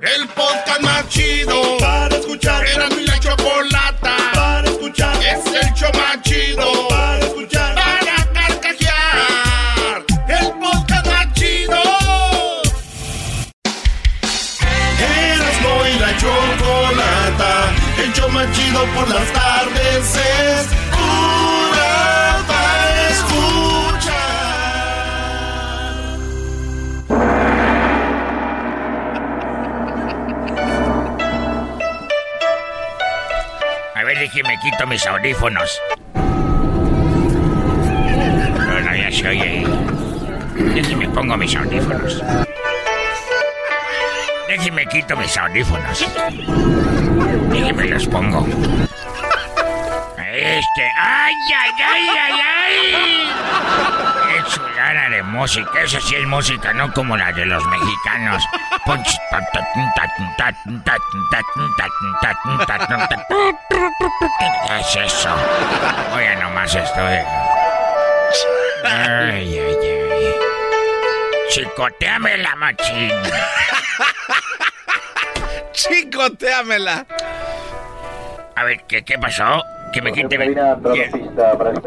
El podcast más chido para escuchar. Era mi la chocolata para escuchar. Es el show más chido para escuchar. Para carcajear. El podcast más chido. Erasmo y la chocolata. El show más chido por las tardes es A ver, déjeme quito mis audífonos. No, no, ya se oye. Déjeme pongo mis audífonos. Déjeme quito mis audífonos. Déjeme los pongo. Este. ¡Ay, ay, ay, ay, ay! Chulada de música, esa sí es música, no como la de los mexicanos. ¿Qué es eso? Oye, nomás estoy. Ay, ay, ay. Chicoteame machín. Chicoteamela. A ver, ¿qué, qué pasó? Que me quite. ¿Qué,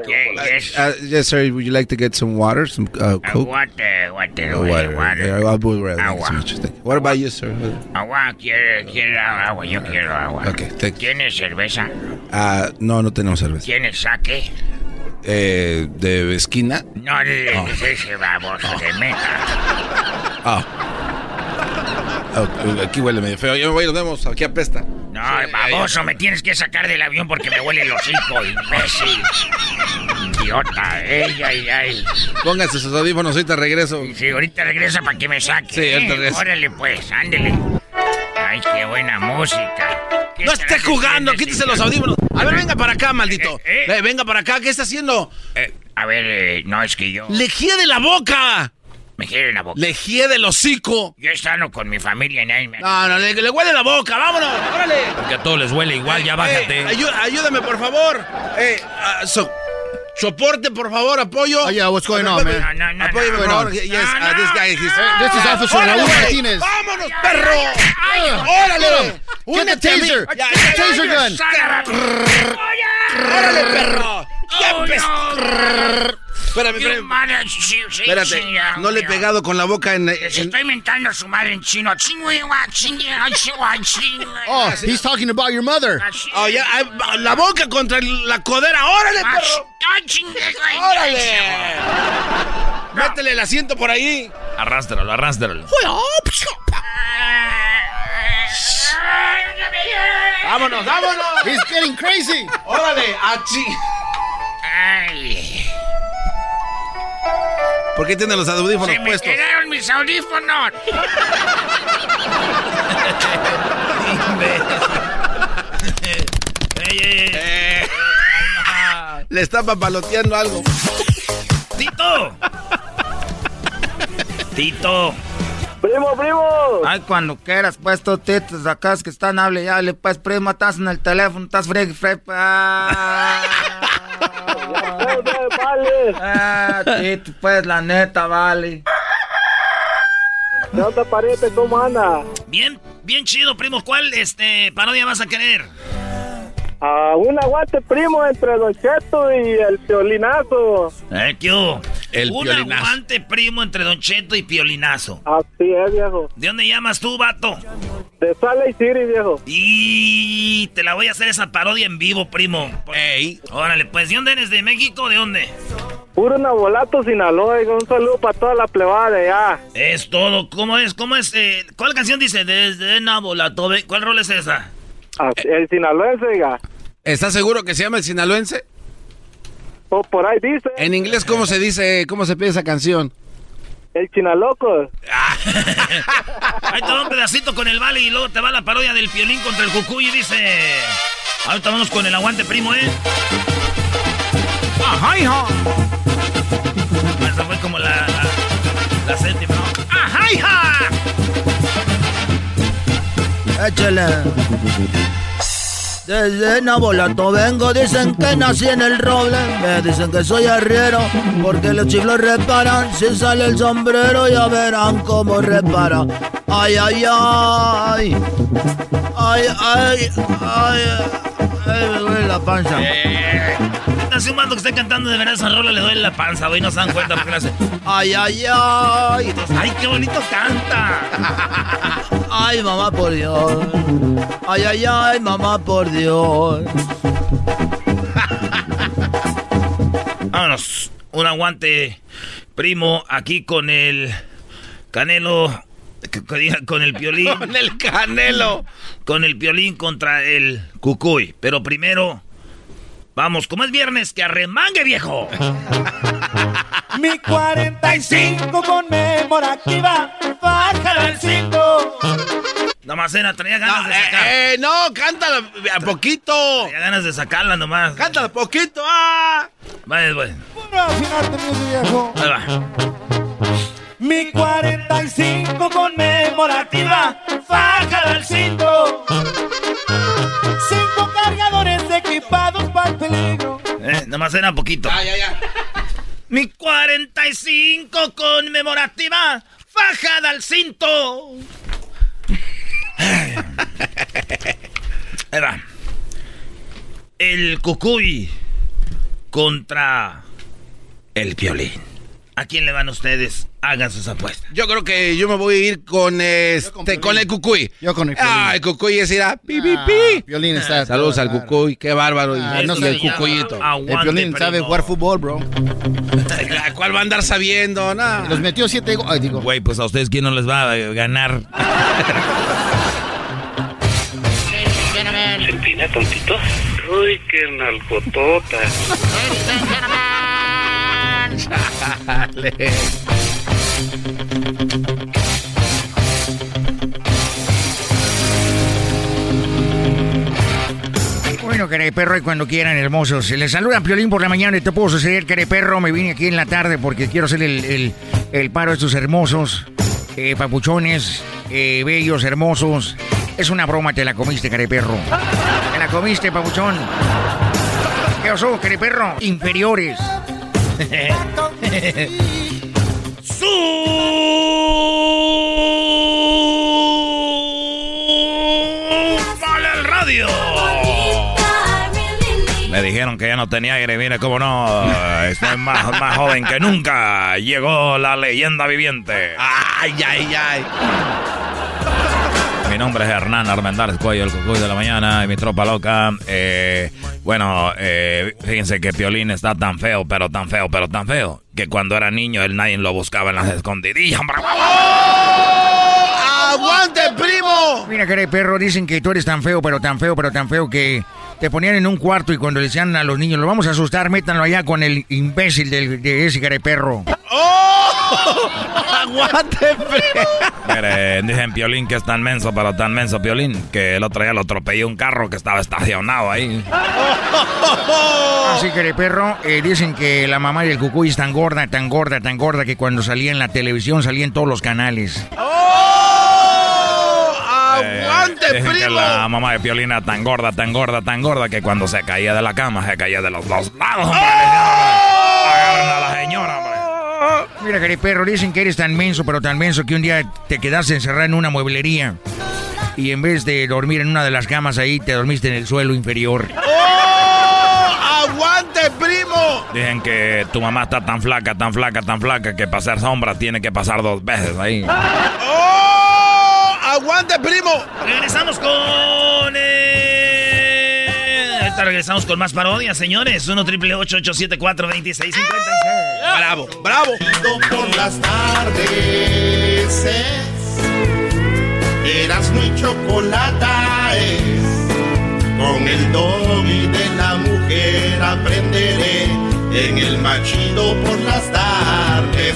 qué es? Uh, yes, sir. Would you like to get some water, some uh, Coke? Water, water, Uh, water, water. Yeah. I'll be right Agua. back. Thank you. What about you, sir? Agua, quiero, quiero agua, yo quiero agua. Okay, thank you. ¿Tienes cerveza? Uh, no, no tenemos cerveza. ¿Tienes saque? Eh, ¿De esquina? No, de, de, Oh. ese baboso de meta. Ah. Oh, aquí huele medio feo. Yo me voy, nos vemos. Aquí apesta. No, baboso, me tienes que sacar del avión porque me huele el hocico, imbécil. Idiota, ey, ay, ay. Pónganse sus audífonos, ahorita regreso. Sí, ahorita regresa para que me saque. Sí, ahorita ¿eh? regreso. Órale, pues, ándele. Ay, qué buena música. ¿Qué No estarás esté jugando, quítese los audífonos. A ver, venga para acá, maldito. Eh, eh. Ve, Venga para acá, ¿qué está haciendo? Eh, a ver, eh, no, es que yo... ¡Lejía de la boca! Me quiere la boca. ¡Lejía del hocico! Yo estando con mi familia y nadie me... No, no, le, le huele la boca, vámonos, órale. Porque a todos les huele igual, ya bájate. Eh, ayú- ayúdame, por favor. Eh, ah, so- soporte, por favor, apoyo. Oh, yeah, what's going on, man? No, no, no, Apóyeme, no. por favor. Yes, No, uh, this no. guy, he's... This is Officer ¡Órale, Raúl! Martínez. ¡Vámonos, perro! Ay, ¡Órale! Get the taser. Ya, Get the ya, taser ya, gun. ¡Órale, perro! ¡Qué Oh, no. Espérame, espérame. mother- sí, sí, Espérate, sí, ya, no le he pegado con la boca en... Les en- estoy mentando a su madre en chino. Oh, he's talking about your mother. Oh, ya, ah, la boca contra la codera. ¡Órale, perro! ¡Órale! Métele el asiento por ahí. Arrástralo, arrástralo. ¡Vámonos, vámonos! He's getting crazy. ¡Órale! ¡Achi! Ay, ¿Por qué tiene los audífonos se me puestos? quedaron mis audífonos. Eh, le está papaloteando algo. ¡Tito! ¡Tito! Primo, primo. Ay, cuando quieras, pues, tú, titos, acá es que están, hable y hable, pues, primo, estás en el teléfono, estás freg, freg, ah, vale. ah, tito, pues, la neta, vale. ¿Qué onda, pariente? ¿Cómo anda? Bien, bien chido, primo. ¿Cuál este parodia vas a querer? Ah, un aguante, primo, entre Don Cheto y el violinazo. Eh, ¿qué hubo? El Un piolinazo. aguante primo entre Don Cheto y Piolinazo. Así es, viejo. ¿De dónde llamas tú, vato? De Salt Lake City, viejo. Y te la voy a hacer esa parodia en vivo, primo. Ey. Órale, pues, ¿de dónde eres? ¿De México? ¿De dónde? Puro Nabolato, Sinaloa. Un saludo para toda la plebada de allá. Es todo. ¿Cómo es? ¿Cómo es? Eh, ¿Cuál canción dice? Desde Nabolato. ¿Cuál rol es esa? El sinaloense, oiga. ¿Estás seguro que se llama el sinaloense? O por ahí dice. En inglés, ¿cómo se dice, cómo se pide esa canción? El chinaloco. Ahí te va un pedacito con el vale y luego te va la parodia del piolín contra el cucuy y dice... Ahorita vamos con el aguante, primo, ¿eh? ¡Ajá, hija! Esa fue como la, la, la séptima, ¿no? ¡Ajá, hija! Échale. Desde Nabolato vengo, dicen que nací en el roble. Me dicen que soy arriero, porque los chiflos reparan. Si sale el sombrero, ya verán cómo repara. Ay, ay, ay. Ay, ay, ay. Ay, me duele la panza. Hace un que está cantando de verdad esa rola le duele la panza, güey, no se dan cuenta porque hace... Ay, ay, ay. ¡Ay, qué bonito canta! Ay, mamá, por Dios. Ay, ay, ay, mamá, por Dios. Vámonos, un aguante, primo, aquí con el Canelo, que- que con el piolín. Con el canelo. Con el piolín contra el cucuy. Pero primero, vamos, como es viernes, que arremangue, viejo. Mi 45 conmemorativa, baja del cinto. Nomás cena, traía ganas No, de sacar. eh, eh, no, cántala a poquito. Traía ganas de sacarla nomás. Cántala poquito. Ah. Vale, bueno. Puro afinarte, mi viejo. Ahí va. Mi 45 conmemorativa, faja del cinto. Cinco cargadores equipados para el peligro. Eh, nomás cena poquito. Ya, ya, ya. Mi 45 conmemorativa, fajada al cinto. Ahí va. El cucuy contra el violín. ¿A quién le van ustedes? Hagan sus apuestas. Yo creo que yo me voy a ir con este, con el cucuy. Yo con el Piolín. Ah, el cucuy es ir a pi, pi, Ah, pi. Piolín está. Saludos al cucuy, qué bárbaro. Ah, no y sé. el cucuyito. Aguante, El Piolín sabe primo. jugar fútbol, bro. ¿Cuál va a andar sabiendo? Los metió siete goles. Digo, Güey, pues a ustedes quién no les va a ganar. ¿Se empina tontito? Uy, qué nalgotota. Chale. Bueno, perro y cuando quieran, hermosos. Les saluda Piolín por la mañana y te puedo suceder, perro. Me vine aquí en la tarde porque quiero hacer el, el- el paro a estos hermosos, eh, papuchones, eh, bellos, hermosos. Es una broma, te la comiste, perro. Te la comiste, papuchón. ¿Qué osó, perro? Inferiores. ¡Vale el radio! Me dijeron que ya no tenía aire, mire cómo no. Estoy más, más joven que nunca. Llegó la leyenda viviente. Ay, ay, ay. Mi nombre es Hernán Armendáriz Cuello, el cucuy de la mañana y mi tropa loca. Eh, bueno, eh, fíjense que Piolín está tan feo, pero tan feo, pero tan feo, que cuando era niño él nadie lo buscaba en las escondidillas. hombre. ¡Aguante, primo! Mira, caray, perro, dicen que tú eres tan feo, pero tan feo, pero tan feo que te ponían en un cuarto y cuando le decían a los niños, lo vamos a asustar, métanlo allá con el imbécil del, de ese perro. ¡Oh! ¡Aguante! Mire, dicen Piolín que es tan menso, pero tan menso Piolín, que el otro día lo atropelló un carro que estaba estacionado ahí. Así que, perro, eh, dicen que la mamá del cucuy es tan gorda, tan gorda, tan gorda que cuando salía en la televisión salía en todos los canales. ¡Oh! ¡Aguante, Eh, dicen que primo! la mamá de Piolín era tan gorda, tan gorda, tan gorda que cuando se caía de la cama se caía de los dos lados, hombre. Agarren a la señora, hombre. Mira, caray, perro, dicen que eres tan menso, pero tan menso que un día te quedaste encerrado en una mueblería y en vez de dormir en una de las camas ahí, te dormiste en el suelo inferior. ¡Oh! ¡Aguante, primo! Dicen que tu mamá está tan flaca, tan flaca, tan flaca que pasar sombra tiene que pasar dos veces ahí. ¡Oh! ¡Aguante, primo! Regresamos con. Eh... Ahorita regresamos con más parodias, señores. 1 triple 874 2656 ¡Bravo, bravo! Por las tardes eras muy chocolata es. Con el doggy de la mujer aprenderé en el machido por las tardes.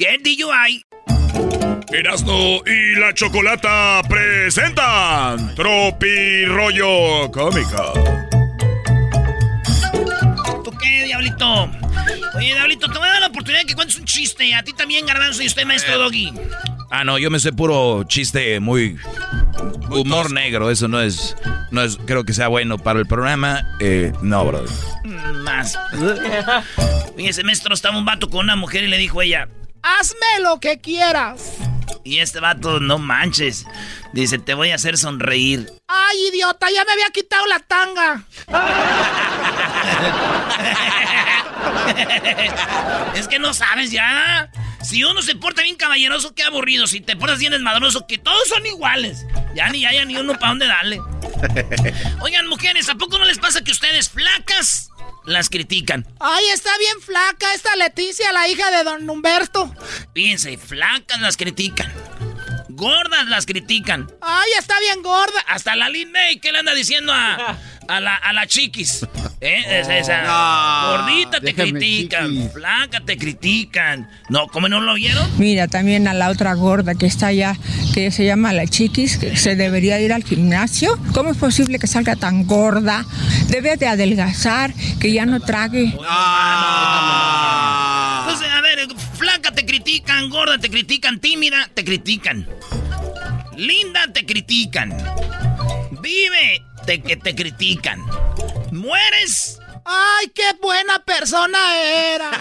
get DUI. Erasno y la Chocolata presentan Tropi Rollo Cómica. ¿Tú qué, Diablito? Oye, Diablito, te voy a dar la oportunidad de que cuentes un chiste. A ti también, Garbanzo, y usted, maestro Doggy. Ah, no, yo me sé puro chiste muy... Humor negro, eso no es... No es, creo que sea bueno para el programa. Eh, no, brother. Mm, Más. Fíjese, maestro, estaba un vato con una mujer y le dijo ella... Hazme lo que quieras. Y este vato, no manches. Dice, te voy a hacer sonreír. Ay, idiota, ya me había quitado la tanga. es que no sabes ya. Si uno se porta bien caballeroso, qué aburrido. Si te portas bien desmadroso, que todos son iguales. Ya ni haya ni uno para dónde darle. Oigan, mujeres, ¿a poco no les pasa que ustedes flacas las critican? Ay, está bien flaca esta Leticia, la hija de don Humberto. Fíjense, flacas las critican. Gordas las critican. Ay, está bien gorda. Hasta la Lin May, ¿qué le anda diciendo a, a la, a la chiquis? ¿Eh? Esa, esa. No, Gordita te déjame, critican, chiquis. flaca te critican. No, ¿cómo no lo vieron? Mira, también a la otra gorda que está allá, que se llama la chiquis, que se debería ir al gimnasio. ¿Cómo es posible que salga tan gorda? Debe de adelgazar, que ya no trague. Ah. Critican, gorda te critican, tímida te critican. Linda te critican. Vive te, que te critican. Mueres. Ay, qué buena persona era.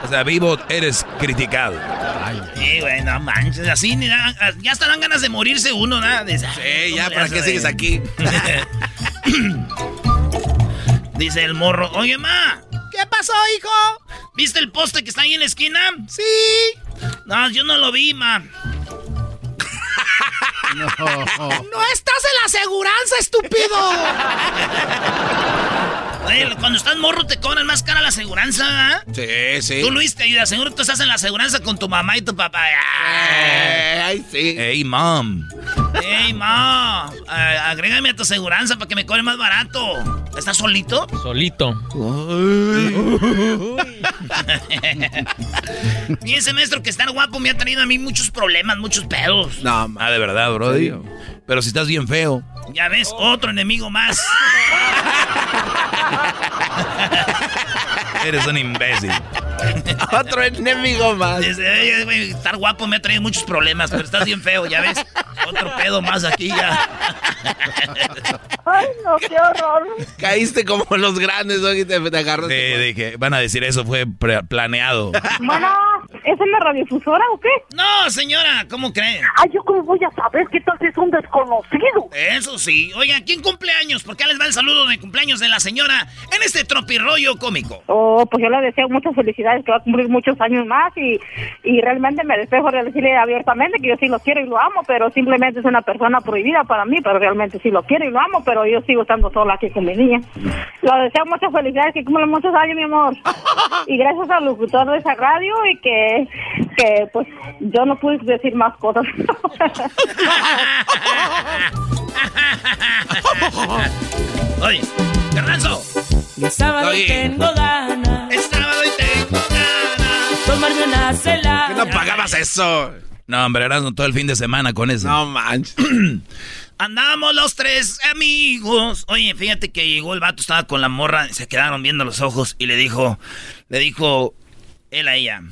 O sea, vivo, eres criticado. Sí, güey, no manches, así ni da- ya hasta dan ganas de morirse uno, ¿no? De- Sí, ya, ¿cómo le ¿para qué sigues aquí? Dice el morro, oye, ma, ¿Qué pasó, hijo? ¿viste el poste que está ahí en la esquina? Sí. No, yo no lo vi, ma. No estás en la aseguranza, estúpido. Oye, cuando estás morro te cobran más cara la aseguranza, ¿ah? Sí, sí. Tú, Luis, te ayudas. Seguro tú estás en la aseguranza con tu mamá y tu papá. Eh, Ay, sí. Hey, mom. ¡Ey, ma! eh, agrégame a tu aseguranza para que me cobre más barato. ¿Estás solito? Solito. Fíjense, maestro, que estar guapo me ha traído a mí muchos problemas, muchos pedos. No, ah, de verdad, brody. Pero si estás bien feo. Ya ves, otro enemigo más. Eres un imbécil. Otro enemigo más. Dice, "Oye, güey, estar guapo me ha traído muchos problemas, pero estás bien feo, ya ves. Otro pedo más aquí ya. Ay, no, qué horror. Caíste como los grandes, Doggy, te, te agarras. Sí, dije, van a decir eso fue planeado. Bueno, ¿es en la radiodifusora o qué? No, señora, ¿cómo cree? Ay, ¿yo cómo voy a saber qué tal si es un desconocido? Eso sí. Oiga, ¿quién cumpleaños? Porque les va el saludo de cumpleaños de la señora en este tropirroyo cómico. Oh, pues yo le deseo muchas felicidades, que va a cumplir muchos años más y, y realmente me despejo de decirle abiertamente que yo sí lo quiero y lo amo, pero simplemente es una persona prohibida para mí, pero realmente sí lo quiero y lo amo, pero yo sigo estando sola aquí con mi niña. Le deseo muchas felicidades, que cumple muchos años, mi amor. Y gracias al locutor de esa radio y que, que pues yo no pude decir más cosas. Oye, Carranzo. El sábado Oye. tengo ganas. El sábado y tengo ganas. Tomarme una cela. ¿Qué no pagabas eso? No, hombre, eras todo el fin de semana con eso. No manches. Andamos los tres amigos. Oye, fíjate que llegó el vato, estaba con la morra, se quedaron viendo los ojos y le dijo, le dijo él a ella,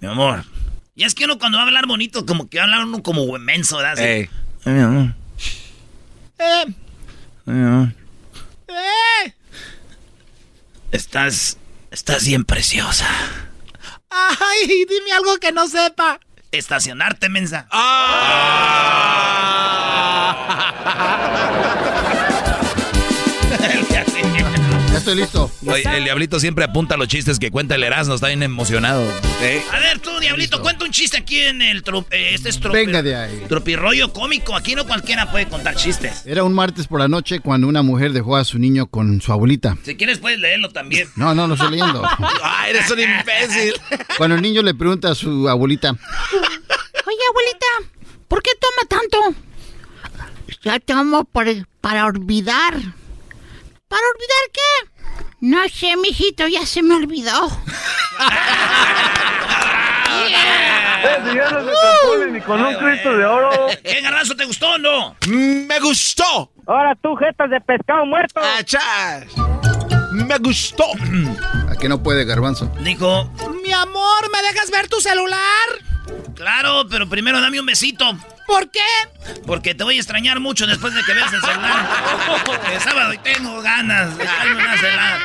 mi amor. Y es que uno cuando va a hablar bonito, como que va a hablar uno como menso, ¿verdad? Ey. "Ay, mi amor. Eh. Ay, mi amor. ¡Eh! Estás, estás bien preciosa. ¡Ay! Dime algo que no sepa. Estacionarte, mensa. Ya estoy listo. Oye, el diablito siempre apunta a los chistes que cuenta el Erasmo, está bien emocionado. A ver, tú, Diablito, cuenta un chiste aquí en el... eh, este es tropi- Venga de ahí. tropirollo cómico. Aquí no cualquiera puede contar chistes. Era un martes por la noche cuando una mujer dejó a su niño con su abuelita. Si quieres puedes leerlo también. No, no, lo estoy leyendo. ¡Ay, eres un imbécil! Cuando el niño le pregunta a su abuelita, Oye, abuelita, ¿por qué toma tanto? Ya tomo por- para olvidar. ¿Para olvidar qué? No sé, mijito, ya se me olvidó. Señores, se componen ni con un Cristo de oro. ¿Qué garrazo te gustó o no? ¡Me gustó! Ahora tú, jetas de pescado muerto. ¡Achas! ¡Me gustó! ¿a qué no puede, garbanzo? Dijo, Mi amor, ¿me dejas ver tu celular? claro, pero primero dame un besito. ¿Por qué? Porque te voy a extrañar mucho después de que veas el celular. El sábado y tengo ganas de echarme una celular.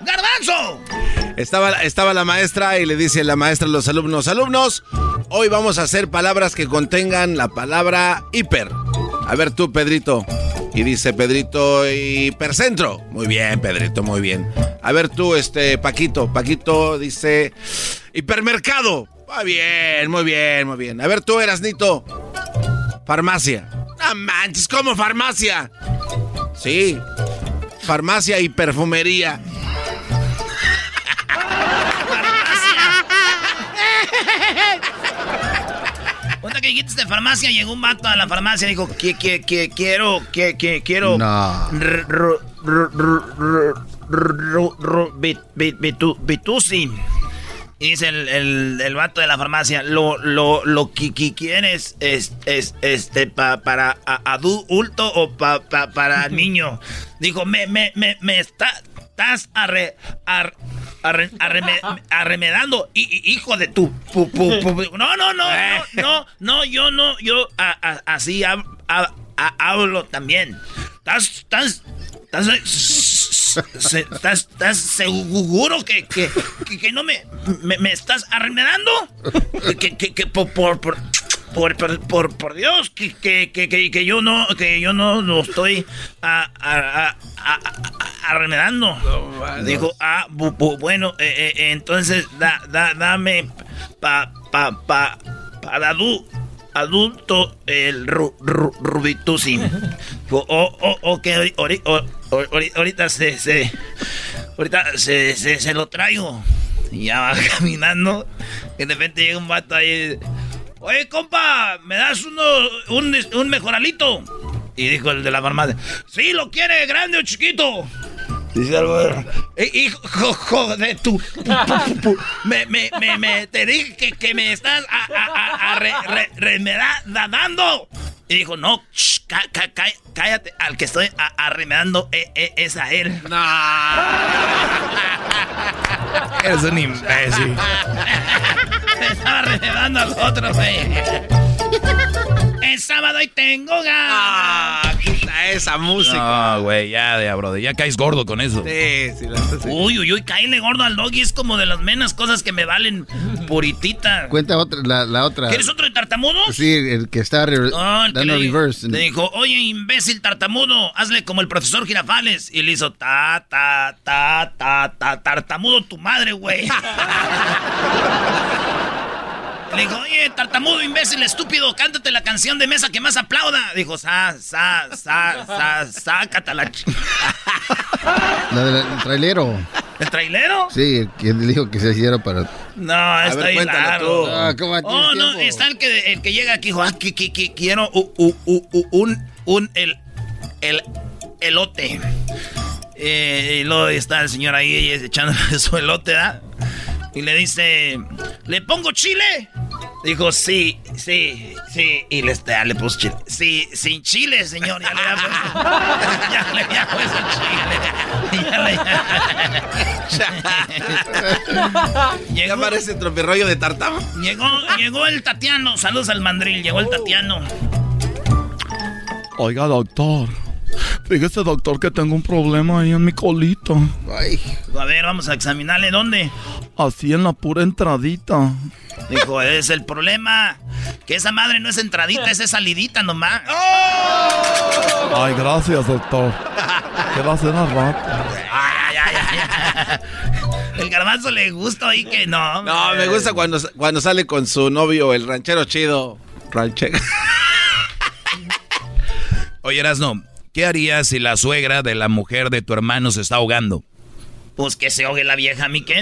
¡Garbanzo! Estaba, estaba la maestra y le dice la maestra a los alumnos, alumnos, hoy vamos a hacer palabras que contengan la palabra hiper. A ver tú, Pedrito. Y dice Pedrito, hipercentro. Muy bien, Pedrito, muy bien. A ver tú, este, Paquito. Paquito dice, hipermercado. Muy bien, muy bien, muy bien. A ver tú, Erasnito. Farmacia. No manches, ¿cómo farmacia? Sí, farmacia y perfumería. Cuenta que dijiste de farmacia, llegó un vato a la farmacia y dijo, que, que, que, quiero, que, que, quiero... No. r- Y dice el, el, el vato de la farmacia, lo, lo, lo que, que quieres es, es, este, pa, para adulto o pa, pa- para niño. Dijo, me, me, me, me está, estás arre, ar- arre- arreme- arremedando, hi- hi- hijo de tu... pu- pu- pu- no, no, no, no, no, no, yo no, yo a- a- así hab- a- hablo también. Estás, estás, estás, estás, estás seguro que, que, que, que no me, me, me estás arremedando? Que, que, por, por, por, por, por, por- Dios, que, que, que, que, yo no, que yo no lo estoy a, a, a, arremedando. Dijo, ah, bu- bu- bueno, eh, eh, entonces da, da, dame pa, pa, pa, para adu- adulto el ru, ru- rubitusi. Ori- o- o- ori- ahorita se, se, ahorita se, se, se lo traigo. Y ya va caminando. Y de repente llega un vato ahí. Oye, compa, ¿me das uno, un, un mejoralito? Y dijo el de la farmacia, sí, ¿lo quiere grande o chiquito? Dice algo, "Eh, hijo de tu... Me, me, me, me, te dije que, que me estás a, a, a- a re, re- remeda- dando. Y dijo, no, shh, ca- ca- ca- cállate, al que estoy arremedando eh, eh, es a él. Eres un imbécil. Estaba remedando al otro, güey. Es sábado y tengo ganas. quita esa música. No, güey, ya, ya, brother. Ya caes gordo con eso. Sí, sí, la sí. Uy, uy, uy, caíle gordo al doggy es como de las menos cosas que me valen puritita. Cuenta otra, la, la otra. ¿Quieres otro de tartamudos? Sí, el que está re- No, el que le, reverse. le dijo, oye, imbécil tartamudo, hazle como el profesor Girafales. Y le hizo, ta, ta, ta, ta, ta, tartamudo tu madre, güey. le dijo, oye, tartamudo, imbécil, estúpido, cántate la canción de mesa que más aplauda. Dijo, sa, sa, sa, sa, sácata la ch... La del trailero. ¿El trailero? Sí, que le dijo que se hiciera para. No, está cuéntalo largo. Ah, ¿cómo tienes oh, no, está el que, el que llega aquí, dijo, ah, que, quiero u- u- u- u- un, un, el, el, elote. Eh, y luego está el señor ahí echándole su elote, ¿da? Y le dice, ¿le pongo chile? Dijo, sí, sí, sí. Y le, ya le puso chile. Sí, sin chile, señor. Ya le había puesto. ya le había puesto chile. Ya le... Llegó, parece tropirroyo de tartamo. Llegó, llegó el Tatiano. Saludos al mandril. Llegó el Tatiano. Oiga, doctor. Fíjese, doctor, que tengo un problema ahí en mi colita. Ay. A ver, vamos a examinarle dónde. Así en la pura entradita. Dijo, es el problema. Que esa madre no es entradita, es salidita nomás. ¡Oh! Ay, gracias, doctor. Gracias a rato. Ay, ay, ay, El garbanzo le gusta ahí que no. No, me gusta cuando, cuando sale con su novio, el ranchero chido. Ranchero. Oye, Erasno, ¿qué harías si la suegra de la mujer de tu hermano se está ahogando? Pues que se ahogue la vieja, mi qué.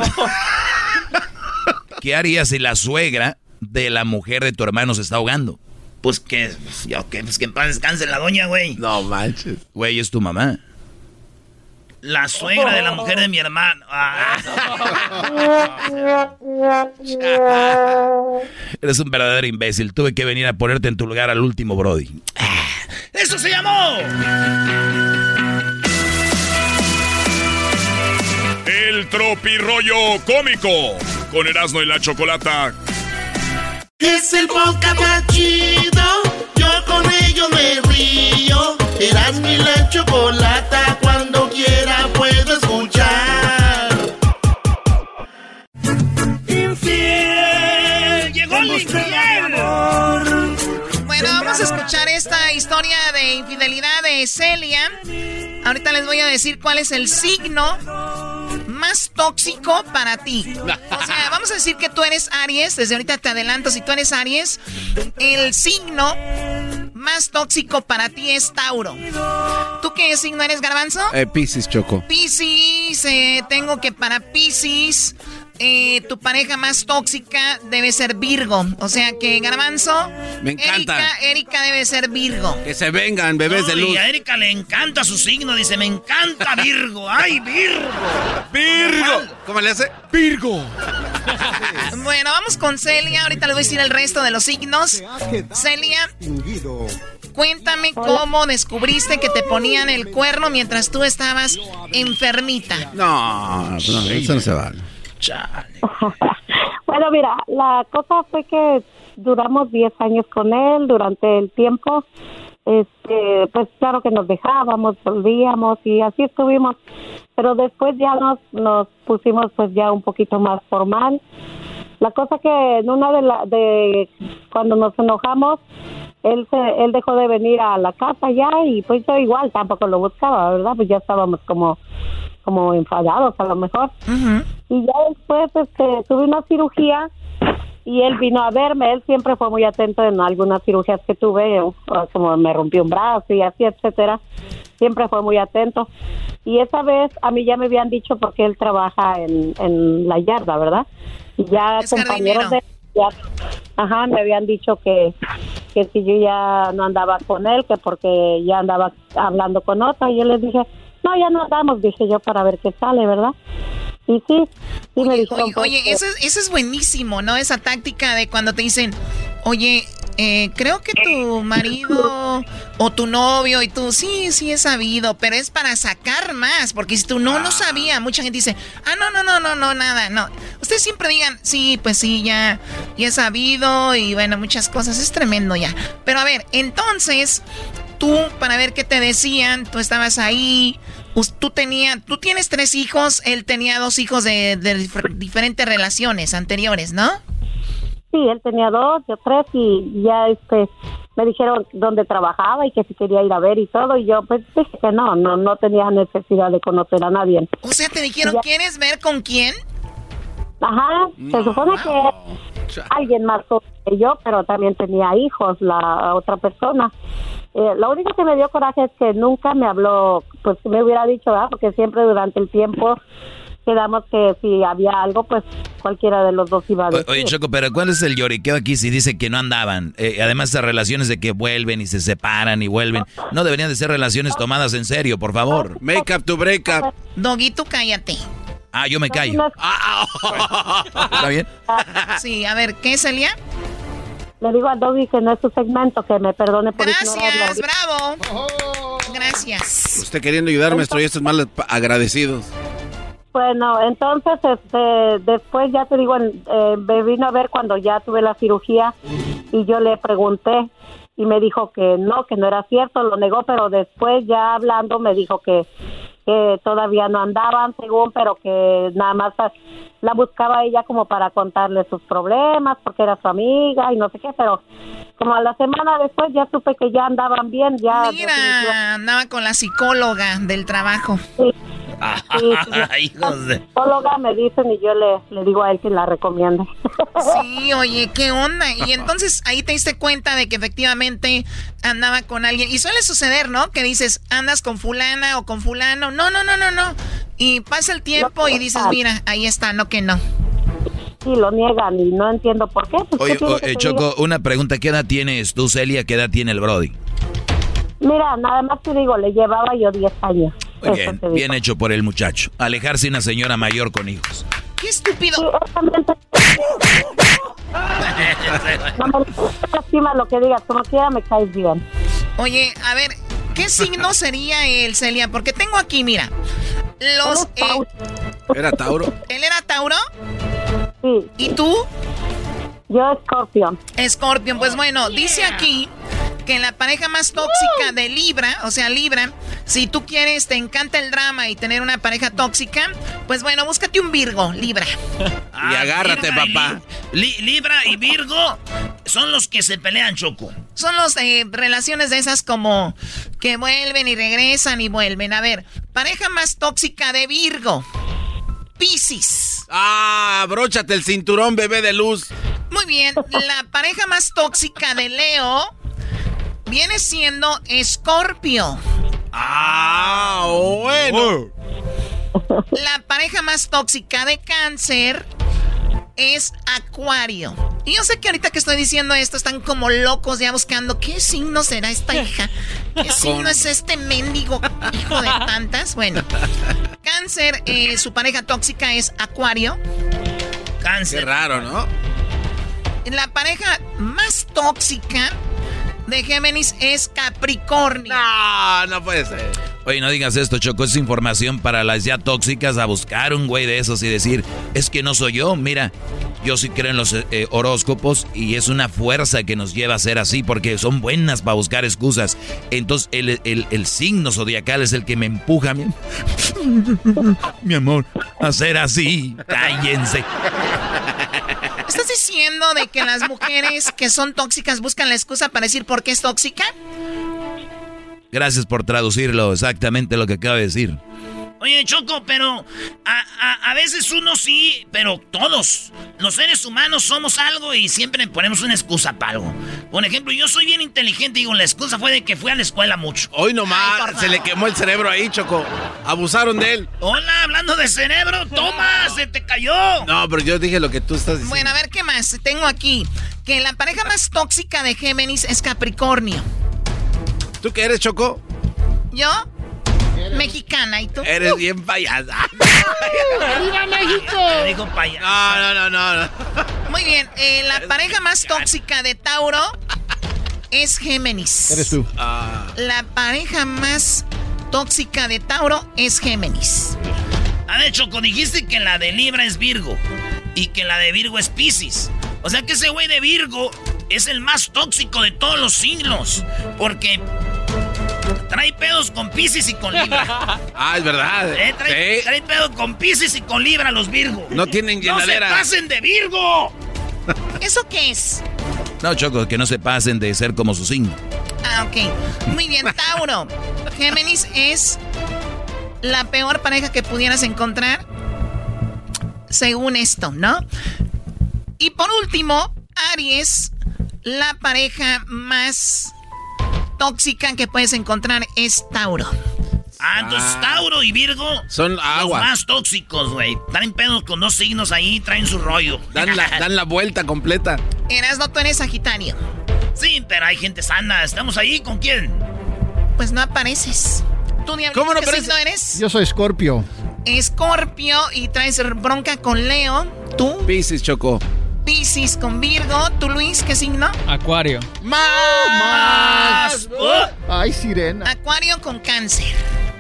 ¿Qué harías si la suegra de la mujer de tu hermano se está ahogando? Pues que, yo, que, pues que en paz descanse la doña, güey. No manches. Güey, es tu mamá. La suegra de la mujer de mi hermano. Ah. Eres un verdadero imbécil. Tuve que venir a ponerte en tu lugar al último, Brody. ¡Eso se llamó! El tropirollo cómico con Erasmo y la Chocolata. Es el podcast más chido. Yo con ello me río. Erasmo y la Chocolata cuando quiera puedo escuchar. Infiel, llegó el infiel. Bueno, vamos a escuchar esta historia de infidelidad de Celia. Ahorita les voy a decir cuál es el signo más tóxico para ti. O sea, vamos a decir que tú eres Aries, desde ahorita te adelanto, si tú eres Aries, el signo más tóxico para ti es Tauro. ¿Tú qué signo eres, Garbanzo? Eh, Piscis, Choco. Piscis, eh, tengo que para Piscis, eh, tu pareja más tóxica debe ser Virgo. O sea que, Garbanzo, Me encanta. Erika, Erika debe ser Virgo. Que se vengan, bebés No, de luz. Y a Erika le encanta su signo, dice, me encanta Virgo. ¡Ay, Virgo! ¡Virgo! ¿Cómo le hace? ¡Virgo! Bueno, vamos con Celia. Ahorita les voy a decir el resto de los signos. Celia, cuéntame cómo descubriste que te ponían el cuerno mientras tú estabas enfermita. No, no, eso no se vale. bueno, mira, la cosa fue que duramos 10 años con él durante el tiempo. Este, pues claro que nos dejábamos, volvíamos y así estuvimos. Pero después ya nos, nos pusimos pues ya un poquito más formal. La cosa que en una de la, de cuando nos enojamos, él se, él dejó de venir a la casa ya y pues yo igual tampoco lo buscaba, ¿verdad? Pues ya estábamos como como enfadados a lo mejor. Y ya después este, tuve una cirugía y él vino a verme. Él siempre fue muy atento en algunas cirugías que tuve, o- o como me rompí un brazo y así, etcétera. Siempre fue muy atento. Y esa vez a mí ya me habían dicho porque él trabaja en, en la yarda, ¿verdad? Y ya Es compañeros de ya, ajá, me habían dicho que, que si yo ya no andaba con él, que porque ya andaba hablando con otra. Y yo les dije, no, ya no andamos, dije yo, para ver qué sale, ¿verdad? Y sí, sí me dijeron. Oye, pues, eso, es- eso es buenísimo, ¿no? Esa táctica de cuando te dicen, oye, eh, creo que tu marido o tu novio y tú, sí, sí he sabido, pero es para sacar más, porque si tú no, no sabía, mucha gente dice, ah, no, no, no, no, no, nada, no. Ustedes siempre digan, sí, pues sí, ya, ya he sabido y bueno, muchas cosas, es tremendo ya. Pero a ver, entonces, tú, para ver qué te decían, tú estabas ahí, tú tenías, tú tienes tres hijos, él tenía dos hijos de, de dif- diferentes relaciones anteriores, ¿no? Sí, él tenía dos, yo tres y ya este me dijeron dónde trabajaba y que si quería ir a ver y todo y yo pues dije que no, no no tenía necesidad de conocer a nadie. O sea, te dijeron, Ya. ¿quieres ver con quién? Ajá, se supone que alguien más que yo, pero también tenía hijos la otra persona. Eh, lo único que me dio coraje es que nunca me habló, pues me hubiera dicho, ¿verdad? Porque siempre durante el tiempo quedamos que si había algo, pues cualquiera de los dos iba a decir. Oye, Choco, pero ¿cuál es el lloriqueo aquí si dice que no andaban? Eh, además, esas relaciones de que vuelven y se separan y vuelven. No deberían de ser relaciones tomadas en serio, por favor. Make up to break up. Doguito, cállate. Ah, yo me callo. ¿Está bien? Sí, a ver, ¿qué, Celia? le digo al Doggy que no es su segmento, que me perdone por Gracias, ignorarlo. bravo. Gracias. Usted queriendo ayudar, maestro, y estos mal agradecidos. Bueno, entonces, este, después ya te digo, en- eh, me vino a ver cuando ya tuve la cirugía y yo le pregunté y me dijo que no, que no era cierto, lo negó, pero después ya hablando me dijo que, que todavía no andaban, según, pero que nada más la buscaba ella como para contarle sus problemas, porque era su amiga y no sé qué, pero como a la semana después ya supe que ya andaban bien, ya... Mira, andaba con la psicóloga del trabajo. Hijos de... psicóloga me dicen y yo le, le digo a él que la recomiende. Sí, oye, ¿qué onda? Y entonces ahí te diste cuenta de que efectivamente andaba con alguien. Y suele suceder, ¿no? Que dices, andas con fulana o con fulano. No, no, no, no, no. Y pasa el tiempo y dices, mira, ahí está, no que no. Sí, lo niegan y no entiendo por qué. Pues, Oye, ¿qué quiere o- que eh, Choco, diga? una pregunta. ¿Qué edad tienes tú, Celia? ¿Qué edad tiene el Brody? Mira, nada más te digo, le llevaba yo 10 años. Muy bien, hecho por el muchacho. Alejarse una señora mayor con hijos. ¡Qué estúpido! No lo que digas, como quiera me caes bien. Oye, a ver, ¿qué signo sería él, Celia? Porque tengo aquí, mira. Los. eh, ¿Era Tauro? ¿Él era Tauro? Sí. ¿Y tú? Yo, Scorpion. Scorpion, pues bueno, dice aquí que la pareja más tóxica de Libra, o sea, Libra, si tú quieres, te encanta el drama y tener una pareja tóxica, pues bueno, búscate un Virgo, Libra. y agárrate, Libra y papá. Li- Libra y Virgo son los que se pelean, Choco. Son los eh, relaciones de esas como que vuelven y regresan y vuelven. A ver, pareja más tóxica de Virgo. Piscis. Ah, abróchate el cinturón, bebé de luz. Muy bien, la pareja más tóxica de Leo viene siendo Escorpio. Ah, bueno. La pareja más tóxica de cáncer es Acuario. Y yo sé que ahorita que estoy diciendo esto están como locos ya buscando qué signo será esta hija. ¿Qué signo es este mendigo hijo de tantas? Bueno, cáncer, eh, su pareja tóxica es Acuario. Cáncer. Qué raro, ¿no? La pareja más tóxica de Géminis es Capricornio. No, no puede ser. Oye, no digas esto, Choco. Es información para las ya tóxicas a buscar un güey de esos y decir, es que no soy yo. Mira, yo sí creo en los eh, horóscopos y es una fuerza que nos lleva a ser así porque son buenas para buscar excusas. Entonces, el, el- el signo zodiacal es el que me empuja, mi, mi amor, a ser así. Cállense. ¿Estás diciendo de que las mujeres que son tóxicas buscan la excusa para decir por qué es tóxica? Gracias por traducirlo, exactamente lo que acaba de decir. Oye, Choco, pero a, a- a veces uno sí, pero todos, los seres humanos somos algo y siempre ponemos una excusa para algo. Por ejemplo, yo soy bien inteligente y digo, la excusa fue de que fui a la escuela mucho. Hoy nomás se le quemó el cerebro ahí, Choco. Abusaron de él. Hola, hablando de cerebro, toma, se te cayó. No, pero yo dije lo que tú estás diciendo. Bueno, a ver qué más. Tengo aquí que la pareja más tóxica de Géminis es Capricornio. ¿Tú qué eres, Choco? ¿Yo? Mexicana, ¿y tú? Eres bien payasa. ¡Viva México! Te digo payaso. No, no, no, no. Muy bien, eh, la pareja más tóxica de Tauro es Géminis. Eres tú. Ah, La pareja más tóxica de Tauro es Géminis. A ver, Choco, dijiste que la de Libra es Virgo y que la de Virgo es Piscis. O sea que ese güey de Virgo es el más tóxico de todos los signos. Porque trae pedos con Piscis y con Libra. ah, es verdad. Eh, trae, Sí. trae pedos con Piscis y con Libra los Virgo. No tienen ¡No se llenadera. pasen de Virgo! ¿Eso qué es? No, Choco, que no se pasen de ser como su signo. Ah, ok. Muy bien, Tauro. Géminis es la peor pareja que pudieras encontrar, según esto, ¿no? Y por último, Aries, la pareja más tóxica que puedes encontrar es Tauro. Ah, entonces Ah. Tauro y Virgo Son los agua. más tóxicos, güey. Traen pedos con dos signos ahí, traen su rollo. Dan la, dan la vuelta completa. Erasno, tú eres Sagitario. Sí, pero hay gente sana. ¿Estamos ahí con quién? Pues no apareces. ¿Tú, Diablito, ¿Cómo no qué aparece? signo eres? Yo soy Scorpio. Escorpio y traes bronca con Leo. ¿Tú? Piscis, Choco. Piscis. Con Virgo. ¿Tú, Luis, qué signo? Acuario. ¡Más! Ay, sirena. Acuario con cáncer.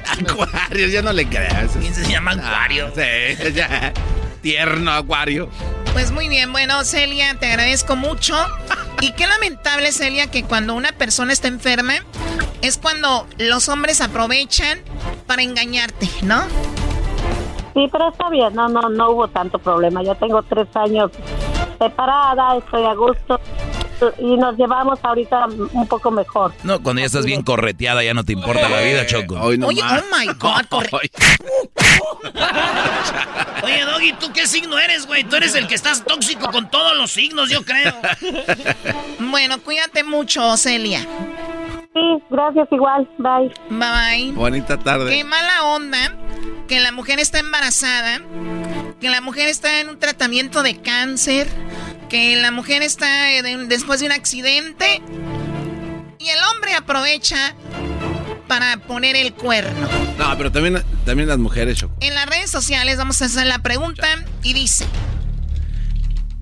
Acuario, ya no le creas. ¿Quién se llama Acuario? Sí, ya. Tierno Acuario. Pues muy bien, bueno, Celia, te agradezco mucho. Y qué lamentable, Celia, que cuando una persona está enferma, es cuando los hombres aprovechan para engañarte, ¿no? Sí, pero está bien, no, no, no hubo tanto problema. Ya tengo tres años separada, estoy a gusto y nos llevamos ahorita un poco mejor. No, cuando ya estás bien correteada ya no te importa la vida, Choco. Oye, oh my God, corre- Oye, Doggy, ¿tú qué signo eres, güey? Tú eres el que estás tóxico con todos los signos, yo creo. Bueno, cuídate mucho, Celia. Sí, gracias igual. Bye. Bye bye. Bonita tarde. Qué mala onda que la mujer está embarazada, que la mujer está en un tratamiento de cáncer, que la mujer está de- después de un accidente y el hombre aprovecha para poner el cuerno. No, pero también, también las mujeres, Choco. En las redes sociales vamos a hacer la pregunta y dice,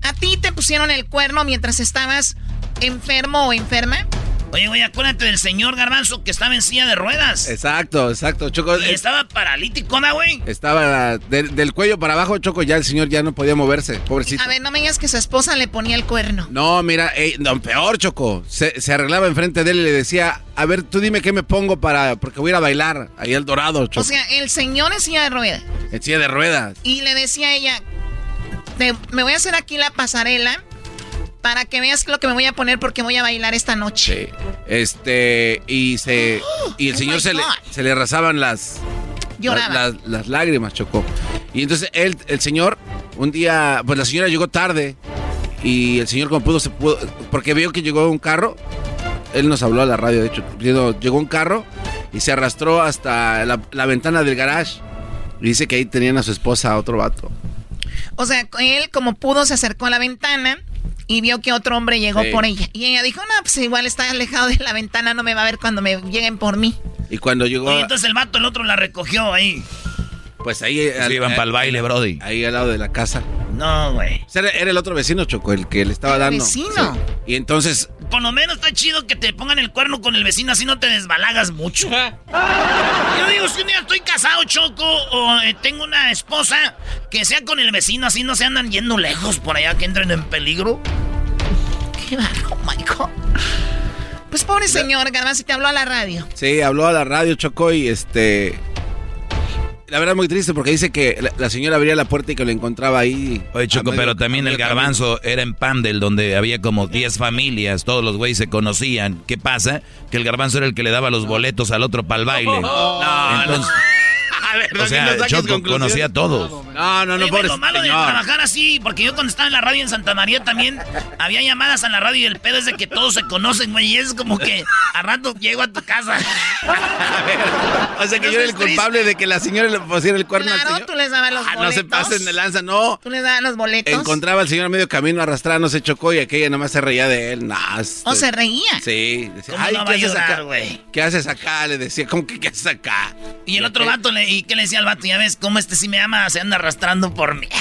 ¿a ti te pusieron el cuerno mientras estabas enfermo o enferma? Oye, güey, acuérdate del señor Garbanzo que estaba en silla de ruedas. Exacto, exacto, Choco. Y estaba paralítico, ¿no, güey? Estaba del, del cuello para abajo, Choco, ya el señor ya no podía moverse, pobrecito. A ver, no me digas que su esposa le ponía el cuerno. No, mira, ey, no, peor, Choco. Se, se arreglaba enfrente de él y le decía, a ver, tú dime qué me pongo para, porque voy a ir a bailar ahí al Dorado, Choco. O sea, el señor en silla de ruedas. en silla de ruedas. Y le decía a ella, "Te- me voy a hacer aquí la pasarela para que veas lo que me voy a poner porque voy a bailar esta noche. Este, y se, y el Oh señor se le, se le arrasaban las, Lloraba. las, las- las lágrimas, Choco. Y entonces él, el señor, un día, pues la señora llegó tarde y el señor como pudo, se pudo, porque vio que llegó un carro, él nos habló a la radio, de hecho, llegó un carro y se arrastró hasta la, la ventana del garage. Y dice que ahí tenían a su esposa, a otro vato. O sea, él como pudo se acercó a la ventana y vio que otro hombre llegó Sí. por ella. Y ella dijo, no, pues igual está alejado de la ventana, no me va a ver cuando me lleguen por mí. Y cuando llegó, Oye, entonces el vato, el otro la recogió ahí. Pues ahí... Sí, iban pa'l baile, brody. Ahí al lado de la casa. No, güey. O sea, era, el otro vecino, Choco, el que le estaba ¿Era dando. vecino? Sí. Y entonces, Por lo menos está chido que te pongan el cuerno con el vecino, así no te desbalagas mucho. Yo digo, si un día estoy casado, Choco, o eh, tengo una esposa, que sea con el vecino, así no se andan yendo lejos por allá, que entren en peligro. Qué barro, my God. Pues pobre señor, Garbanzo, te habló a la radio. sí, habló a la radio, Choco, y este... La verdad muy triste porque dice que la, la señora abría la puerta y que lo encontraba ahí. Oye, Choco, medio- pero también el garbanzo era en Pandel, donde había como 10 familias, todos los güeyes se conocían. ¿Qué pasa? Que el garbanzo era el que le daba los boletos al otro para el baile. No, Entonces, A ver, o sea, no Choco conclusiones. conocía a todos. No, no, no, Oye, lo malo de trabajar así, porque yo cuando estaba en la radio en Santa María también había llamadas a la radio y el pedo es de que todos se conocen, güey, y es como que a rato llego a tu casa. O sea, que yo era el culpable de que la señora le pusiera el cuerno al Claro, señor. tú les dabas los Ah, no boletos. se pasen de lanza, no. Tú les dabas los boletos. Encontraba al señor a medio camino arrastrado, no se chocó y aquella nomás se reía de él. Nah, este- ¿O se reía? Sí. Decía, ¿Cómo Ay, no ¿qué va a haces llorar, acá? güey? ¿Qué haces acá? Le decía, ¿cómo que qué haces acá? Y el otro vato, le, ¿y qué le decía al vato? Ya ves cómo este sí me ama, se anda arrastrando por mí.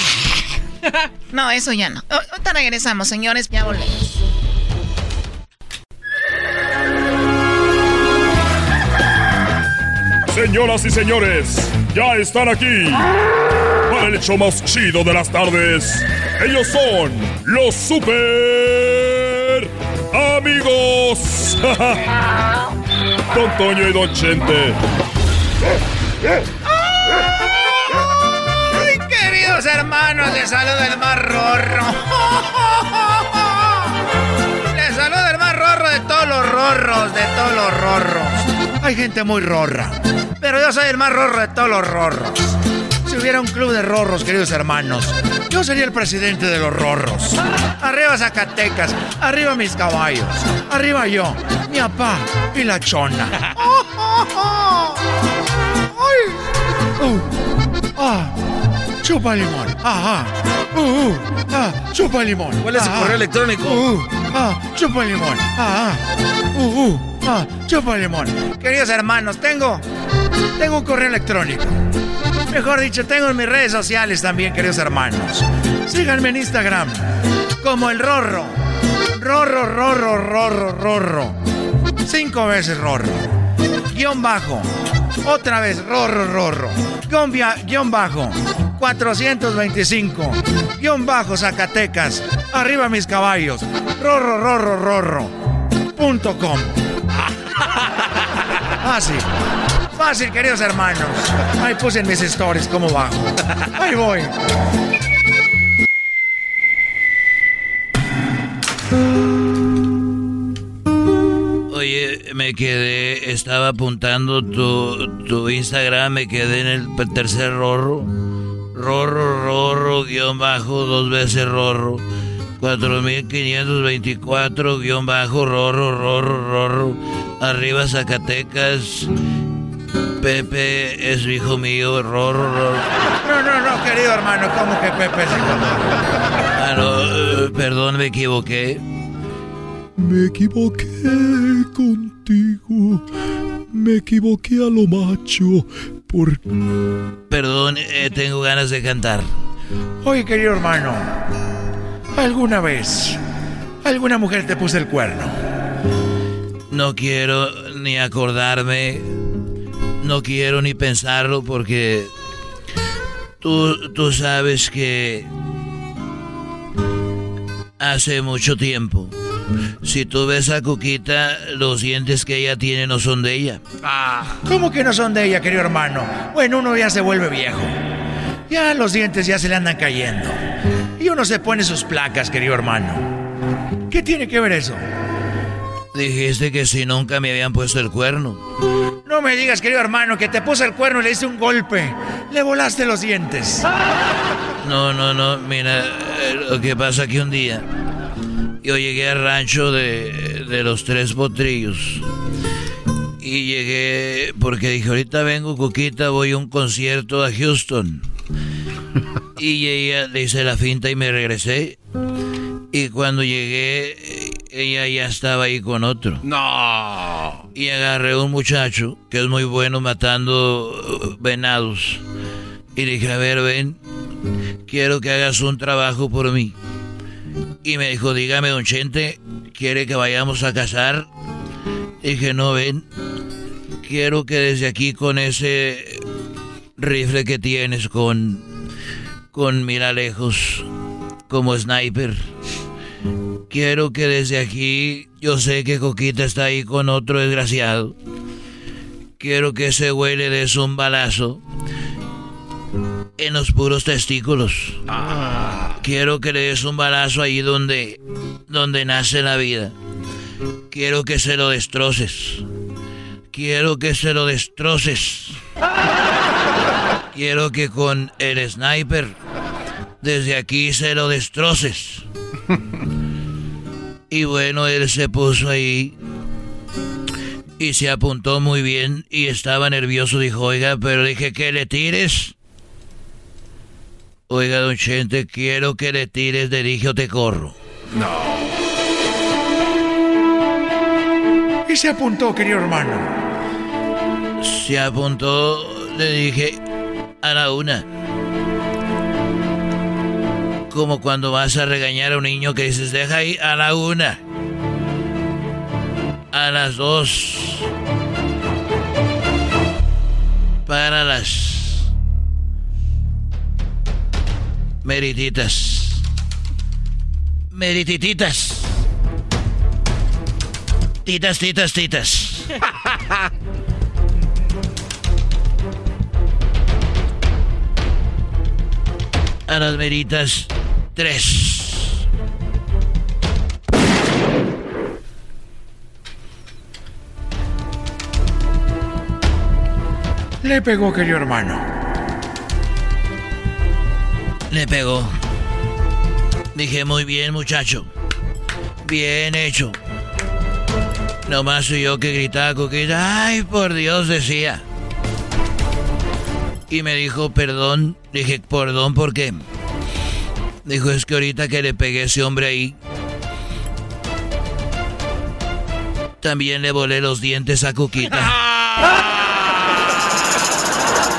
No, eso ya no. Ahorita regresamos, señores, ya volvemos. Señoras y señores, ya están aquí para el hecho más chido de las tardes. Ellos son los super amigos. Don Toño y Don Chente. Hermanos, les saluda el más rorro. Les saluda el más rorro de todos los rorros, de todos los rorros. Hay gente muy rorra, pero yo soy el más rorro de todos los rorros. Si hubiera un club de rorros, queridos hermanos, yo sería el presidente de los rorros. Arriba Zacatecas, arriba mis caballos, arriba yo, mi papá y la chona. ¡Ay! Uh, ah, chupa limón. Ajá. Uh, uh, ah, chupa limón. ¿Cuál es su correo electrónico? Uh, uh, ah, chupa limón. Ajá. Uh, uh, ah, chupa limón. Queridos hermanos, tengo, tengo un correo electrónico. Mejor dicho, tengo en mis redes sociales también, queridos hermanos. Síganme en Instagram. como el rorro. Rorro, rorro, rorro, rorro. Cinco veces rorro. Guión bajo. Otra vez rorro, rorro. Guión, guion bajo. 425. Guión bajo Zacatecas. Arriba mis caballos. Rorro, rorro, rorro. Fácil. Fácil, queridos hermanos. Ahí puse en mis stories cómo bajo. Ahí voy. Oye, me quedé, estaba apuntando tu, tu Instagram, me quedé en el tercer rorro. Rorro, rorro, guion bajo, dos veces rorro. 4524, guion bajo, rorro, rorro, rorro. Arriba Zacatecas. Pepe es hijo mío, rorro, rorro. No, no, no, querido hermano, ¿cómo que Pepe es hijo? Ah, no, eh, perdón, me equivoqué. Me equivoqué contigo. Me equivoqué a lo macho. Por. Perdón, eh, tengo ganas de cantar. Oye, querido hermano, ¿alguna vez alguna mujer te puso el cuerno? No quiero ni acordarme, no quiero ni pensarlo porque tú, tú sabes que hace mucho tiempo, si tú ves a Cuquita, los dientes que ella tiene no son de ella. ¿Cómo que no son de ella, querido hermano? Bueno, uno ya se vuelve viejo. Ya los dientes ya se le andan cayendo. Y uno se pone sus placas, querido hermano. ¿Qué tiene que ver eso? Dijiste que si nunca me habían puesto el cuerno. No me digas, querido hermano, que te puso el cuerno y le hice un golpe. Le volaste los dientes. No, no, no, mira, eh, lo que pasa que un día yo llegué al rancho de, de los tres potrillos y llegué porque dije, ahorita vengo, Cuquita, voy a un concierto a Houston. Y ella le hice la finta y me regresé. Y cuando llegué, ella ya estaba ahí con otro. No. Y agarré a un muchacho que es muy bueno matando uh, venados. Y le dije, a ver, ven, quiero que hagas un trabajo por mí. Y me dijo, dígame, don Chente, ¿quiere que vayamos a cazar? Dije, no, ven, quiero que desde aquí con ese rifle que tienes con, con mira lejos, como sniper, quiero que desde aquí, yo sé que Coquita está ahí con otro desgraciado. Quiero que ese güey le des un balazo en los puros testículos. Quiero que le des un balazo ahí donde, donde nace la vida. Quiero que se lo destroces. Quiero que se lo destroces. Quiero que con el sniper desde aquí se lo destroces. Y bueno, él se puso ahí y se apuntó muy bien y estaba nervioso. Dijo, oiga, pero dije que le tires. Oiga, don Chente, quiero que le tires de dije o te corro. Y se apuntó, querido hermano. Se apuntó, le dije, a la una. Como cuando vas a regañar a un niño que dices, deja ahí a la una. A las dos. Para las merititas. Meritititas. Titas, titas, titas. A las meritas, tres. Le pegó, querido hermano. Le pegó. Dije, muy bien, muchacho. Bien hecho. Nomás soy yo que gritaba coquita. Ay, por Dios, decía. Y me dijo, perdón. Dije, perdón, ¿por qué? Dijo, es que ahorita que le pegué a ese hombre ahí. También le volé los dientes a Cuquita.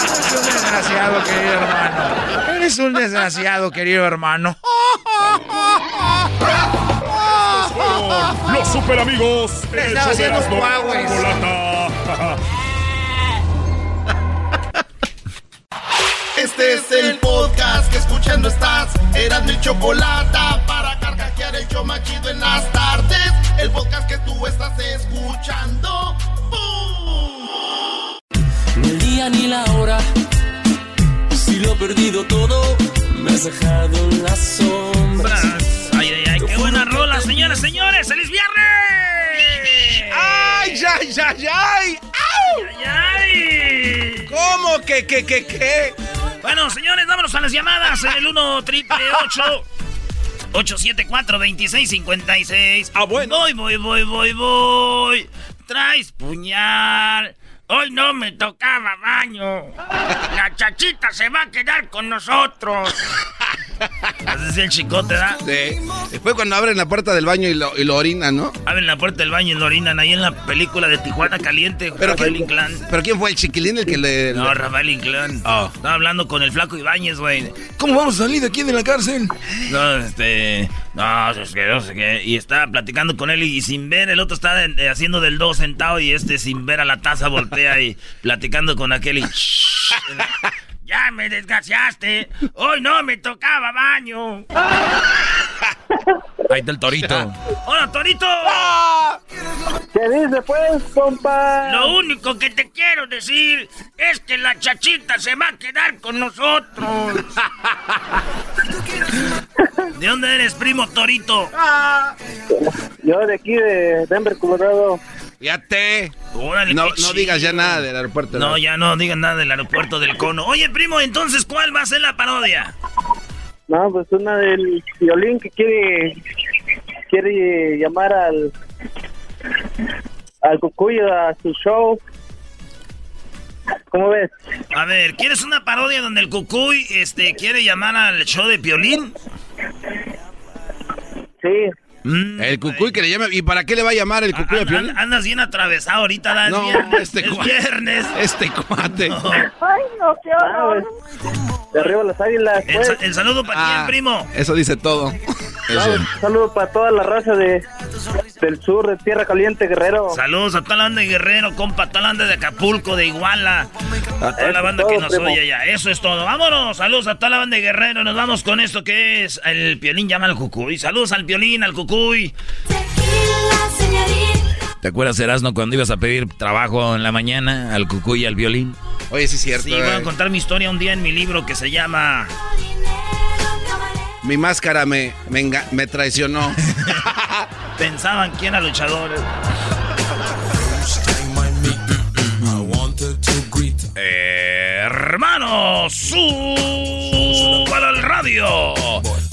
Eres un desgraciado, hermano. Eres un desgraciado, querido hermano. Los super amigos. Este es el podcast que escuchando estás. Eran mi chocolate para carcajear el yo machido en las tardes. El podcast que tú estás escuchando. Lo perdido todo, me has dejado en las sombras. Ay, ay, ay, qué buena rola, señores, señores. ¡Feliz viernes! ¡Ay, ay, ay, ay! ¡Au! ¡Ay, ay! ¿Cómo que, que, que, qué? Bueno, señores, vámonos a las llamadas en el 1 triple 874 2656 Ah, bueno. Voy, voy, voy, voy, voy. Traes puñal. Hoy no me tocaba baño. La chachita se va a quedar con nosotros. Así es el chicote, ¿da? Sí. Después cuando abren la puerta del baño y lo, y lo orinan, ¿no? Abren la puerta del baño y lo orinan ahí en la película de Tijuana Caliente. Pero Rafael ¿quién, Inclán. ¿Pero quién fue el chiquilín el que le...? No, le- Rafael Inclán. Oh. Estaba hablando con el flaco Ibáñez, güey. ¿Cómo vamos a salir de aquí de la cárcel? No, este. No, es que no sé qué. Y estaba platicando con él y, y sin ver, el otro está eh, haciendo del dos sentado y este sin ver a la taza voltea y platicando con aquel y. Ya me desgraciaste. Hoy no me tocaba baño. Ahí está el torito. ¡Hola, Torito! ¿Qué dice pues, compa? Lo único que te quiero decir es que la chachita se va a quedar con nosotros. ¿De dónde eres, primo Torito? Yo de aquí de Denver, Colorado. Fíjate. Órale, No, no digas ya nada del aeropuerto. No, ya no digan nada del aeropuerto del cono. Oye, primo, entonces, ¿cuál va a ser la parodia? No, pues una del violín que quiere quiere llamar al al cucuyo a su show. ¿Cómo ves? A ver, ¿quieres una parodia donde el cucuy este, quiere llamar al show de Piolín? Sí. El cucuy que le llama. ¿Y para qué le va a llamar el cucuy a An- Piolín? an- andas bien atravesado ahorita, Dan. No, viernes. este es cua- viernes. Este cuate. Ay, no, qué horror. De arriba las águilas, El, pues. el saludo para Ah, quién, primo. Eso dice todo. Un saludo para toda la raza de del sur, de Tierra Caliente, Guerrero. Saludos a toda la banda de Guerrero, compa, a toda la banda de Acapulco, de Iguala, a toda la es banda todo, que nos primo. oye allá. Eso es todo. Vámonos, saludos a toda la banda de Guerrero. Nos vamos con esto que es el Piolín llama al Cucuy. Saludos al Piolín, al Cucuy. ¿Te acuerdas, Erasno, cuando ibas a pedir trabajo en la mañana al cucuy y al violín? Oye, sí es cierto. Sí, voy a eh. contar mi historia un día en mi libro que se llama Mi máscara me, me, traicionó. Pensaban que era luchador. Hermanos, suban al radio.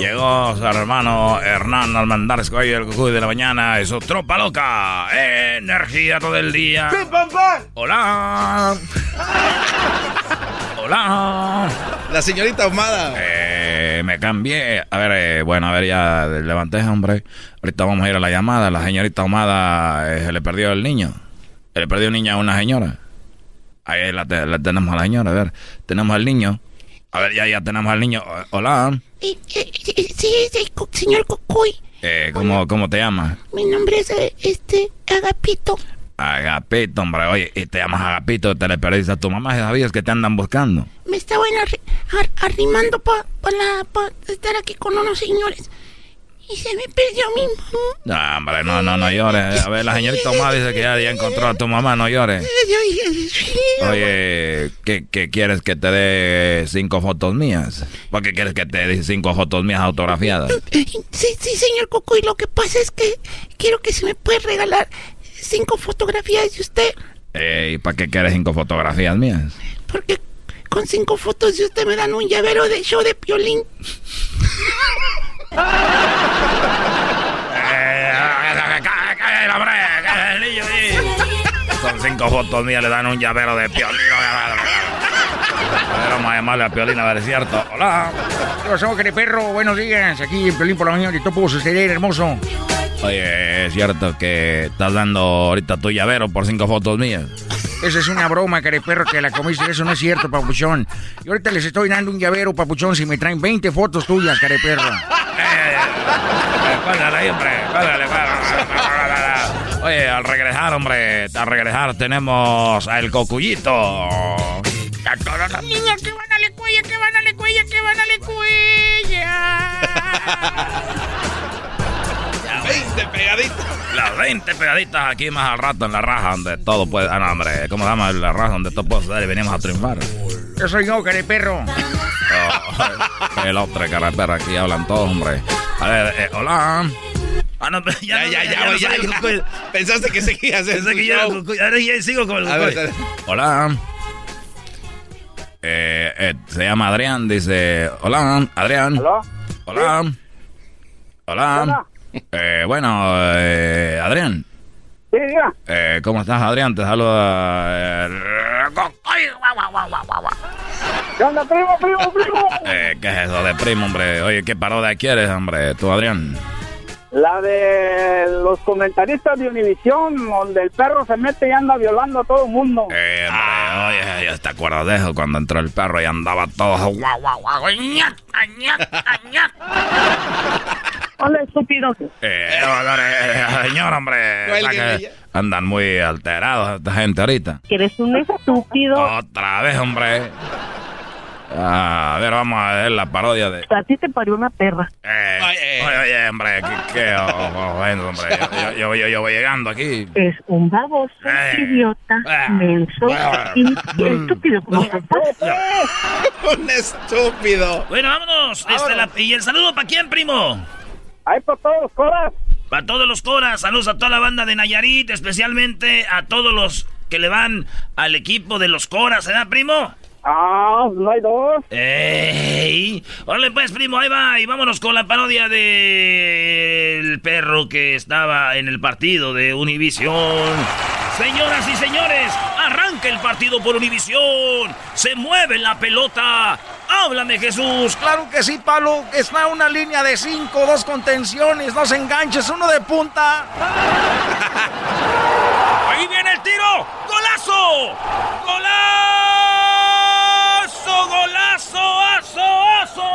Llegó su hermano Hernán Almandares Cuello, el cucuy de la mañana, es su tropa loca. Energía todo el día. Hola. Hola. La señorita ahumada. Eh, me cambié. A ver, eh, bueno, a ver, ya levanté, hombre. Ahorita vamos a ir a la llamada. La señorita ahumada eh, se le perdió el niño. Se le perdió un niño a una señora. Ahí la, te- la tenemos a la señora, a ver. Tenemos al niño. A ver, ya, ya tenemos al niño. Hola. Eh, eh, eh, sí, señor Cucuy. Eh, ¿cómo, ¿Cómo te llamas? Mi nombre es este Agapito. Agapito, hombre. Oye, y te llamas Agapito, te le perdiste a tu mamá. ¿Sabías que te andan buscando? Me estaban arri- ar- arrimando para estar aquí con unos señores. Y se me perdió mi mamá. No, hombre, no, no, no llores. A ver, la señorita Omar dice que ya, ya encontró a tu mamá, no llores. Oye, ¿qué, qué quieres que te dé cinco fotos mías? ¿Por qué quieres que te dé cinco fotos mías autografiadas? Sí, sí, señor Cucuy. Lo que pasa es que quiero que se me puede regalar cinco fotografías de usted. ¿Y para qué quieres cinco fotografías mías? Porque con cinco fotos de usted me dan un llavero de show de piolín. Con cinco fotos mías le dan un llavero de piolín. Vamos a llamarle a Piolín a ver es cierto. Hola. ¿Qué pasó, querido perro? Buenos días. Aquí en Piolín por la mañana y todo pudo suceder, hermoso. Oye, es cierto que estás dando ahorita tu llavero por cinco fotos mías. Esa es una broma, careperro, que la comiste. Eso no es cierto, papuchón. Y ahorita les estoy dando un llavero, papuchón, si me traen 20 fotos tuyas, careperro. Pásale ahí, hombre. Pásale, pásale. Oye, al regresar, hombre, al regresar tenemos al cocuyito. A todos los Niña, que van a la cuella, que van a la cuella, que van a la cuella. 20 pegaditas. Las 20 pegaditas aquí más al rato en la raja donde todo puede. Ah, no, hombre, ¿cómo se llama? La raja donde todo puede suceder y venimos a triunfar. Yo soy yo, careperro. Oh, el otro carapera aquí hablan todos, hombre. A ver, eh, hola. Ah, no, ya, ya, ya, ya, ya, Pensaste que seguías en Pensé que ya. Ahora ya sigo con el. Hola. Eh, eh, se llama Adrián, dice. Hola, Adrián. ¿Hola? Hola. Hola. Hola. Eh, bueno, eh, Adrián. Sí. Eh, ¿Cómo estás, Adrián? Te saluda. ¿Qué onda, primo, primo, primo? eh, ¿Qué es eso de primo, hombre? Oye, ¿qué parodia quieres, hombre? Tú, Adrián. La de los comentaristas de Univisión, donde el perro se mete y anda violando a todo el mundo. Eh, hombre, oye, ya te acuerdas de eso cuando entró el perro y andaba todo. guau, guau, guau, ñac, ñac, ñac. Hola, estúpido. Eh, eh, señor, hombre. Cuélguenle ¿verdad que Andan muy alterados esta gente ahorita. Que eres un estúpido. Otra vez, hombre. Ah, a ver, vamos a ver la parodia de. A ti te parió una perra. Eh, oye, oye, hombre, ¿qué, qué oh, oh, bueno, hombre? Yo, yo, yo, yo voy llegando aquí. Es un baboso, Eh. idiota, menso y, y estúpido como. Un estúpido. Bueno, vámonos. Este, la- ¿Y el saludo para quién, primo? Ahí para todos los coras. Para todos los coras. Saludos a toda la banda de Nayarit, especialmente a todos los que le van al equipo de los coras, ¿verdad, primo? Ah, no hay dos. ¡Ey! Órale pues, primo, ahí va. Y vámonos con la parodia del perro que estaba en el partido de Univisión. Señoras y señores, arranca el partido por Univisión. Se mueve la pelota. Háblame, Jesús. Claro que sí, Pablo. Está una línea de cinco, dos contenciones, dos enganches, uno de punta. Ahí viene el tiro. ¡Golazo! ¡Golazo! ¡Golazo! ¡Azo! ¡Azo!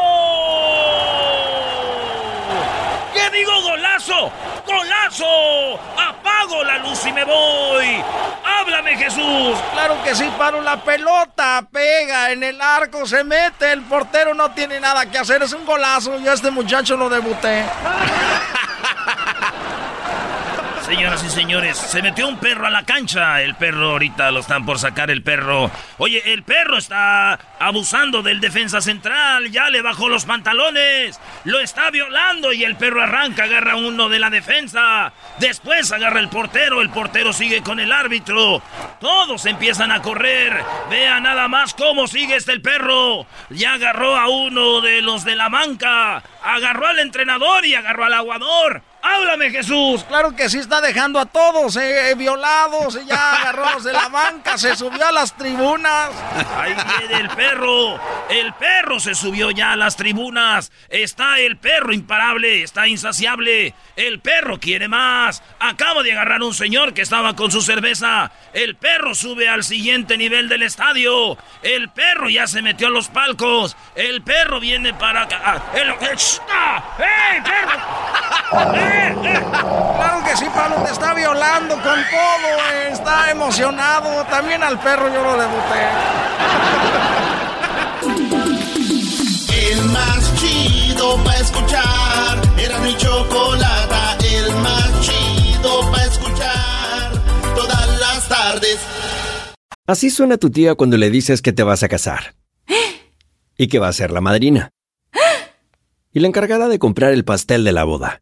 ¿Qué digo golazo? ¡Golazo! ¡Apago la luz y me voy! ¡Háblame, Jesús! Claro que sí, Pablo. La pelota pega en el arco, se mete. El portero no tiene nada que hacer. Es un golazo. Yo a este muchacho lo debuté. Señoras y señores, se metió un perro a la cancha. El perro ahorita lo están por sacar el perro. Oye, el perro está abusando del defensa central. Ya le bajó los pantalones. Lo está violando y el perro arranca, agarra uno de la defensa. Después agarra el portero. El portero sigue con el árbitro. Todos empiezan a correr. Vea nada más cómo sigue este el perro. Ya agarró a uno de los de la banca. Agarró al entrenador y agarró al aguador. ¡Háblame, Jesús! Claro que sí está dejando a todos eh, violados. y Ya agarró a los de la banca, se subió a las tribunas. Ahí viene el perro. El perro se subió ya a las tribunas. Está el perro imparable, está insaciable. El perro quiere más. Acaba de agarrar un señor que estaba con su cerveza. El perro sube al siguiente nivel del estadio. El perro ya se metió a los palcos. El perro viene para acá. Ah, el-. ¡Eh, perro! ¡Eh, eh! Claro que sí, Pablo, te está violando con todo. eh, Está emocionado. También al perro yo lo debuté. El más chido para escuchar. Era mi chocolata. El más chido para escuchar. Todas las tardes. Así suena tu tía cuando le dices que te vas a casar. Y que va a ser la madrina. Y la encargada de comprar el pastel de la boda.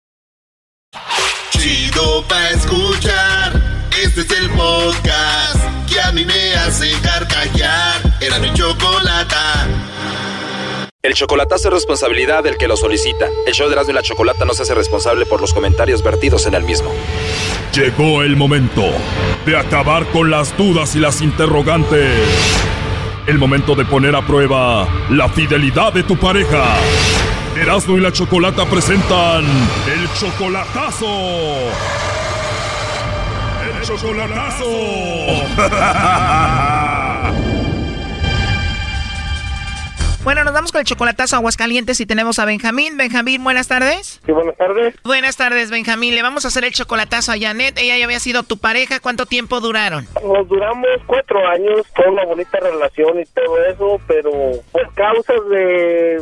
Chido pa' escuchar. Este es el podcast que a mí me hace carcajear. Era mi chocolata. El chocolatazo es responsabilidad del que lo solicita. El show de Erasmo y la Chocolata no se hace responsable por los comentarios vertidos en el mismo. Llegó el momento de acabar con las dudas y las interrogantes. El momento de poner a prueba la fidelidad de tu pareja. Erasmo y la Chocolata presentan el chocolatazo. El chocolatazo. Bueno, nos vamos con el chocolatazo Aguascalientes y tenemos a Benjamín. Benjamín, buenas tardes. Sí, buenas tardes. Buenas tardes, Benjamín. Le vamos a hacer el chocolatazo a Janet. Ella ya había sido tu pareja. ¿Cuánto tiempo duraron? Nos duramos cuatro años, fue una bonita relación y todo eso, pero por causas de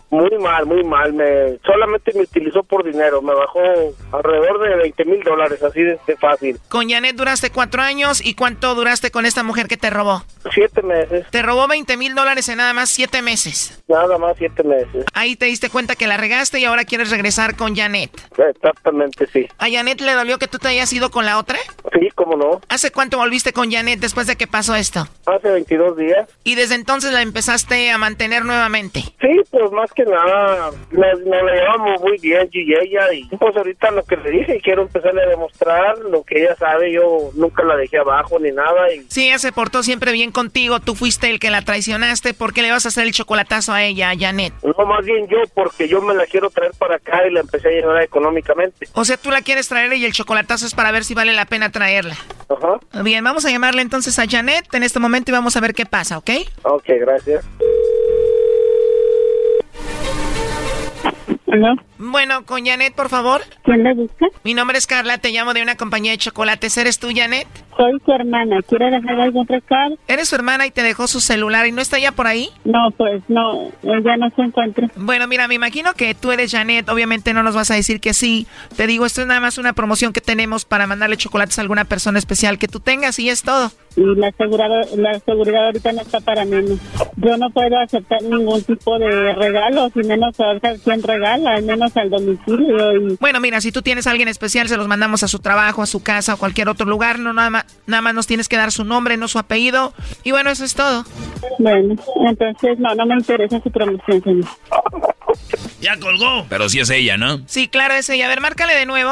Muy mal, muy mal. Me solamente me utilizó por dinero. Me bajó alrededor de 20 mil dólares, así de, de, fácil. Con Janet duraste cuatro años. ¿Y cuánto duraste con esta mujer que te robó? Siete meses. Te robó 20 mil dólares en nada más siete meses. Nada más siete meses. Ahí te diste cuenta que la regaste y ahora quieres regresar con Janet. Exactamente, sí. ¿A Janet le dolió que tú te hayas ido con la otra? Sí, cómo no. ¿Hace cuánto volviste con Janet después de que pasó esto? Hace 22 días. ¿Y desde entonces la empezaste a mantener nuevamente? Sí, pues más que nada, nos, nos la llevamos muy bien yo y ella. Y pues ahorita lo que le dije, quiero empezarle a demostrar lo que ella sabe. Yo nunca la dejé abajo ni nada. Y... Sí, ella se portó siempre bien contigo. Tú fuiste el que la traicionaste. ¿Por qué le vas a hacer el chocolatazo a ella, a Janet? No, más bien yo, porque yo me la quiero traer para acá y la empecé a llevar económicamente. O sea, tú la quieres traer y el chocolatazo es para ver si vale la pena traerla. Ajá. Bien, vamos a llamarle entonces a Janet en este momento y vamos a ver qué pasa, ¿ok? Ok, gracias. ¿Aló? Bueno, con Janet, por favor. ¿Quién la busca? Mi nombre es Carla, te llamo de una compañía de chocolates. ¿Eres tú, Janet? Soy su hermana. ¿Quiere dejar algún recado? ¿Eres su hermana y te dejó su celular y no está ya por ahí? No, pues no, ella no se encuentra. Bueno, mira, me imagino que tú eres Janet. Obviamente no nos vas a decir que sí. Te digo, esto es nada más una promoción que tenemos para mandarle chocolates a alguna persona especial que tú tengas y es todo. Y la, asegurado, la seguridad ahorita no está para menos. Yo no puedo aceptar ningún tipo de regalo, si menos saber quién regala, al menos al domicilio. Y... Bueno, mira, si tú tienes a alguien especial, se los mandamos a su trabajo, a su casa o cualquier otro lugar. No, nada más, nada más nos tienes que dar su nombre, no su apellido. Y bueno, eso es todo. Bueno, entonces no, no me interesa su promoción, señor. Ya colgó. Pero sí es ella, ¿no? Sí, claro, es ella. A ver, márcale de nuevo.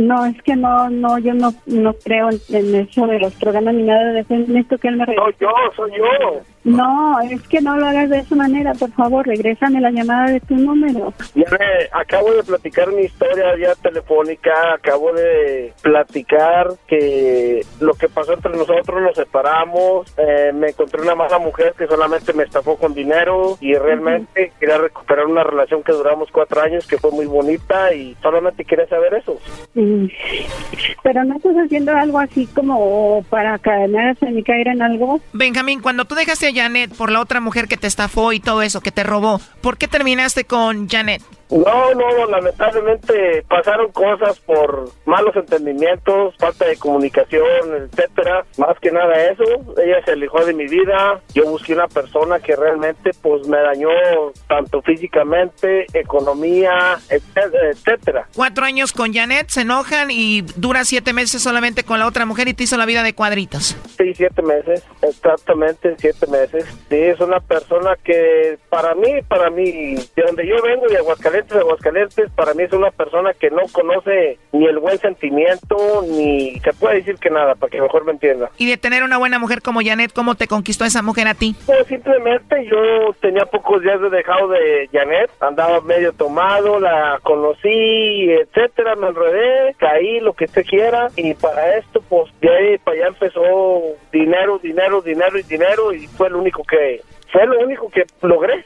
no, es que no, no, yo no, no creo en, eso de los programas ni nada de eso. Necesito que él me regrese. Soy yo, soy yo. No, es que no lo hagas de esa manera, por favor, regrésame la llamada de tu número. Ya me, acabo de platicar mi historia ya telefónica, acabo de platicar que lo que pasó entre nosotros, nos separamos, eh, me encontré una mala mujer que solamente me estafó con dinero y realmente quería recuperar una relación que duramos cuatro años, que fue muy bonita y solamente quería saber eso. Pero no estás haciendo algo así como para caer, caer en algo. Benjamín, cuando tú dejaste Janet por la otra mujer que te estafó y todo eso, que te robó. ¿Por qué terminaste con Janet? No, no, lamentablemente pasaron cosas por malos entendimientos, falta de comunicación, etcétera. Más que nada eso, ella se alejó de mi vida. Yo busqué una persona que realmente pues me dañó tanto físicamente, economía, etcétera. Cuatro años con Janet, se enojan y dura siete meses solamente con la otra mujer y te hizo la vida de cuadritos. Sí, siete meses, exactamente siete meses. Sí, es una persona que para mí, para mí, de donde yo vengo, de Aguascalientes, de Aguascalientes para mí es una persona que no conoce ni el buen sentimiento, ni se puede decir que nada, para que mejor me entienda. Y de tener una buena mujer como Janet, ¿cómo te conquistó esa mujer a ti? Pues simplemente yo tenía pocos días de dejado de Janet, andaba medio tomado, la conocí, etcétera, me enredé, caí, lo que usted quiera, y para esto, pues de ahí para allá empezó dinero, dinero, dinero y dinero, y fue lo único que, fue lo único que logré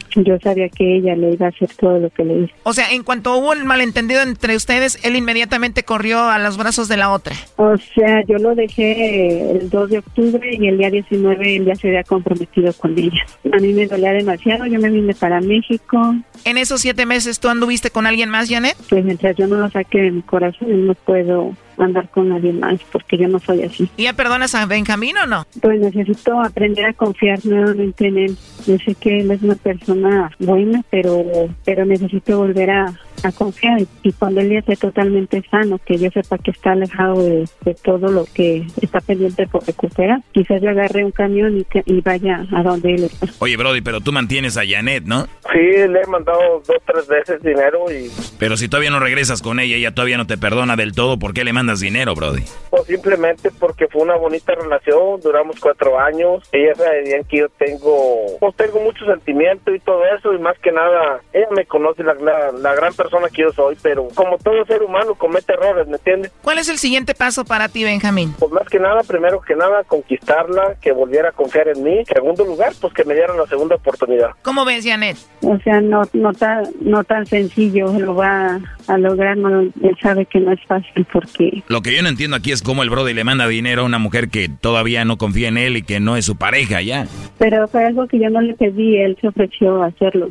Yo sabía que ella le iba a hacer todo lo que le hizo. O sea, en cuanto hubo un malentendido entre ustedes, él inmediatamente corrió a los brazos de la otra. O sea, yo lo dejé el 2 de octubre y el día 19 él ya se había comprometido con ella. A mí me dolía demasiado, yo me vine para México. ¿En esos siete meses tú anduviste con alguien más, Janet? Pues mientras yo no lo saque de mi corazón, no puedo andar con nadie más porque yo no soy así. ¿Y ya perdonas a Benjamín o no? Pues necesito aprender a confiar nuevamente en él. Yo sé que él es una persona buena, pero, pero necesito volver a, a confiar y cuando él ya esté totalmente sano, que yo sepa que está alejado de, todo lo que está pendiente por recuperar, quizás yo agarre un camión y, y vaya a donde él está. Oye, Brody, pero tú mantienes a Janet, ¿no? Sí, le he mandado dos, tres veces dinero y... Pero si todavía no regresas con ella, ella todavía no te perdona del todo, ¿por qué le mandas dinero, Brody? Pues simplemente porque fue una bonita relación, duramos cuatro años, ella sabe que yo tengo, pues tengo mucho sentimiento y todo eso, y más que nada, ella me conoce la, la, la gran persona que yo soy, pero como todo ser humano comete errores, ¿me entiendes? ¿Cuál es el siguiente paso para ti, Benjamín? Pues más que nada, primero que nada, conquistarla, que volviera a confiar en mí. Segundo lugar, pues que me dieran la segunda oportunidad. ¿Cómo ves, Janet? O sea, no, no, tan, no tan sencillo, lo va a lograr, no, él sabe que no es fácil porque... Lo que yo no entiendo aquí es cómo el brother le manda dinero a una mujer que todavía no confía en él y que no es su pareja ya. Pero fue algo que yo no le pedí, él se ofreció a hacerlo.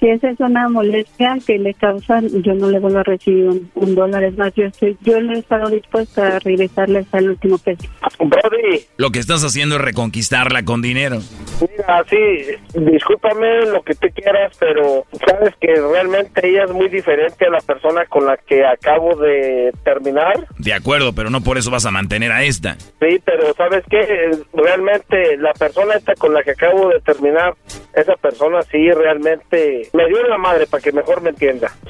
Si esa es una molestia que le causa yo no le vuelvo a recibir un, dólar. Es más, yo estoy, yo no he estado dispuesta a regresarle hasta el último peso. Lo que estás haciendo es reconquistarla con dinero. Mira, sí, discúlpame lo que tú quieras, pero sabes que realmente ella es muy diferente a la persona con la que acabo de terminar. De acuerdo, pero no por eso vas a mantener a esta. Sí, pero sabes que realmente la persona esta con la que acabo de terminar, esa persona sí realmente me dio la madre para que mejor me entienda.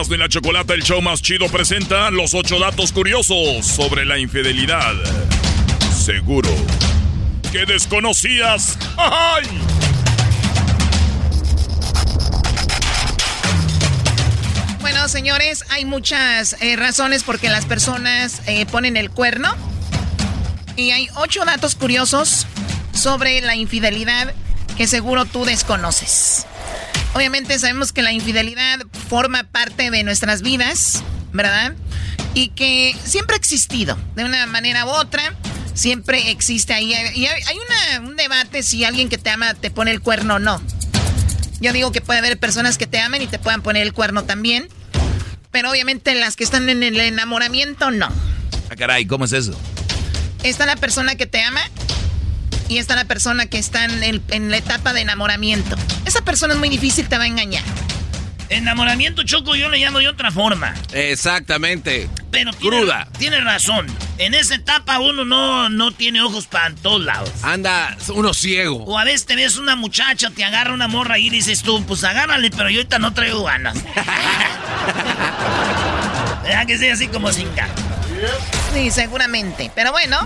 Erasmo y la Chocolata, el show más chido, presenta los ocho datos curiosos sobre la infidelidad. Seguro que desconocías. ¡Ay! Bueno, señores, hay muchas eh, razones por qué las personas eh, ponen el cuerno. Y hay ocho datos curiosos sobre la infidelidad que seguro tú desconoces. Obviamente sabemos que la infidelidad forma parte de nuestras vidas, ¿verdad? Y que siempre ha existido, de una manera u otra, siempre existe ahí. Y hay un debate si alguien que te ama te pone el cuerno o no. Yo digo que puede haber personas que te amen y te puedan poner el cuerno también. Pero obviamente las que están en el enamoramiento, no. Ah, caray, ¿cómo es eso? Está la persona que te ama y está la persona que está en, en la etapa de enamoramiento. Esa persona es muy difícil, te va a engañar. Enamoramiento, Choco, yo le llamo de otra forma. Exactamente. Pero tiene, Cruda. Tiene razón. En esa etapa uno no, no tiene ojos para todos lados. Anda, uno ciego. O a veces te ves una muchacha, te agarra una morra y dices tú, pues agárrale, pero yo ahorita no traigo ganas. ¿Verdad que sea así como sin ganas? Sí, seguramente. Pero bueno,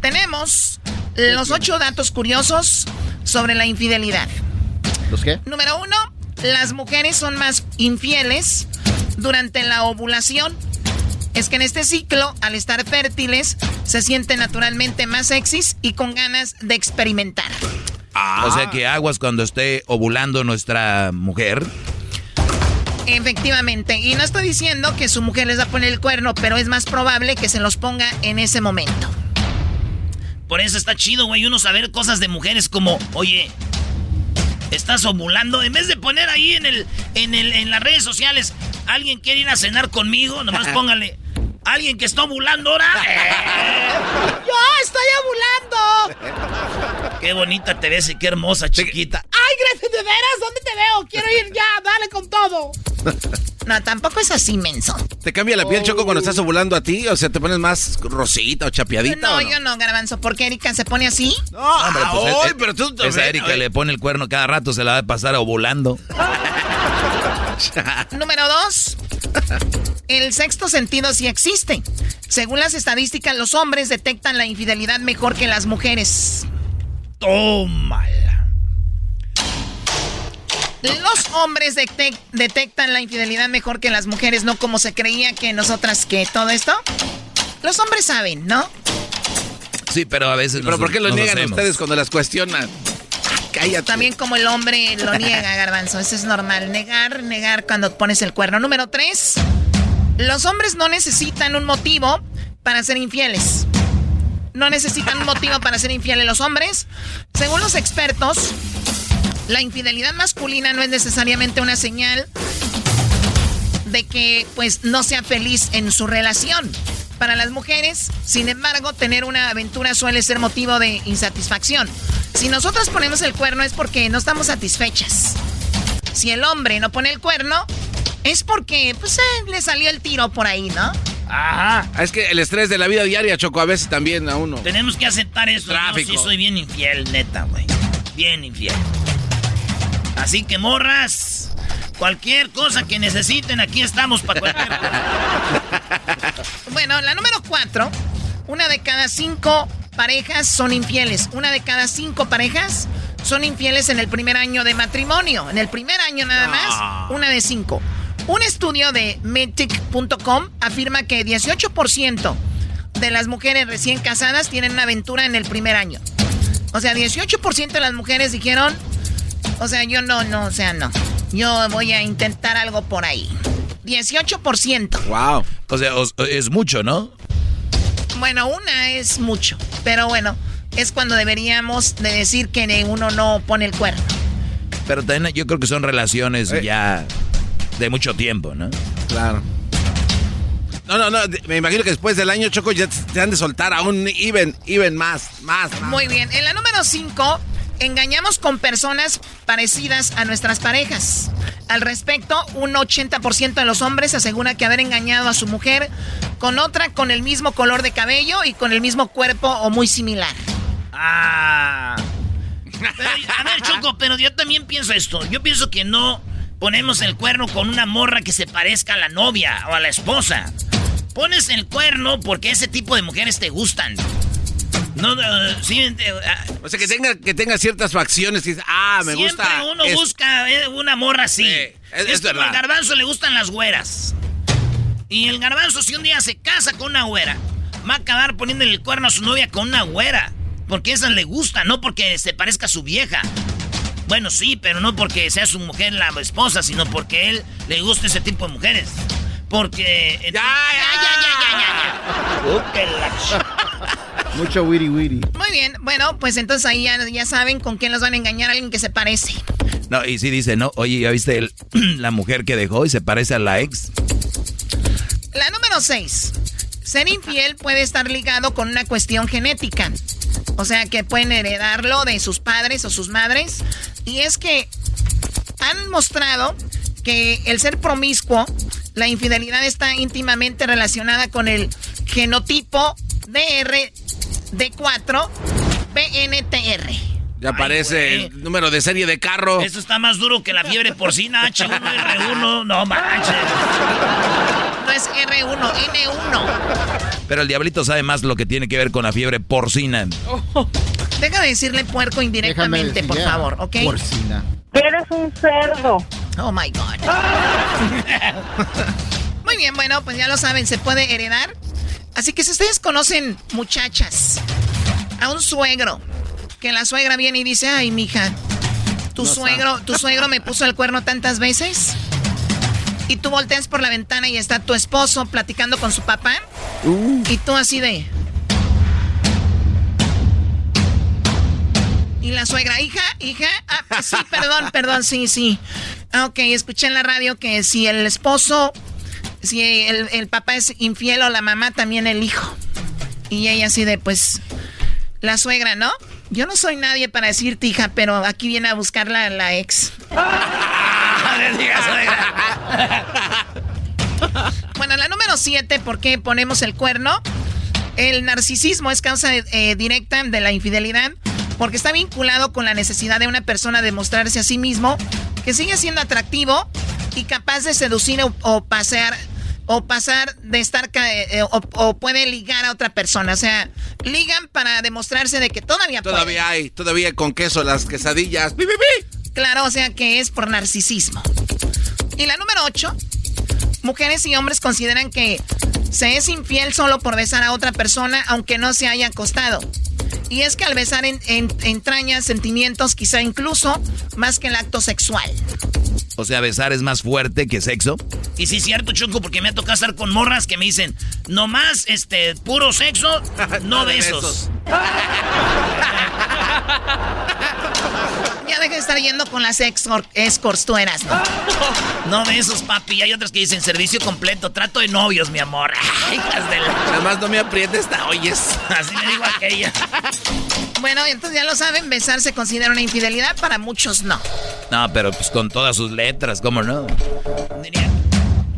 tenemos los ocho datos curiosos sobre la infidelidad. ¿Los qué? Número uno, las mujeres son más infieles durante la ovulación. Es que en este ciclo, al estar fértiles, se sienten naturalmente más sexys y con ganas de experimentar. O sea que aguas cuando esté ovulando nuestra mujer. Efectivamente, y no estoy diciendo que su mujer les va a poner el cuerno, pero es más probable que se los ponga en ese momento. Por eso está chido, güey, uno saber cosas de mujeres como, oye, estás ovulando. En vez de poner ahí en el, en el, en las redes sociales, alguien quiere ir a cenar conmigo, nomás póngale. ¿Alguien que está ovulando ahora? ¡Yo estoy ovulando! Qué bonita te ves y qué hermosa, chiquita. ¡Ay, gracias, de veras! ¿Dónde te veo? Quiero ir ya, dale con todo. No, tampoco es así, menso. ¿Te cambia la piel, Choco, cuando estás ovulando a ti? O sea, ¿te pones más rosita o chapeadita? No, o yo no, Garbanzo. ¿Por qué Erika se pone así? No, Hombre, pues, ay, es- es- pero tú... Esa Erika le pone el cuerno cada rato, se la va a pasar ovulando. Número dos. El sexto sentido sí existe. Según las estadísticas, los hombres detectan la infidelidad mejor que las mujeres. Tómala. Los hombres detec- detectan la infidelidad mejor que las mujeres, no como se creía que nosotras que todo esto. Los hombres saben, ¿no? Sí, pero a veces ¿Pero nos- por qué lo niegan hacemos. ustedes cuando las cuestionan? Cállate. También como el hombre lo niega, garbanzo. Eso es normal. Negar, negar cuando pones el cuerno. Número tres. Los hombres no necesitan un motivo para ser infieles. No necesitan un motivo para ser infieles los hombres. Según los expertos, la infidelidad masculina no es necesariamente una señal de que pues no sea feliz en su relación. Para las mujeres, sin embargo, tener una aventura suele ser motivo de insatisfacción. Si nosotras ponemos el cuerno es porque no estamos satisfechas. Si el hombre no pone el cuerno, es porque pues eh, le salió el tiro por ahí, ¿no? Ajá. Ah, Es que el estrés de la vida diaria, Choco, a veces también a uno. Tenemos que aceptar eso. Tráfico. Yo sí soy bien infiel, neta, güey. bien infiel. Así que morras, cualquier cosa que necesiten, aquí estamos para cualquier Bueno, la número cuatro, una de cada cinco parejas son infieles. Una de cada cinco parejas son infieles en el primer año de matrimonio. En el primer año nada más, una de cinco. Un estudio de Metic.com afirma que 18% de las mujeres recién casadas tienen una aventura en el primer año. O sea, 18% de las mujeres dijeron, o sea, yo no, no, o sea, no. Yo voy a intentar algo por ahí. 18%. Wow. O sea, es mucho, ¿no? Bueno, una es mucho, pero bueno, es cuando deberíamos de decir que uno no pone el cuerno. Pero también yo creo que son relaciones Eh. ya de mucho tiempo, ¿no? Claro. No, no, no, me imagino que después del año Choco ya te han de soltar a un even, even más, más, más. Muy bien, en la número 5, engañamos con personas parecidas a nuestras parejas. Al respecto, un 80% de los hombres asegura que haber engañado a su mujer con otra con el mismo color de cabello y con el mismo cuerpo o muy similar. Ah. Pero, a ver, Choco, pero yo también pienso esto. Yo pienso que no ponemos el cuerno con una morra que se parezca a la novia o a la esposa. Pones el cuerno porque ese tipo de mujeres te gustan. No, eh, sí, eh, ah, O sea, que tenga, que tenga ciertas facciones que ah, me siempre gusta. uno es- busca eh, una morra así. es- es es como verdad. al garbanzo le gustan las güeras. Y el garbanzo, si un día se casa con una güera, va a acabar poniéndole el cuerno a su novia con una güera. Porque esa le gusta, no porque se parezca a su vieja. Bueno, sí, pero no porque sea su mujer la esposa, sino porque él le gusta ese tipo de mujeres. Porque. Ya, ya, ya, ya, ya, ya. Mucho witty witty. Muy bien, bueno, pues entonces ahí ya, ya saben con quién los van a engañar alguien que se parece. No, y sí dice, no, oye, ¿ya viste el- la mujer que dejó y se parece a la ex? La número 6. Ser infiel puede estar ligado con una cuestión genética. O sea, que pueden heredarlo de sus padres o sus madres. Y es que han mostrado que el ser promiscuo, la infidelidad está íntimamente relacionada con el genotipo DRD4 BNTR. Ya aparece el número de serie de carro. Esto está más duro que la fiebre porcina H1R1. No manches. No es R1, N1. Pero el diablito sabe más lo que tiene que ver con la fiebre porcina. Deja de decirle puerco indirectamente, decir por favor, ¿ok? Porcina. Eres un cerdo. Oh my God. Muy bien, bueno, pues ya lo saben, se puede heredar. Así que si ustedes conocen, muchachas, a un suegro, que la suegra viene y dice, ay, mija, tu No suegro, tu suegro me puso el cuerno tantas veces. Y tú volteas por la ventana y está tu esposo platicando con su papá. Y tú así de. Y la suegra, hija, hija, ah, sí, perdón, perdón, sí, sí. Ah, ok, escuché en la radio que si el esposo, si el, el papá es infiel o la mamá, también el hijo. Y ella así de, pues, la suegra, ¿no? Yo no soy nadie para decirte, hija, pero aquí viene a buscar la, ex. Bueno, la número 7, ¿por qué ponemos el cuerno? El narcisismo es causa eh, directa de la infidelidad porque está vinculado con la necesidad de una persona de mostrarse a sí mismo que sigue siendo atractivo y capaz de seducir o, o pasear o pasar de estar ca- eh, o, o puede ligar a otra persona, o sea, ligan para demostrarse de que todavía puede. Todavía hay, todavía con queso las quesadillas. ¡Pi, pi, pi! Claro, o sea que es por narcisismo. Y la número 8, mujeres y hombres consideran que se es infiel solo por besar a otra persona aunque no se haya acostado. Y es que al besar en, en- entraña sentimientos quizá incluso más que el acto sexual. O sea, besar es más fuerte que sexo. Y sí, es cierto, Choco, porque me ha tocado estar con morras que me dicen, nomás, este, puro sexo, no besos. Ya deja de estar yendo con las escort- escorts, tú eras, ¿no? No besos, papi. Y hay otras que dicen servicio completo, trato de novios, mi amor. Ay, hijas de la- Nada más no me aprietes, oyes. Así me dijo aquella. Bueno, entonces ya lo saben, besar se considera una infidelidad, para muchos no. No, pero pues con todas sus letras, ¿cómo no?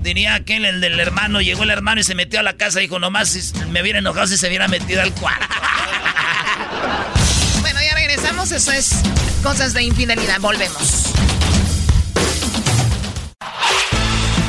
Diría aquel, el del hermano, llegó el hermano y se metió a la casa y dijo, nomás si me hubiera enojado si se hubiera metido al cuarto. Bueno, ya regresamos, eso es cosas de infidelidad. Volvemos.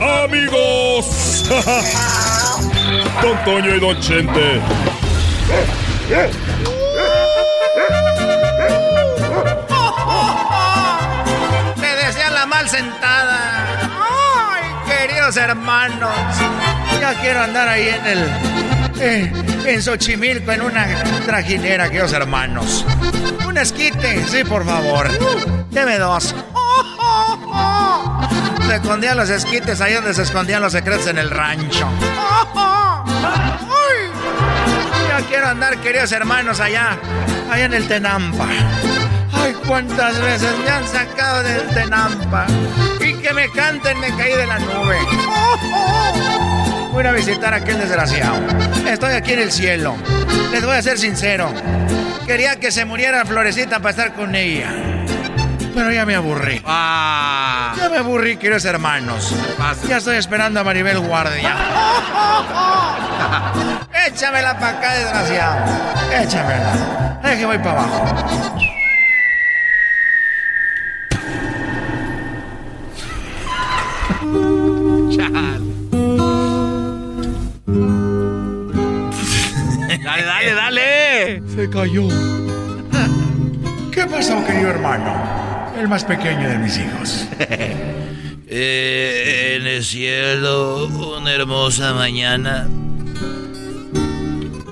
amigos. Don Toño y Don Chente. Me decían la mal sentada. Ay, queridos hermanos. Ya quiero andar ahí en el. eh, en Xochimilco, en una trajinera, queridos hermanos. Un esquite, sí, por favor. Deme dos. Se escondían los esquites ahí donde se escondían los secretos en el rancho. Ay, ya quiero andar, queridos hermanos, allá, allá en el Tenampa. Ay, cuántas veces me han sacado del Tenampa. Y que me canten, me caí de la nube. Voy a visitar a aquel desgraciado. Estoy aquí en el cielo. Les voy a ser sincero. Quería que se muriera Florecita para estar con ella. Pero ya me aburrí. Ya me aburrí, queridos hermanos. Ya estoy esperando a Maribel Guardia. Échamela para acá, desgraciado. Échamela. Ay, que voy para abajo. Dale, dale, dale. Se cayó. ¿Qué pasó, querido hermano? El más pequeño de mis hijos. Eh, en el cielo, una hermosa mañana.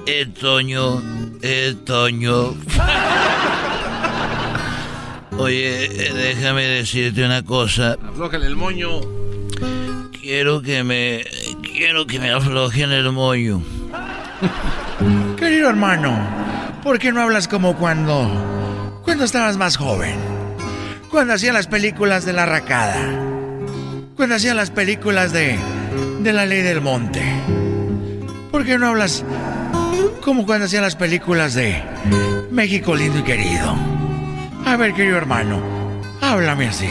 El Toño, el Toño. Oye, eh, déjame decirte una cosa. Aflójale el moño. Quiero que me. Quiero que me aflojen el moño. Querido hermano, ¿por qué no hablas como cuando. cuando estabas más joven? Cuando hacían las películas de la racada. Cuando hacían las películas de. de la ley del monte. ¿Por qué no hablas como cuando hacían las películas de México lindo y querido? A ver, querido hermano, háblame así.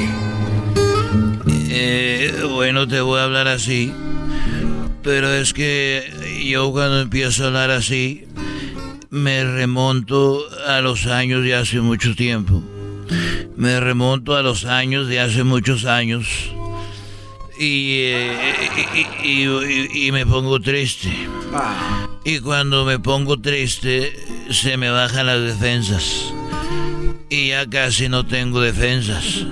Eh, bueno, te voy a hablar así. Pero es que yo cuando empiezo a hablar así, me remonto a los años de hace mucho tiempo. Me remonto a los años de hace muchos años. Y, eh, y- y- y- y me pongo triste. Y cuando me pongo triste, se me bajan las defensas. Y ya casi no tengo defensas.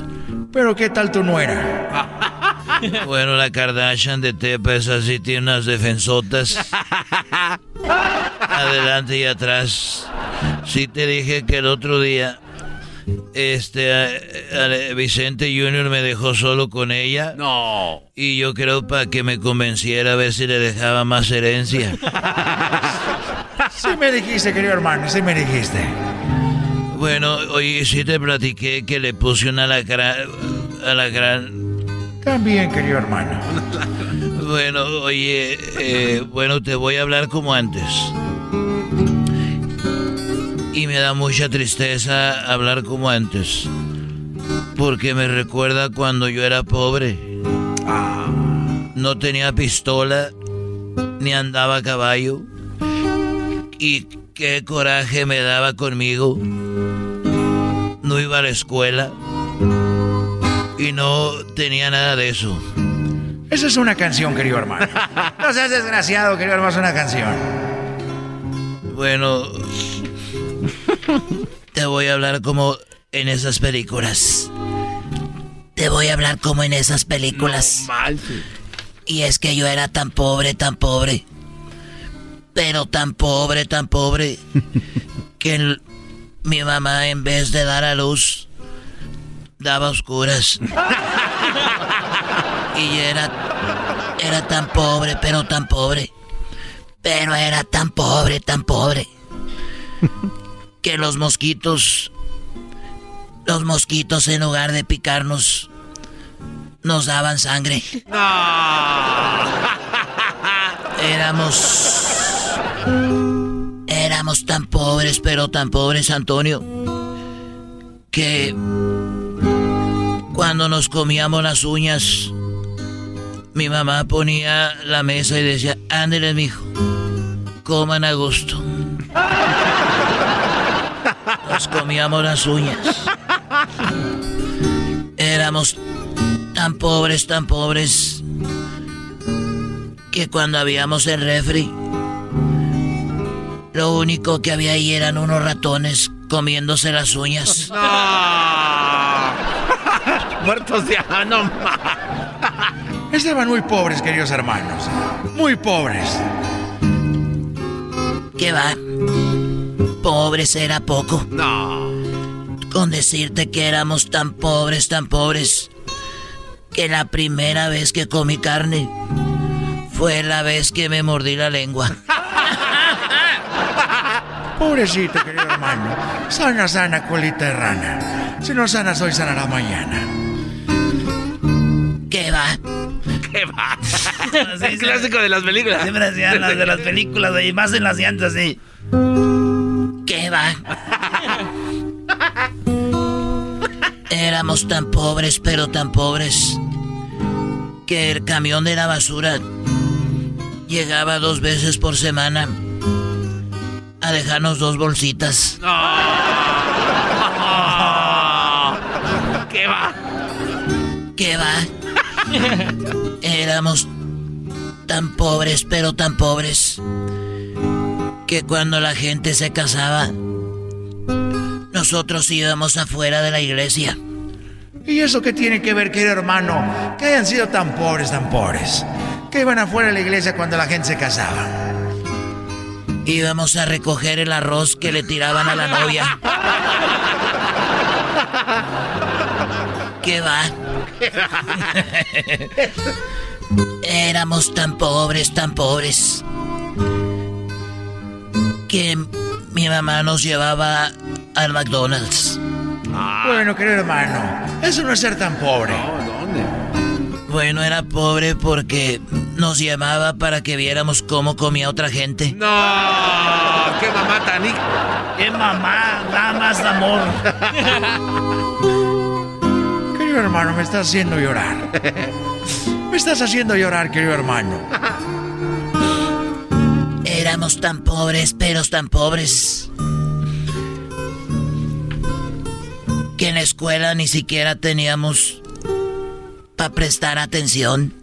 Pero ¿qué tal tu nuera? Bueno, la Kardashian de Tepa es así, tiene unas defensotas. Adelante y atrás. Sí te dije que el otro día, este, a- a- Vicente Junior me dejó solo con ella. No. Y yo creo para que me convenciera a ver si le dejaba más herencia. Sí me dijiste, querido hermano, sí me dijiste. Bueno, oye, sí te platiqué que le puse una alacrán, alacrán También, querido hermano. Bueno, oye, eh, bueno, te voy a hablar como antes. Y me da mucha tristeza hablar como antes. Porque me recuerda cuando yo era pobre. No tenía pistola, ni andaba a caballo. Y qué coraje me daba conmigo. No iba a la escuela. Y no tenía nada de eso. Esa es una canción, querido hermano. No seas desgraciado, querido hermano, es una canción. Bueno, te voy a hablar como en esas películas. Te voy a hablar como en esas películas. Y es que yo era tan pobre, tan pobre. Pero tan pobre, tan pobre. Que el- mi mamá en vez de dar a luz, daba oscuras. Y era, era tan pobre, pero tan pobre. Pero era tan pobre, tan pobre. Que los mosquitos los mosquitos en lugar de picarnos nos daban sangre. Éramos éramos tan pobres, pero tan pobres, Antonio, que cuando nos comíamos las uñas, mi mamá ponía la mesa y decía, ándale, mijo, coman a gusto. Nos comíamos las uñas. Éramos tan pobres, tan pobres, que cuando habíamos el refri, lo único que había ahí eran unos ratones comiéndose las uñas. Muertos de no. Estaban muy pobres, queridos hermanos. Muy pobres. ¿Qué va? Pobres era poco. No. Con decirte que éramos tan pobres, tan pobres, que la primera vez que comí carne fue la vez que me mordí la lengua. Pobrecito, querido hermano. Sana, sana, colita de rana. Si no sanas hoy, sanará mañana. ¿Qué va? ¿Qué va? Es clásico de las películas. Siempre hacían las de las películas, y más en las llantas, sí. ¿Qué va? Éramos tan pobres, pero tan pobres, que el camión de la basura llegaba dos veces por semana a dejarnos dos bolsitas. ¿Qué va? ¿Qué va? Éramos tan pobres, pero tan pobres, que cuando la gente se casaba, nosotros íbamos afuera de la iglesia. ¿Y eso qué tiene que ver, querido hermano? Que hayan sido tan pobres, tan pobres. Que iban afuera de la iglesia cuando la gente se casaba. Íbamos a recoger el arroz que le tiraban a la novia. ¿Qué va? Éramos tan pobres, tan pobres, que mi mamá nos llevaba al McDonald's. Bueno, querido hermano, eso no es ser tan pobre. Bueno, era pobre porque nos llamaba para que viéramos cómo comía otra gente. No, qué mamá tan ¡Qué mamá! Da más amor. Querido hermano, me estás haciendo llorar. Me estás haciendo llorar, querido hermano. Éramos tan pobres, pero tan pobres. Que en la escuela ni siquiera teníamos para prestar atención.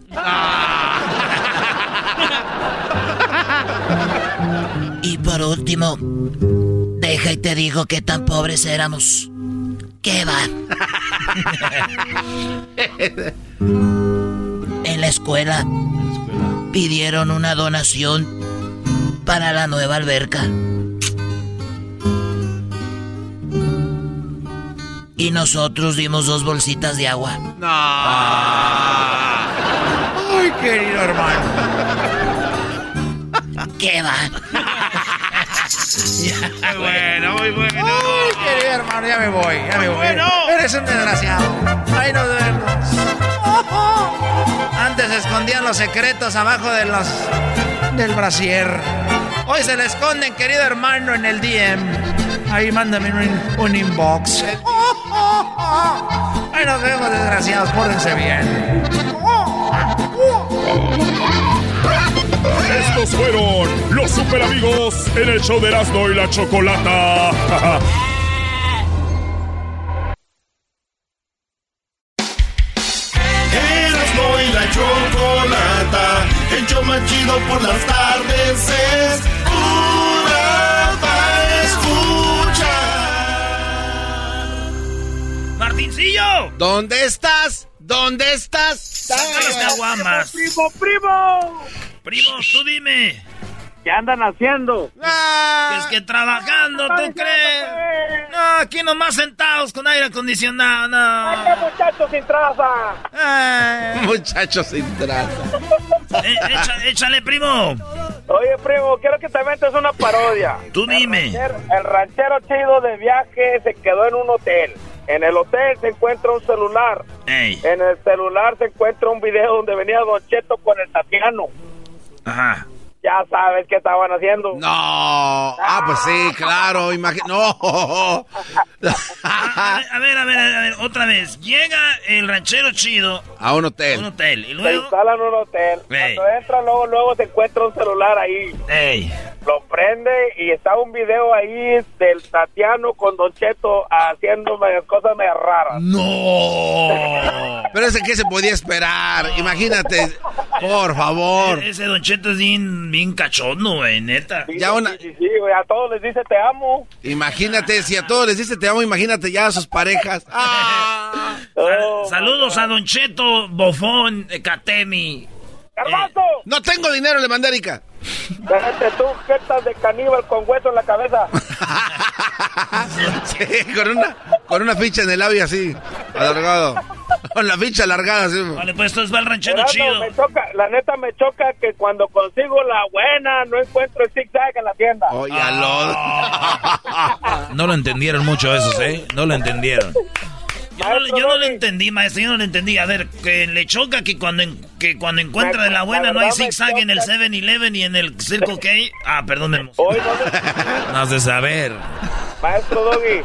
Y por último, deja y te digo que tan pobres éramos. ¿Qué va? en la escuela pidieron una donación para la nueva alberca. Y nosotros dimos dos bolsitas de agua. Ay, querido hermano. ¿Qué va? Muy bueno, muy bueno. Ay, querido hermano, ya me voy, ya me voy. bueno. Eres un desgraciado. Ahí nos vemos. Antes se escondían los secretos abajo de los del brasier. Hoy se le esconden, querido hermano, en el DM. Ahí mándame un, un inbox. Ahí nos vemos, desgraciados. Pórtense bien. Estos fueron los super amigos en el show de Erasmo y la Chocolata. ¿Dónde estás? ¿Dónde estás? Las caguamas. ¡Primo, primo! Primo, tú dime. ¿Qué andan haciendo? Es que trabajando, ¿tú crees? No, aquí nomás sentados con aire acondicionado, no. ¡Qué muchachos sin traza! Muchachos sin traza. Eh, echa- échale, primo. Oye, primo, quiero que te metas una parodia. Tú dime. El ranchero chido de viaje se quedó en un hotel. En el hotel se encuentra un celular. Ey. En el celular se encuentra un video donde venía Don Cheto con el Tatiano. Ajá. Ya sabes qué estaban haciendo. No. Ah, pues sí, claro. imagi- No. A ver, a ver, a ver, a ver, otra vez. Llega el ranchero chido A un hotel. a un hotel y Se luego... instalan en un hotel. Ey. Cuando entra, luego, luego se encuentra un celular ahí. Ey. Lo prende y está un video ahí del Tatiano con Don Cheto haciendo cosas medio raras. ¡No! Pero ese que se podía esperar. Imagínate. Por favor. E- Ese Don Cheto es bien, bien cachondo, güey, neta. Ya una. Sí, sí, güey, a todos les dice te amo. Imagínate, si a todos les dice te amo, imagínate ya a sus parejas. Ah. Oh, Sal- saludos a Don Cheto, Bofón, eh, Katemi. ¡Garbanzo! No tengo dinero, le mandé a Erika. Déjate tú, jetas de caníbal con hueso en la cabeza. Sí, con una, con una ficha en el labio así, alargado. Con la ficha alargada así. Vale, pues entonces va el ranchero Erasmo, chido. me choca, la neta me choca que cuando consigo la buena no encuentro el zigzag en la tienda. Oye, No lo entendieron mucho esos, ¿eh? No lo entendieron. Yo no, yo no le entendí, maestro, yo no le entendí. A ver, que le choca que cuando, en- que cuando encuentra de la buena no hay zigzag en el choca. 7-Eleven y en el Circle K. Ah, perdón, me Hoy no No has de saber. Maestro Doggy,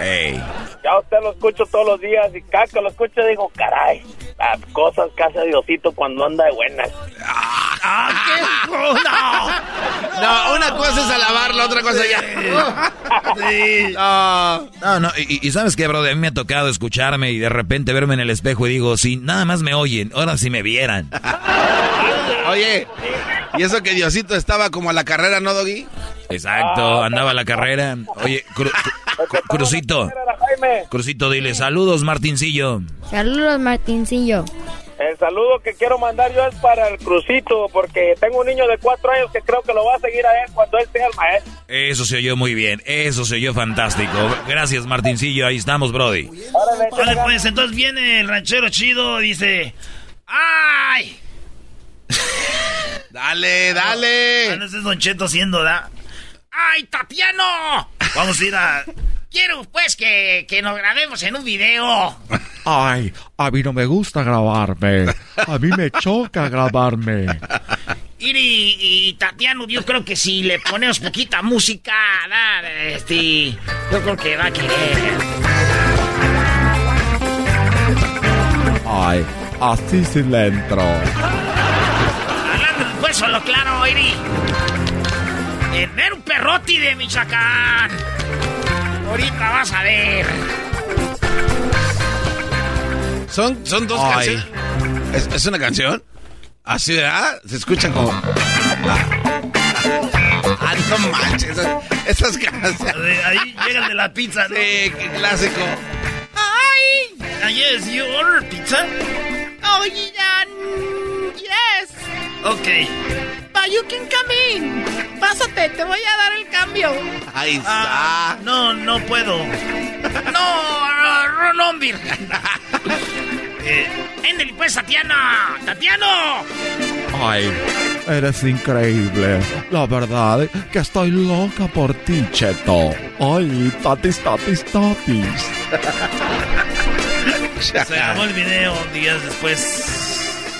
Ey. ya usted lo escucho todos los días y que lo escucho digo, caray, las cosas que hace Diosito cuando anda de buenas. ¡Ah, qué no! No, una cosa es alabar, la otra cosa ya. Sí. No. No, no, y, y sabes qué, bro, a mí me ha tocado escucharme y de repente verme en el espejo y digo, si nada más me oyen, ahora si me vieran. Oye, ¿y eso que Diosito estaba como a la carrera, no, Doggy? Exacto, andaba a la carrera. Oye, Cru- Cru- Crucito, Crucito, dile saludos, Martincillo. Saludos, Martincillo. El saludo que quiero mandar yo es para el Crucito, porque tengo un niño de cuatro años que creo que lo va a seguir a él cuando él sea el maestro. Eso se oyó muy bien, eso se oyó fantástico. Gracias, Martincillo, ahí estamos, Brody. Órale, Vale, pues entonces viene el ranchero chido, dice... ¡Ay! Dale, dale. Bueno, ese es Don Cheto haciendo, ¿da? ¡Ay, Tatiano! Vamos a ir a... Quiero, pues, que, que nos grabemos en un video. Ay, a mí no me gusta grabarme. A mí me choca grabarme. Iri y Tatiano, yo creo que si le ponemos poquita música, ¿da? este, yo creo que va a querer. Ay, así sí le entro. Hablando pues solo claro, Iri. En un perroti de Michoacán. Ahorita vas a ver. Son, son dos Ay. canciones. ¿Es, es una canción? Así, ¿verdad? Se escuchan como. Ah, Ah, no manches. Esas, esas canciones. Ahí llega el de la pizza, ¿no? Sí, qué clásico. ¡Ay! Ah, yes, you ordered pizza? Oh, yeah, yes. Ok. You can come in. Pásate, te voy a dar el cambio. Ahí está. Ah, no, no puedo. No, Ronombir. eh, Endel, pues, Tatiana. ¡Tatiano! Ay, eres increíble. La verdad que estoy loca por ti, Cheto. Ay, tatis, tatis, tatis. Se acabó el video. Días después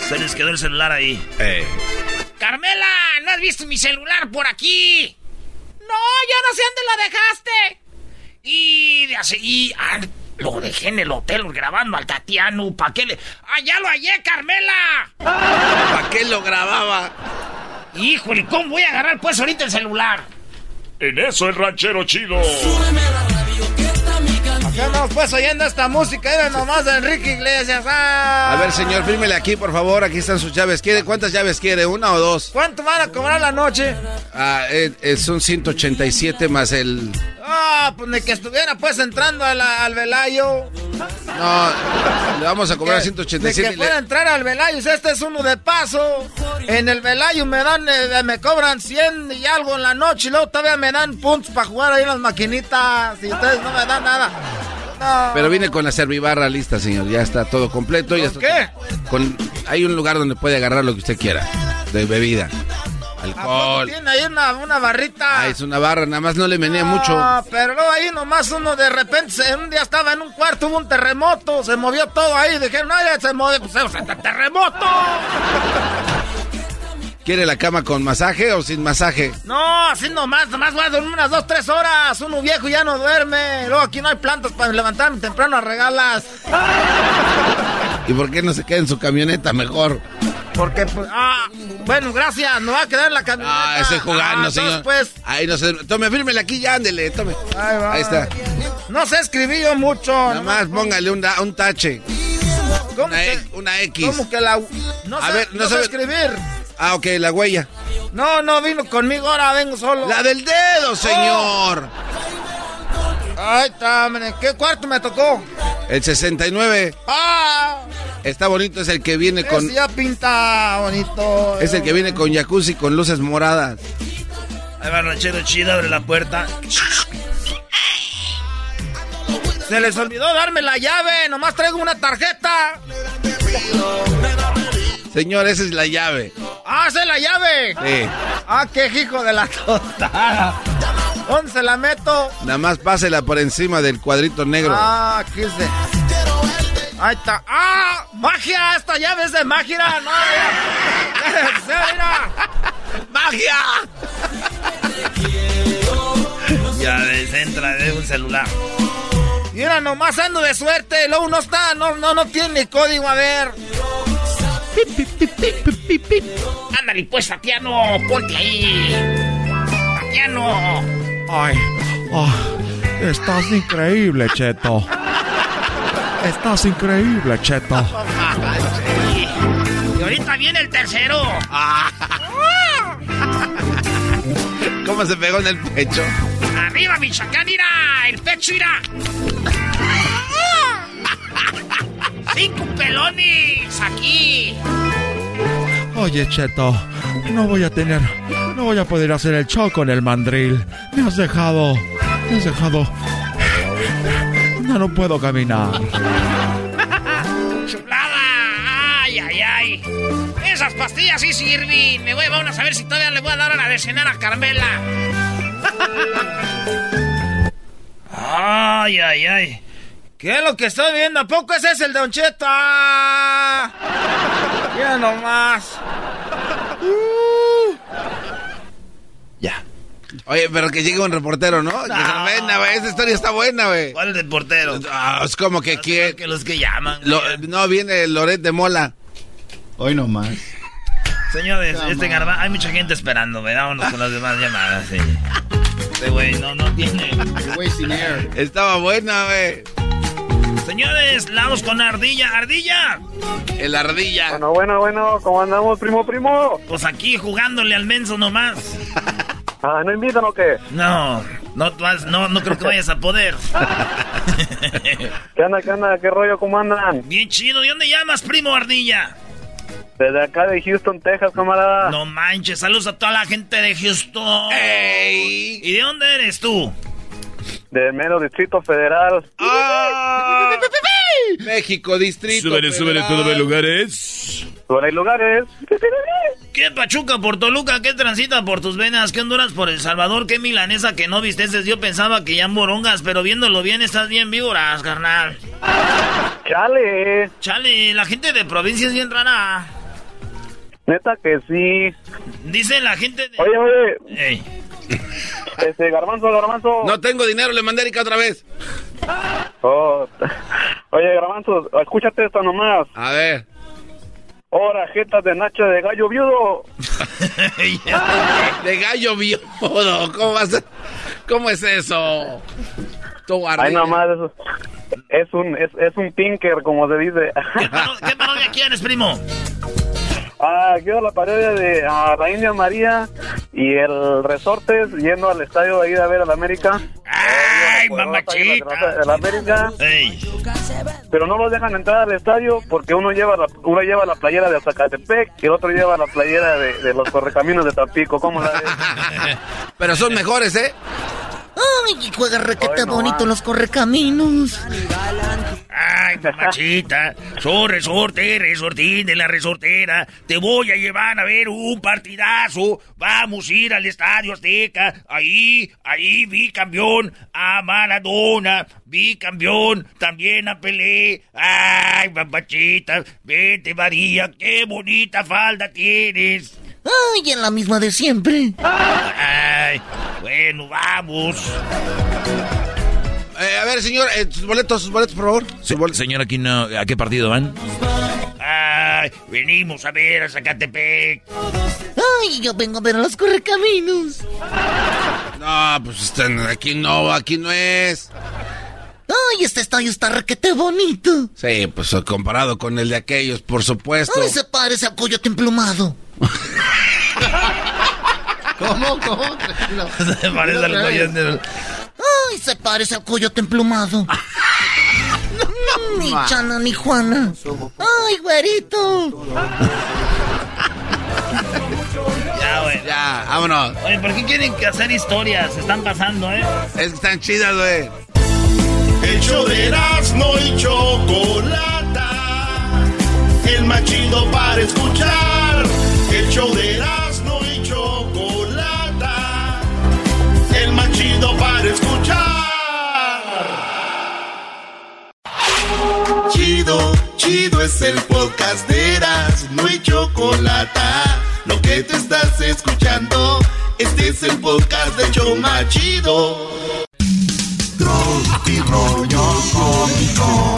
se les quedó el celular ahí. Eh. Carmela, ¿no has visto mi celular por aquí? No, yo no sé dónde lo dejaste. Y de así, y, ah, lo dejé en el hotel grabando al Tatiano. ¿Para qué le.? ¡Ah, ya lo hallé, Carmela! ¿Para qué lo grababa? Híjole, ¿cómo voy a agarrar pues ahorita el celular? En eso el ranchero chido. Aquí andamos pues oyendo esta música, era nomás de Enrique Iglesias. ¡Ah! A ver, señor, fírmele aquí, por favor. Aquí están sus llaves. ¿Quiere, ¿Cuántas llaves quiere? ¿Una o dos? ¿Cuánto van a cobrar la noche? Ah, eh, eh, son 187 más el. Ah, pues de que estuviera pues entrando a la- al Velayo. No, le vamos a cobrar Que- 187. De que fuera a entrar al Velayo, este es uno de paso. En el Velayo me dan, eh, me cobran 100 y algo en la noche y luego todavía me dan puntos para jugar ahí en las maquinitas y ustedes no me dan nada. No. Pero viene con la servibarra lista, señor. Ya está todo completo. Ya ¿Con está- qué? Con, hay un lugar donde puede agarrar lo que usted quiera. De bebida. Alcohol. Tiene ahí una, una barrita. Ah, es una barra, nada más no le menea mucho. No, pero luego ahí nomás uno de repente, un día estaba en un cuarto, hubo un terremoto, se movió todo ahí, dijeron, no, ya se movió, pues, sea, terremoto. ¿Quiere la cama con masaje o sin masaje? No, así nomás, nomás voy a dormir unas dos, tres horas, uno viejo ya no duerme, luego aquí no hay plantas para levantarme temprano a regalas. ¿Y por qué no se queda en su camioneta mejor? Porque, pues, ah, bueno, gracias, no va a quedar en la camioneta. Ah, estoy jugando, Ah, señor. pues, Ahí no se... Tome, fírmele aquí ya, ándele, tome. ahí va. Ahí está. No sé escribí yo mucho. Nada más póngale un, un tache. ¿Cómo Una, que, una X. cómo que la... No A sé, ver, no, no sé escribir. Ah, ok, la huella. No, no, vino conmigo, ahora vengo solo. La del dedo, señor. Ay, está, hombre, ¿qué cuarto me tocó? El 69. ¡Ah! Está bonito, es el que viene con... Ese ya pinta bonito. Es el que viene con jacuzzi con luces moradas. Ahí va ranchero chido, abre la puerta. Se les olvidó darme la llave, nomás traigo una tarjeta. Señor, esa es la llave. ¡Ah, esa es la llave! Sí. ¡Ah, qué hijo de la tostada! ¿Dónde se la meto? Nada más pásela por encima del cuadrito negro. Ah, aquí se... Ahí está. ¡Ah! ¡Magia! Esta llave es de magia. ¡No! ¡Magia! Ya desentra de un celular. Mira, nomás ando de suerte. Luego no está, no, no, no tiene ni código. A ver. Ándale, pues, Tatiano, ponte ahí. Tatiano. Ay, ah, estás increíble, Cheto. Estás increíble, Cheto. Y ahorita viene el tercero. ¿Cómo se pegó en el pecho? Arriba, Michoacán, mira. El pecho, mira. Cinco pelones aquí. Oye, Cheto, no voy a tener, no voy a poder hacer el show con el mandril. Me has dejado, me has dejado. Ya no puedo caminar. Chulada. Ay, ay, ay. Esas pastillas sí sirven. Me voy, vamos a ver si todavía le voy a dar hora de cenar a Carmela. Ay, ay, ay. ¿Qué es lo que estoy viendo? ¿A poco ese es el Don Cheto? ¡Ah! Mira nomás. Ya. Oye, pero que llegue un reportero, ¿no? Que se venga, güey. Esta historia está buena, güey. ¿Cuál reportero? Ah, es como que quiere. Que los que llaman. Lo- no, viene Loret de Mola. Hoy nomás. Señores, Come este garba, hay mucha gente esperando, ¿verdad? Vámonos con las demás llamadas, sí. Este güey no, no tiene. Güey sin air. Estaba buena, güey. Señores, vamos con Ardilla. ¡Ardilla! El ardilla. Bueno, bueno, bueno, ¿cómo andamos, primo, primo? Pues aquí jugándole al menso nomás. Ah, ¿no invitan o qué? No, no, no, no creo que vayas a poder. ¿Qué anda, qué anda, qué rollo, cómo andan? Bien chido. ¿Y dónde llamas, primo Ardilla? Desde acá de Houston, Texas, camarada. No manches, saludos a toda la gente de Houston. ¿Y de dónde eres tú? Del mero Distrito Federal. Ah, México, distrito. Súbele, súbele, Federal. todos los lugares. Sobre hay lugares. ¿Qué Pachuca por Toluca? ¿Qué transita por tus venas? ¿Qué Honduras por El Salvador? ¿Qué milanesa que no viste? Yo pensaba que ya morongas, pero viéndolo bien estás bien víboras, carnal. Chale. Chale, la gente de provincia es bien rara. Neta que sí. Dice la gente de... Oye, oye. Ey. Este, garbanzo, garbanzo. No tengo dinero, le mandé a Erika otra vez. Oh. Oye, garbanzo, escúchate esto nomás. A ver. Ahora, jetas de Nacha de gallo viudo. De gallo viudo. ¿Cómo es eso? Tú, Ay, nomás, eso. Es un, es, es un tinker, como se dice. ¿Qué parodia quieres, primo? Ah, quiero la parodia de ah, la India María y el Resortes yendo al estadio ahí a ver al América. ¡Ay, mamachita! El América. Ey. Pero no los dejan entrar al estadio porque uno lleva la, uno lleva la playera de Zacatepec y el otro lleva la playera de, de los correcaminos de Tampico. ¿Cómo la ves? Pero son mejores, ¿eh? Ay, juega requete bonito los correcaminos. Ay, mamachita, soy resorte, resortín de la resortera. Te voy a llevar a ver un partidazo. Vamos a ir al Estadio Azteca. Ahí, ahí vi campeón a Maradona. Vi campeón también a Pelé. Ay, mamachita, vete María, qué bonita falda tienes. Ay, en la misma de siempre. Ay, bueno, vamos. Eh, a ver, señor, eh, sus boletos, sus boletos, por favor. Se- señor Aquino, ¿a qué partido van? Ay, venimos a ver a Zacatepec. Ay, yo vengo a ver a los correcaminos. No, pues están- aquí no, aquí no es. Ay, este estadio está requete bonito. Sí, pues comparado con el de aquellos, por supuesto. Ay, se parece a coyote emplumado. ¿Cómo? ¿Cómo? Tranquilo. Se parece al coyote. Ay, se parece al coyote emplumado. ni Chana ni Juana. Ay, güerito. Ya, güey. Ya, vámonos. Oye, ¿por qué quieren que hacer historias? Se están pasando, ¿eh? Es que están chidas, güey. El show de Erasmo y Chocolata. El más chido para escuchar. El show de Erasmo y Chocolata. El más chido para escuchar. Chido, chido es el podcast de Erasmo y Chocolata. Lo que te estás escuchando, este es el podcast de Choma Chido. Tropi rollo cómico.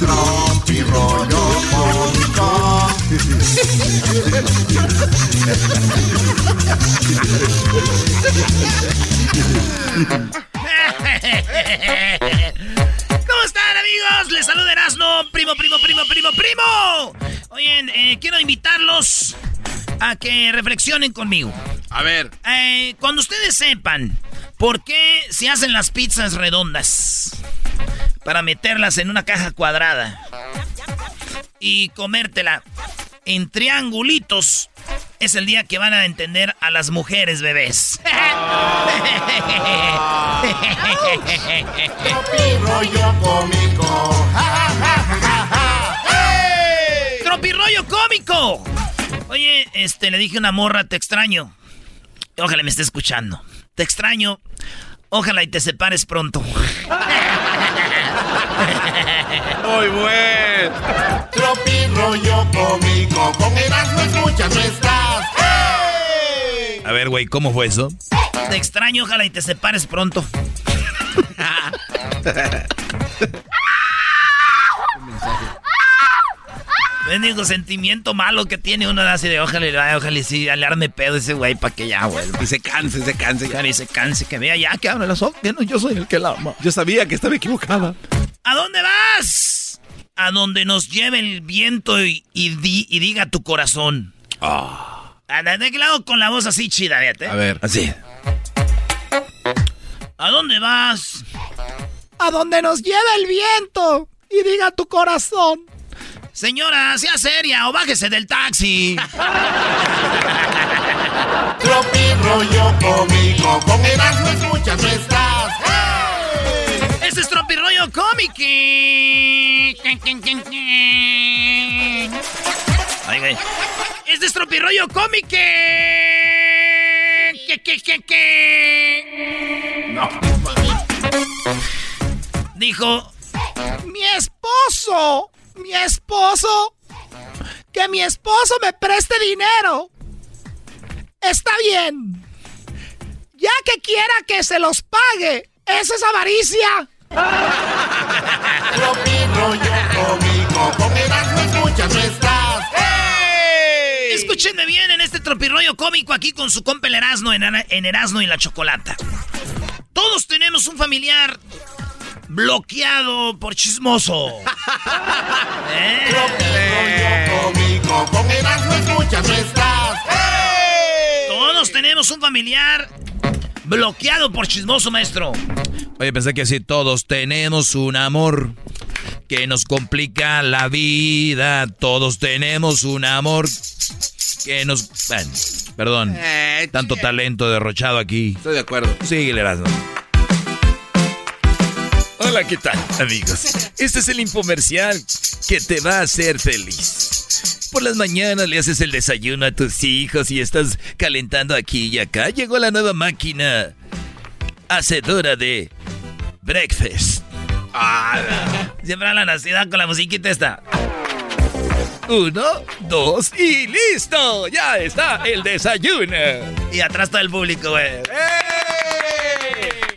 Tropi rollo. ¿Cómo están, amigos? Les saluda Erasmo, primo, primo, primo, primo, primo. Oigan, eh, quiero invitarlos a que reflexionen conmigo. A ver. Eh, cuando ustedes sepan por qué se hacen las pizzas redondas para meterlas en una caja cuadrada y comértela en triangulitos, es el día que van a entender a las mujeres bebés. Tropi rollo cómico. ¡Tropirollo cómico! Oye, este, le dije a una morra, te extraño. Ojalá me esté escuchando. Te extraño. Ojalá y te separes pronto. Muy buen. Tropi rollo cómico. Con Erasmo escuchas no estás. A ver, güey, ¿cómo fue eso? Te extraño, ojalá y te separes pronto. Bendigo sentimiento malo que tiene uno así de ojalá y vaya, ojalá y sí, le arme pedo ese güey para que ya vuelva. Y se canse, se canse. Ojalá y se canse, que vea ya que abre los ojos, que no, yo soy el que la ama. Yo sabía que estaba equivocada. ¿A dónde vas? A donde nos lleve el viento y, y di- y diga tu corazón. Ah, ¿De qué lado con la voz así chida, fíjate? A ver. Así. ¿A dónde vas? A donde nos lleve el viento y diga tu corazón. Señora, sea seria o bájese del taxi. Tropi rollo cómico. Con Erasmo escuchas no es Tropirollo Cómico. Ay. Este es Tropirollo Cómico. ¿Qué, qué, qué, qué? No. Dijo, Mi esposo, mi esposo, que mi esposo me preste dinero. Está bien. Ya que quiera que se los pague, esa es avaricia. Tropi rollo cómico. Con Erasmo escuchas no estás. Escúchenme bien en este tropirroyo cómico aquí con su compa el Erasmo en, en Erasmo y la Chocolata. Todos tenemos un familiar bloqueado por chismoso. ¿Eh? Rollo cómico. Con Erasmo escuchas no estás. Todos tenemos un familiar bloqueado por chismoso, maestro. Oye, pensé que sí, todos tenemos un amor que nos complica la vida. Todos tenemos un amor que nos... Bueno, perdón, Eh, tanto talento derrochado aquí. Estoy de acuerdo. Síguele, Erasmo. Hola, ¿qué tal, amigos? Este es el infomercial que te va a hacer feliz. Por las mañanas le haces el desayuno a tus hijos y estás calentando aquí y acá. Llegó la nueva máquina hacedora de breakfast. Ah, siempre la nacida con la musiquita esta. Uno, dos y listo. Ya está el desayuno. Y atrás está el público, güey. ¡Eh!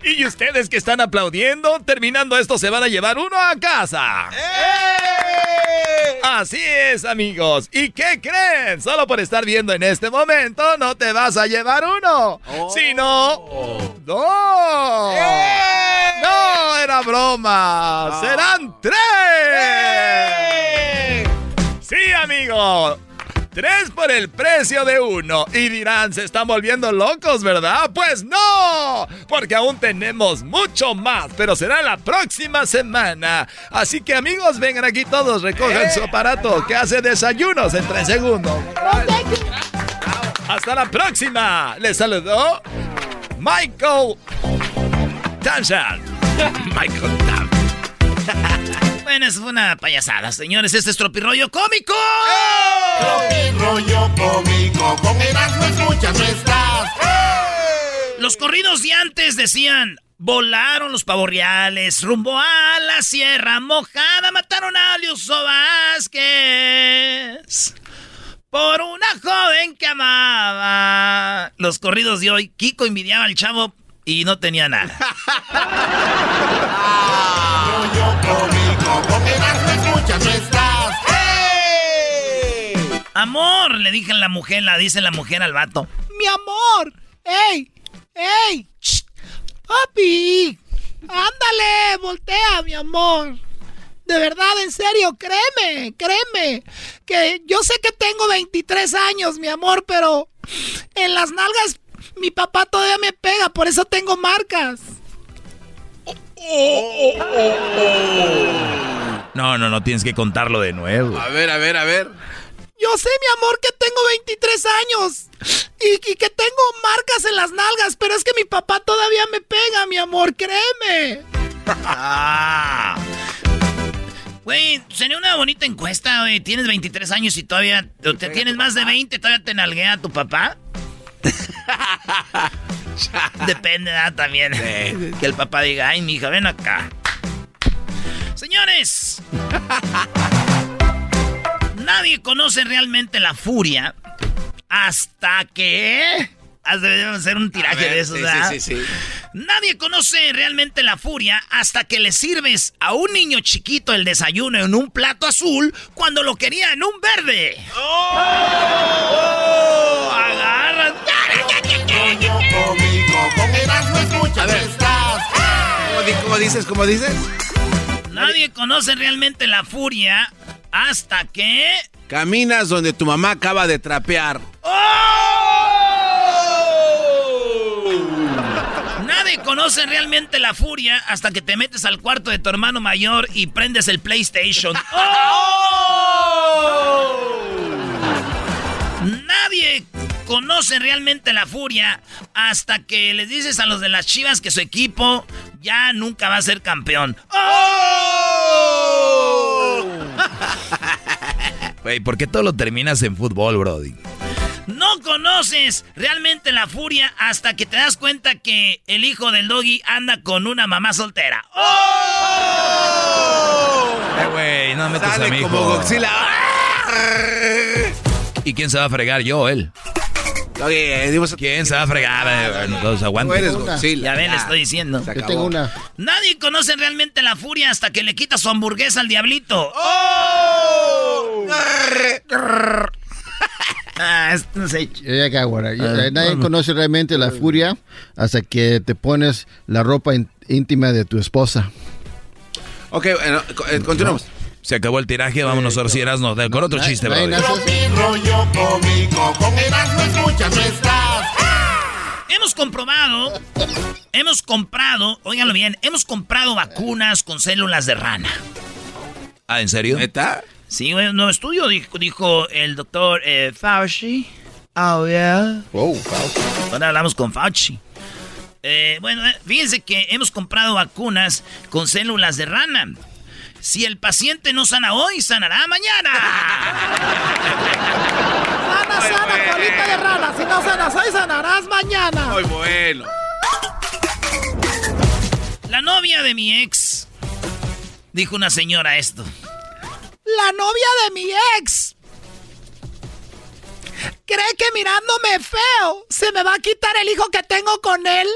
Y ustedes que están aplaudiendo, terminando esto se van a llevar uno a casa. ¡Eh! Así es, amigos. ¿Y qué creen? Solo por estar viendo en este momento no te vas a llevar uno, sino dos. ¡Eh! No, era broma. Serán tres. Sí, amigo. Tres por el precio de uno. Y dirán, se están volviendo locos, ¿verdad? Pues no, porque aún tenemos mucho más, pero será la próxima semana. Así que amigos, vengan aquí todos, recojan su aparato que hace desayunos en tres segundos. Hasta la próxima. Les saludó Michael Tanshan. Michael Tanshan. Bueno, fue una payasada, señores. Este es Tropirollo Cómico. Tropirollo Cómico, con escuchas no estás. Los corridos de antes decían... Volaron los pavorreales rumbo a la sierra mojada. Mataron a Liuso Vázquez por una joven que amaba. Los corridos de hoy, Kiko envidiaba al chavo y no tenía nada. Amor, le dije a la mujer, la dice la mujer al vato. Mi amor. ¡Ey! ¡Ey! ¡Shh! ¡Papi! ¡Ándale! ¡Voltea, mi amor! De verdad, en serio, créeme, créeme. Que yo sé que tengo 23 años, mi amor, pero en las nalgas mi papá todavía me pega, por eso tengo marcas. No, no, no, tienes que contarlo de nuevo. A ver, a ver, a ver. Yo sé, mi amor, que tengo 23 años y, y, que tengo marcas en las nalgas, pero es que mi papá todavía me pega, mi amor, créeme. Güey, sería una bonita encuesta, güey. Tienes 23 años y todavía te tienes más de 20, todavía te nalguea tu papá. Depende, ¿verdad? También. Que el papá diga, ay, mi hija, ven acá. Señores, nadie conoce realmente la furia hasta que... Debemos hacer un tiraje ver, de esos, sí, ¿verdad? sí, sí, sí. Nadie conoce realmente la furia hasta que le sirves a un niño chiquito el desayuno en un plato azul cuando lo quería en un verde. ¡Oh! ¡Agarra! A ver. ¿Cómo, di- cómo dices? ¿Cómo dices? Nadie conoce realmente la furia hasta que... Caminas donde tu mamá acaba de trapear. Nadie conoce realmente la furia hasta que te metes al cuarto de tu hermano mayor y prendes el PlayStation. Nadie conoce realmente la furia hasta que les dices a los de las chivas que su equipo ya nunca va a ser campeón. Güey, ¿por qué todo lo terminas en fútbol, Brody? No conoces realmente la furia hasta que te das cuenta que el hijo del doggy anda con una mamá soltera. Eh, güey, no metas a mi como hijo. Godzilla. ¿Y quién se va a fregar? Yo, él. ¿Quién se va a fregar? Eh, Los aguantes. Eres Godzilla. Ya ven, le Ya. estoy diciendo. Se acabó. Nadie conoce realmente la furia hasta que le quita su hamburguesa al diablito. Ah, es- no sé. Ah, eh, Nadie conoce realmente la furia hasta que te pones la ropa in- íntima de tu esposa. Ok, eh, continuamos. Se acabó el tiraje, vámonos a no, con otro chiste, Rollo cómico, con escuchas no estás. Hemos comprobado, hemos comprado, óiganlo bien, hemos comprado vacunas con células de rana. Ah, ¿en serio? ¿Neta? Sí, un nuevo estudio dijo, dijo el doctor eh, Fauci. Oh, yeah. Ahora hablamos con Fauci. Eh, bueno, eh, fíjense que hemos comprado vacunas con células de rana. Si el paciente no sana hoy, sanará mañana. Sana, sana, colita de rana. Si no sanas hoy, sanarás mañana. Muy bueno. La novia de mi ex, dijo una señora esto. La novia de mi ex cree que mirándome feo se me va a quitar el hijo que tengo con él.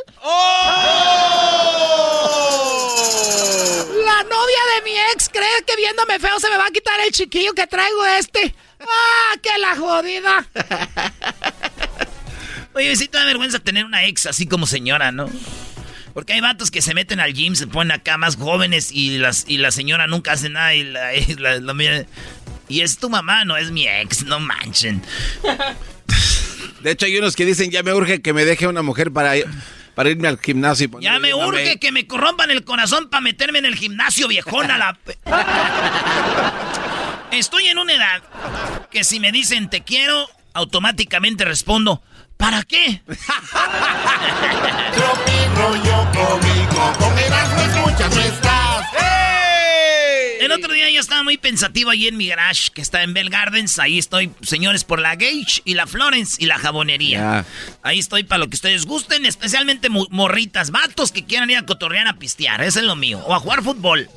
La novia de mi ex cree que viéndome feo se me va a quitar el chiquillo que traigo este. ¡Ah, qué la jodida! Oye, sí te da vergüenza tener una ex así como señora, ¿no? Porque hay vatos que se meten al gym, se ponen acá más jóvenes y, las, y la señora nunca hace nada y la, la- la mira- Y es tu mamá, no es mi ex, no manchen. De hecho, hay unos que dicen, ya me urge que me deje una mujer para, para irme al gimnasio. y ponerme Ya me urge que me corrompan el corazón para meterme en el gimnasio, viejona. La... Estoy en una edad que si me dicen te quiero, automáticamente respondo, ¿para qué? rollo cómico, con Erasmo escuchas, no estás. El otro día yo estaba muy pensativo ahí en mi garage, que está en Bell Gardens. Ahí estoy, señores, por la Gage y la Florence y la jabonería. Ahí estoy para lo que ustedes gusten, especialmente morritas, vatos que quieran ir a cotorrear a pistear. Eso es lo mío. O a jugar fútbol.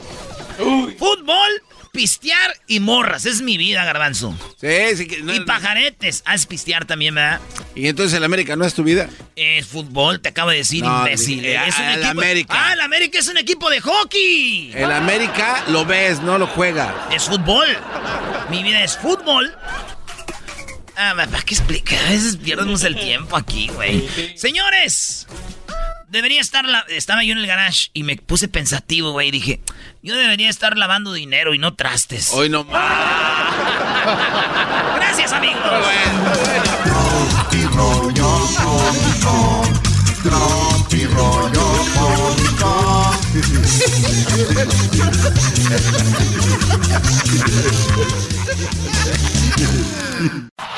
Fútbol, pistear y morras. Es mi vida, garbanzo. Sí, sí. Que, no- y pajaretes. Ah, es pistear también, ¿verdad? y entonces el América no es tu vida. Es fútbol, te acabo de decir, No, imbécil. eh, es un al equipo... América. Ah, el América es un equipo de hockey. El América lo ves, no lo juegas. Es fútbol. Mi vida es fútbol. Ah, ¿para qué explicar? A veces pierdemos el tiempo aquí, güey. Señores, debería estar... La... Estaba yo en el garage y me puse pensativo, güey. Dije, yo debería estar lavando dinero y no trastes. Hoy no más. Gracias, amigos. Rollo cómico.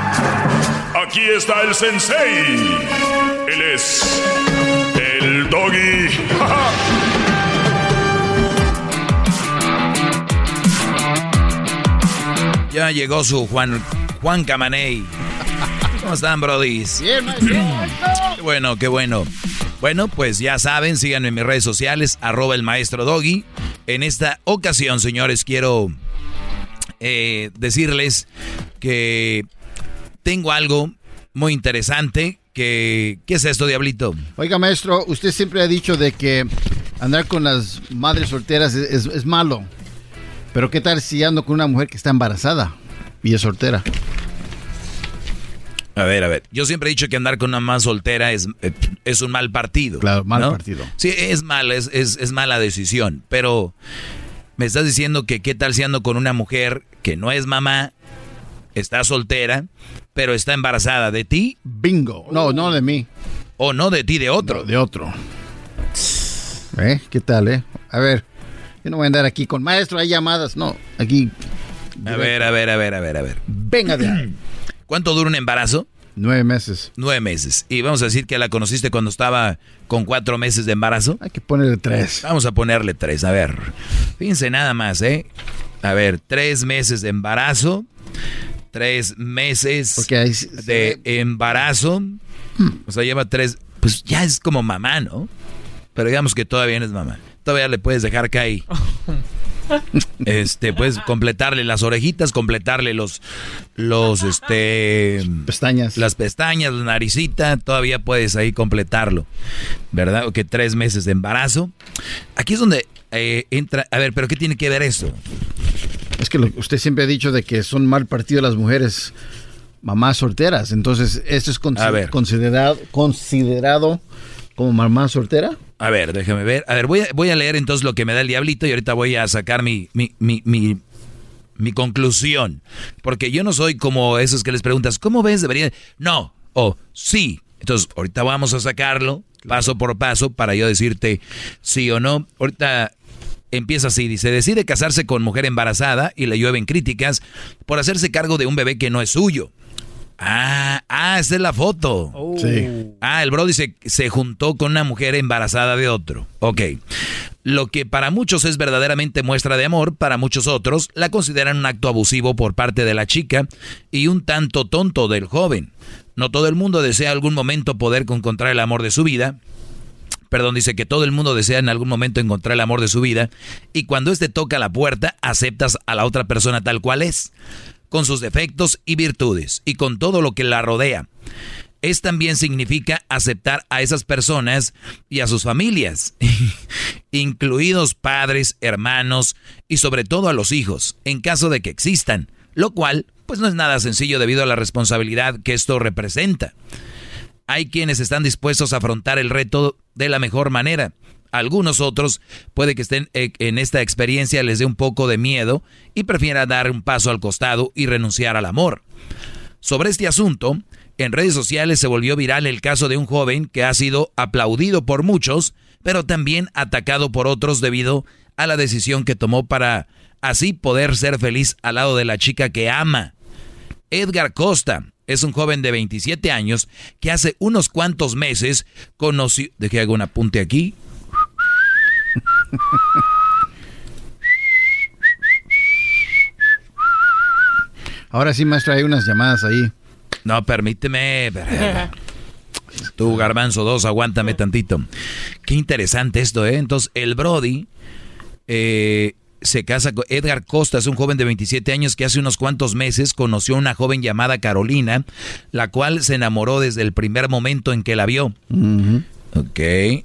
Aquí está el sensei. Él es el doggy. Ya llegó su Juan, Juan Camaney. ¿Cómo están, brodis? Bien, maestro. Qué bueno, qué bueno. Bueno, pues ya saben, síganme en mis redes sociales, arroba el maestro Doggy. En esta ocasión, señores, quiero eh, decirles que tengo algo muy interesante. Que, ¿Qué es esto, Diablito? Oiga, maestro, usted siempre ha dicho de que andar con las madres solteras es, es- es malo. Pero ¿qué tal si ando con una mujer que está embarazada y es soltera? A ver, a ver. Yo siempre he dicho que andar con una más soltera es, es un mal partido. Claro, mal ¿no? partido. Sí, es mal, es, es, es mala decisión. Pero me estás diciendo que qué tal si ando con una mujer que no es mamá, está soltera, pero está embarazada de ti. Bingo. No, no de mí. O no de ti, de otro. No, de otro. ¿Eh? ¿Qué tal, eh? A ver, yo no voy a andar aquí con maestro, hay llamadas. No, aquí. A ver, a ver, a ver, a ver, a ver. Venga de ahí. ¿Cuánto dura un embarazo? Nueve meses. Nueve meses. Y vamos a decir que la conociste cuando estaba con cuatro meses de embarazo. Hay que ponerle tres. Vamos a ponerle tres. A ver, fíjense nada más, ¿eh? A ver, tres meses de embarazo. Tres meses de embarazo. O sea, lleva tres. Pues ya es como mamá, ¿no? Pero digamos que todavía no es mamá. Todavía le puedes dejar caer. Este, puedes completarle las orejitas, completarle los, los, este... Pestañas. Las pestañas, la naricita, todavía puedes ahí completarlo. ¿Verdad? O que tres meses de embarazo. Aquí es donde eh, entra... A ver, pero ¿qué tiene que ver eso? Es que lo- usted siempre ha dicho de que son mal partido las mujeres mamás solteras. Entonces, ¿esto es considerado, considerado como mamá soltera? A ver, déjame ver. A ver, voy a, voy a leer entonces lo que me da el diablito y ahorita voy a sacar mi, mi, mi, mi, mi conclusión. Porque yo no soy como esos que les preguntas, ¿cómo ves? Debería. No, o sí. Entonces, ahorita vamos a sacarlo paso por paso para yo decirte sí o no. Ahorita empieza así, dice, decide casarse con mujer embarazada y le llueven críticas por hacerse cargo de un bebé que no es suyo. Ah, ah, esa es la foto. Sí. Ah, el bro dice, se juntó con una mujer embarazada de otro. Ok. Lo que para muchos es verdaderamente muestra de amor, para muchos otros la consideran un acto abusivo por parte de la chica y un tanto tonto del joven. No todo el mundo desea algún momento poder encontrar el amor de su vida. Perdón, dice que todo el mundo desea en algún momento encontrar el amor de su vida y cuando éste toca la puerta aceptas a la otra persona tal cual es, con sus defectos y virtudes y con todo lo que la rodea. Es también significa aceptar a esas personas y a sus familias, incluidos padres, hermanos y sobre todo a los hijos, en caso de que existan, lo cual pues no es nada sencillo debido a la responsabilidad que esto representa. Hay quienes están dispuestos a afrontar el reto de la mejor manera. Algunos otros puede que estén eh, en esta experiencia les dé un poco de miedo y prefieran dar un paso al costado y renunciar al amor. Sobre este asunto, en redes sociales se volvió viral el caso de un joven que ha sido aplaudido por muchos, pero también atacado por otros debido a la decisión que tomó para así poder ser feliz al lado de la chica que ama. Edgar Costa es un joven de 27 años que hace unos cuantos meses conoció... Dejé hago un apunte aquí. Ahora sí, maestro, hay unas llamadas ahí. No, permíteme. Tú, Garbanzo 2, aguántame tantito. Qué interesante esto, ¿eh? Entonces, el Brody eh, se casa con Edgar Costa, es un joven de 27 años que hace unos cuantos meses conoció a una joven llamada Carolina, la cual se enamoró desde el primer momento en que la vio. Ok,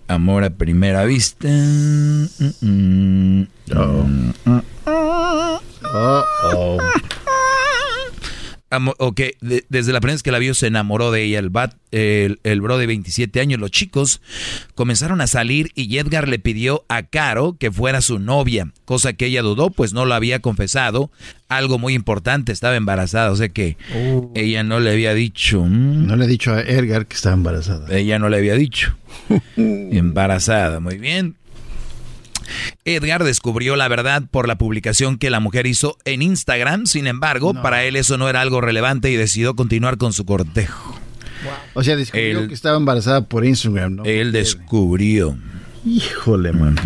amor a primera vista. Mm, mm. Oh. Ok, de- desde la primera vez que la vio se enamoró de ella, el, bat, el, el bro de 27 años. Los chicos comenzaron a salir y Edgar le pidió a Caro que fuera su novia, cosa que ella dudó, pues no lo había confesado. Algo muy importante, estaba embarazada, o sea que ella no le había dicho. mm. No le he dicho a Edgar que estaba embarazada. Ella no le había dicho. Embarazada, muy bien. Edgar descubrió la verdad por la publicación que la mujer hizo en Instagram, sin embargo, para él eso no era algo relevante y decidió continuar con su cortejo. O sea, descubrió Él- que estaba embarazada por Instagram, ¿no? Él descubrió. Híjole, man.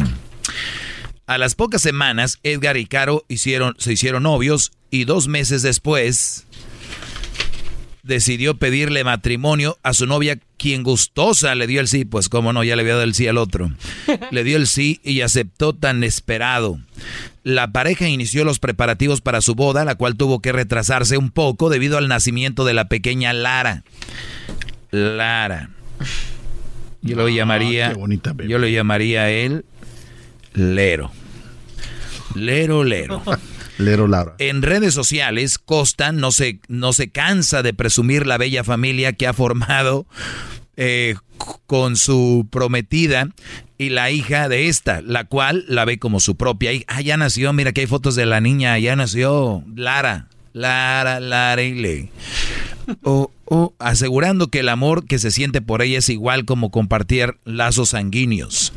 A las pocas semanas, Edgar y Caro hicieron, se hicieron novios y dos meses después decidió pedirle matrimonio a su novia, quien gustosa le dio el sí, pues cómo no, ya le había dado el sí al otro. Le dio el sí y aceptó tan esperado. La pareja inició los preparativos para su boda, la cual tuvo que retrasarse un poco debido al nacimiento de la pequeña Lara. Lara. Yo lo llamaría, yo lo llamaría a él Lero. Lero, Lero. En redes sociales, Costa no se, no se cansa de presumir la bella familia que ha formado eh, con su prometida y la hija de esta, la cual la ve como su propia hija. Ah, ya nació, mira que hay fotos de la niña, ya nació Lara, Lara, Lara y Le. O- o asegurando que el amor que se siente por ella es igual como compartir lazos sanguíneos.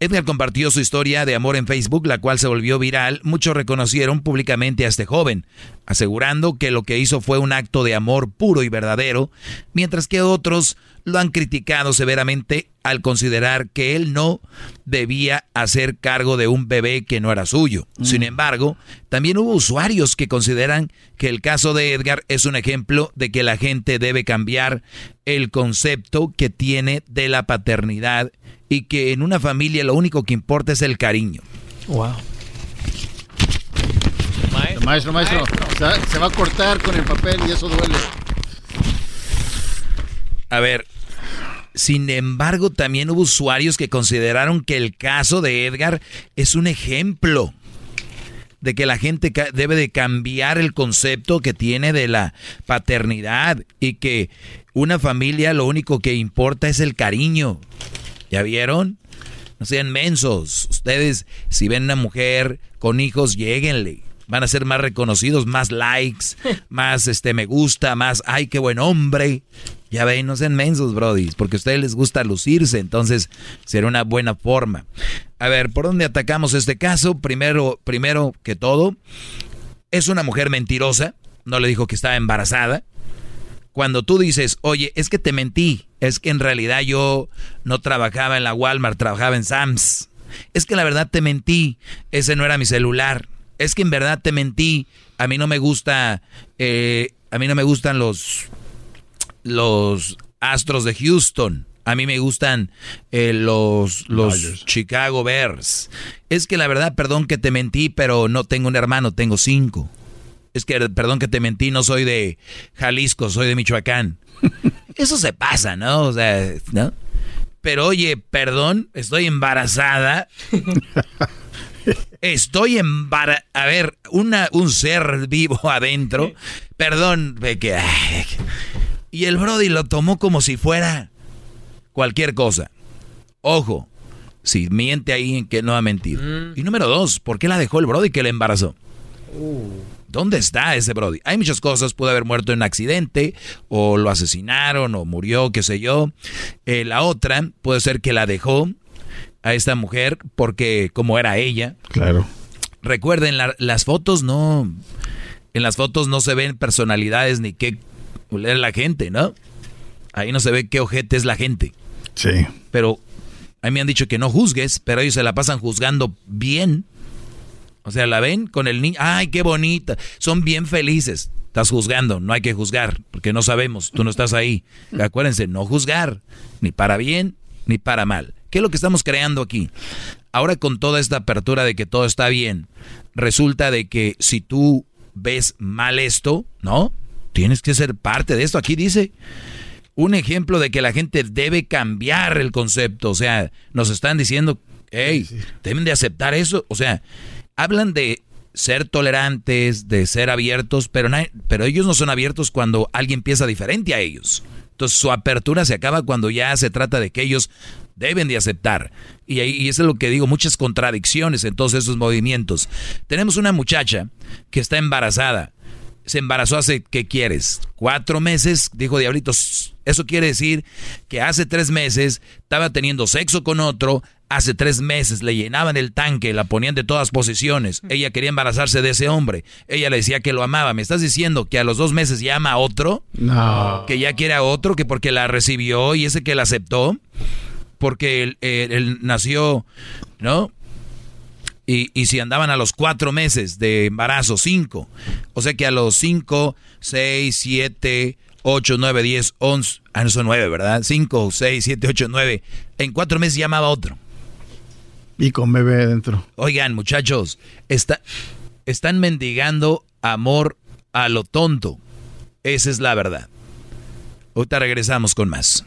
Edgar compartió su historia de amor en Facebook, la cual se volvió viral. Muchos reconocieron públicamente a este joven, asegurando que lo que hizo fue un acto de amor puro y verdadero, mientras que otros lo han criticado severamente al considerar que él no debía hacer cargo de un bebé que no era suyo. Sin embargo, también hubo usuarios que consideran que el caso de Edgar es un ejemplo de que la gente debe cambiar el concepto que tiene de la paternidad y que en una familia lo único que importa es el cariño. Wow. Maestro, maestro, Se, se va a cortar con el papel y eso duele. A ver, sin embargo, también hubo usuarios que consideraron que el caso de Edgar es un ejemplo de que la gente debe de cambiar el concepto que tiene de la paternidad y que una familia lo único que importa es el cariño. ¿Ya vieron? No sean mensos. Ustedes, si ven una mujer con hijos, lleguenle. Van a ser más reconocidos, más likes, más este me gusta, más ay, qué buen hombre. Ya ven, no sean mensos, brodis, porque a ustedes les gusta lucirse, entonces será una buena forma. A ver, ¿por dónde atacamos este caso? Primero, primero que todo, es una mujer mentirosa, no le dijo que estaba embarazada. Cuando tú dices, oye, es que te mentí, es que en realidad yo no trabajaba en la Walmart, trabajaba en Sam's. Es que la verdad te mentí, ese no era mi celular. Es que en verdad te mentí, a mí no me gusta, eh, a mí no me gustan los, los Astros de Houston. A mí me gustan eh, los, los Chicago Bears. Es que la verdad, perdón que te mentí, pero no tengo un hermano, tengo cinco. Es que, perdón que te mentí, no soy de Jalisco, soy de Michoacán. Eso se pasa, ¿no? O sea, ¿no? Pero oye, perdón, estoy embarazada. Estoy embarazada. A ver, una, un ser vivo adentro. Perdón, que... Y el Brody lo tomó como si fuera cualquier cosa. Ojo, si miente ahí en que no ha mentido. Y número dos, ¿por qué la dejó el Brody que le embarazó? ¿Dónde está ese Brody? Hay muchas cosas, pudo haber muerto en un accidente, o lo asesinaron, o murió, qué sé yo. Eh, la otra puede ser que la dejó a esta mujer porque como era ella. Claro. Recuerden, las fotos no... En las fotos no se ven personalidades ni qué es la gente, ¿no? Ahí no se ve qué ojete es la gente. Sí. Pero a mí me han dicho que no juzgues, pero ellos se la pasan juzgando bien. O sea, la ven con el niño. ¡Ay, qué bonita! Son bien felices. Estás juzgando, no hay que juzgar, porque no sabemos, tú no estás ahí. Acuérdense, no juzgar, ni para bien, ni para mal. ¿Qué es lo que estamos creando aquí? Ahora con toda esta apertura de que todo está bien, resulta de que si tú ves mal esto, ¿no? Tienes que ser parte de esto. Aquí dice un ejemplo de que la gente debe cambiar el concepto. O sea, nos están diciendo, hey, deben de aceptar eso. O sea, hablan de ser tolerantes, de ser abiertos, pero, pero ellos no son abiertos cuando alguien piensa diferente a ellos. Entonces su apertura se acaba cuando ya se trata de que ellos deben de aceptar. Y, y eso es lo que digo, muchas contradicciones en todos esos movimientos. Tenemos una muchacha que está embarazada. Se embarazó hace, ¿qué quieres? Cuatro meses, dijo Diablitos. Eso quiere decir que hace tres meses estaba teniendo sexo con otro, Hace tres meses le llenaban el tanque, la ponían de todas posiciones. Ella quería embarazarse de ese hombre. Ella le decía que lo amaba. ¿Me estás diciendo que a los dos meses ya ama a otro? No. Que ya quiere a otro, que porque la recibió y ese que la aceptó. Porque él, él nació, ¿no? Y, y, si andaban a los cuatro meses de embarazo, cinco. O sea que a los cinco, seis, siete, ocho, nueve, diez, once. Ah, no son nueve, ¿verdad? Cinco, seis, siete, ocho, nueve. En cuatro meses llamaba otro. Y con bebé dentro. Oigan, muchachos, está, están mendigando amor a lo tonto. Esa es la verdad. Ahorita regresamos con más.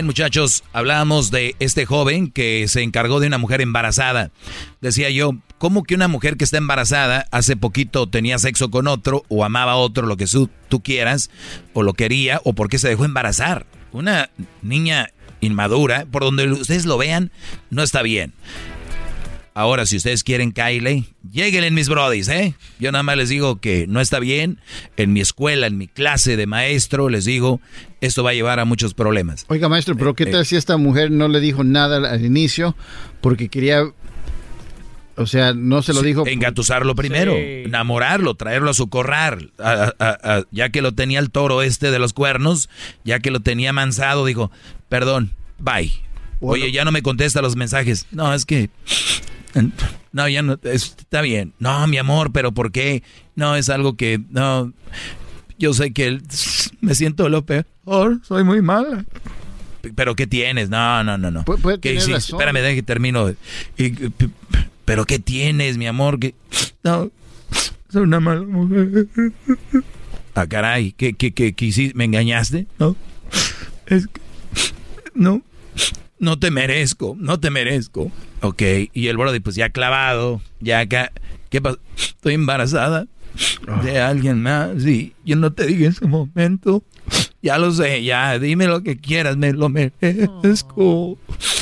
Muchachos, hablábamos de este joven que se encargó de una mujer embarazada. Decía yo, ¿cómo que una mujer que está embarazada hace poquito tenía sexo con otro o amaba a otro, lo que tú quieras, o lo quería, o por qué se dejó embarazar? Una niña inmadura, por donde ustedes lo vean, no está bien. Ahora, si ustedes quieren Kylie, lleguen en mis brodis, ¿eh? Yo nada más les digo que no está bien. En mi escuela, en mi clase de maestro, les digo, esto va a llevar a muchos problemas. Oiga, maestro, pero ¿qué Eh, tal si esta mujer no le dijo nada al, inicio porque quería, o sea, no se lo dijo? Engatusarlo primero, enamorarlo, traerlo a su corral. A- a- a- ya que lo tenía el toro este de los cuernos, ya que lo tenía mansado, dijo, perdón, bye. Oye, ya no me contesta los mensajes. No, es que... No, ya no, es- está bien. No, mi amor, pero ¿por qué? No, es algo que... No, yo sé que me siento lo peor, soy muy mala. ¿Pero qué tienes? No, no, no, no. puede ¿Qué tener razón. Espérame, deja que termino. ¿Pero qué tienes, mi amor? ¿Qué? No, soy una mala mujer. Ah, caray, ¿qué, qué, qué, qué hiciste? ¿Me engañaste? No, es que... No, no te merezco, no te merezco. Ok, y el Brody pues ya clavado, ya acá... ¿Qué pasa? Estoy embarazada de alguien más, sí. Yo no te dije en ese momento. Ya lo sé, ya, dime lo que quieras, me lo merezco.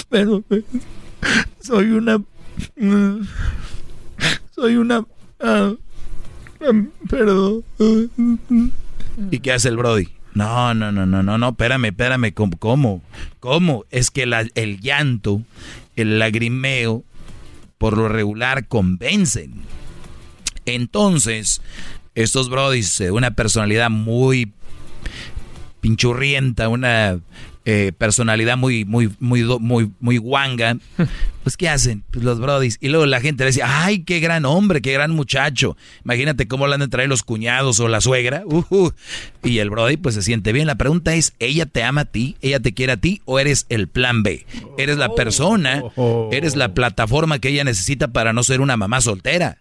Pero eh, soy una... Soy una... ah, perdón. ¿Y qué hace el Brody? No, no, no, no, no, no, espérame, espérame, ¿cómo? ¿Cómo? ¿Cómo? Es que la- el llanto, el lagrimeo, por lo regular convencen. Entonces, estos brodis, de una personalidad muy pinchurrienta, una eh, personalidad muy, muy, muy, muy, muy guanga, pues ¿qué hacen? Pues los brodis. Y luego la gente le dice, ay, qué gran hombre, qué gran muchacho. Imagínate cómo le han de traer los cuñados o la suegra. Ujú. Y el brody pues se siente bien. La pregunta es, ¿ella te ama a ti? ¿Ella te quiere a ti? ¿O eres el plan B? ¿Eres la persona? ¿Eres la plataforma que ella necesita para no ser una mamá soltera?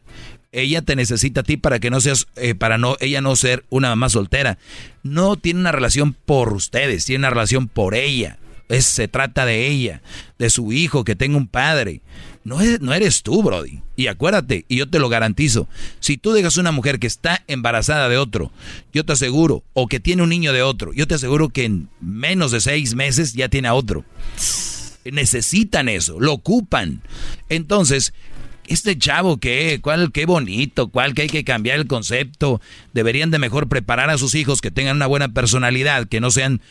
Ella te necesita a ti para que no seas, eh, para no, ella no ser una mamá soltera. No tiene una relación por ustedes, tiene una relación por ella. Es, se trata de ella, de su hijo, que tenga un padre. No, es- no eres tú, Brody. Y acuérdate, y yo te lo garantizo, si tú dejas una mujer que está embarazada de otro, yo te aseguro, o que tiene un niño de otro, yo te aseguro que en menos de seis meses ya tiene a otro. Necesitan eso, lo ocupan. Entonces, este chavo que, cuál, qué bonito, cuál que hay que cambiar el concepto. Deberían de mejor preparar a sus hijos que tengan una buena personalidad, que no sean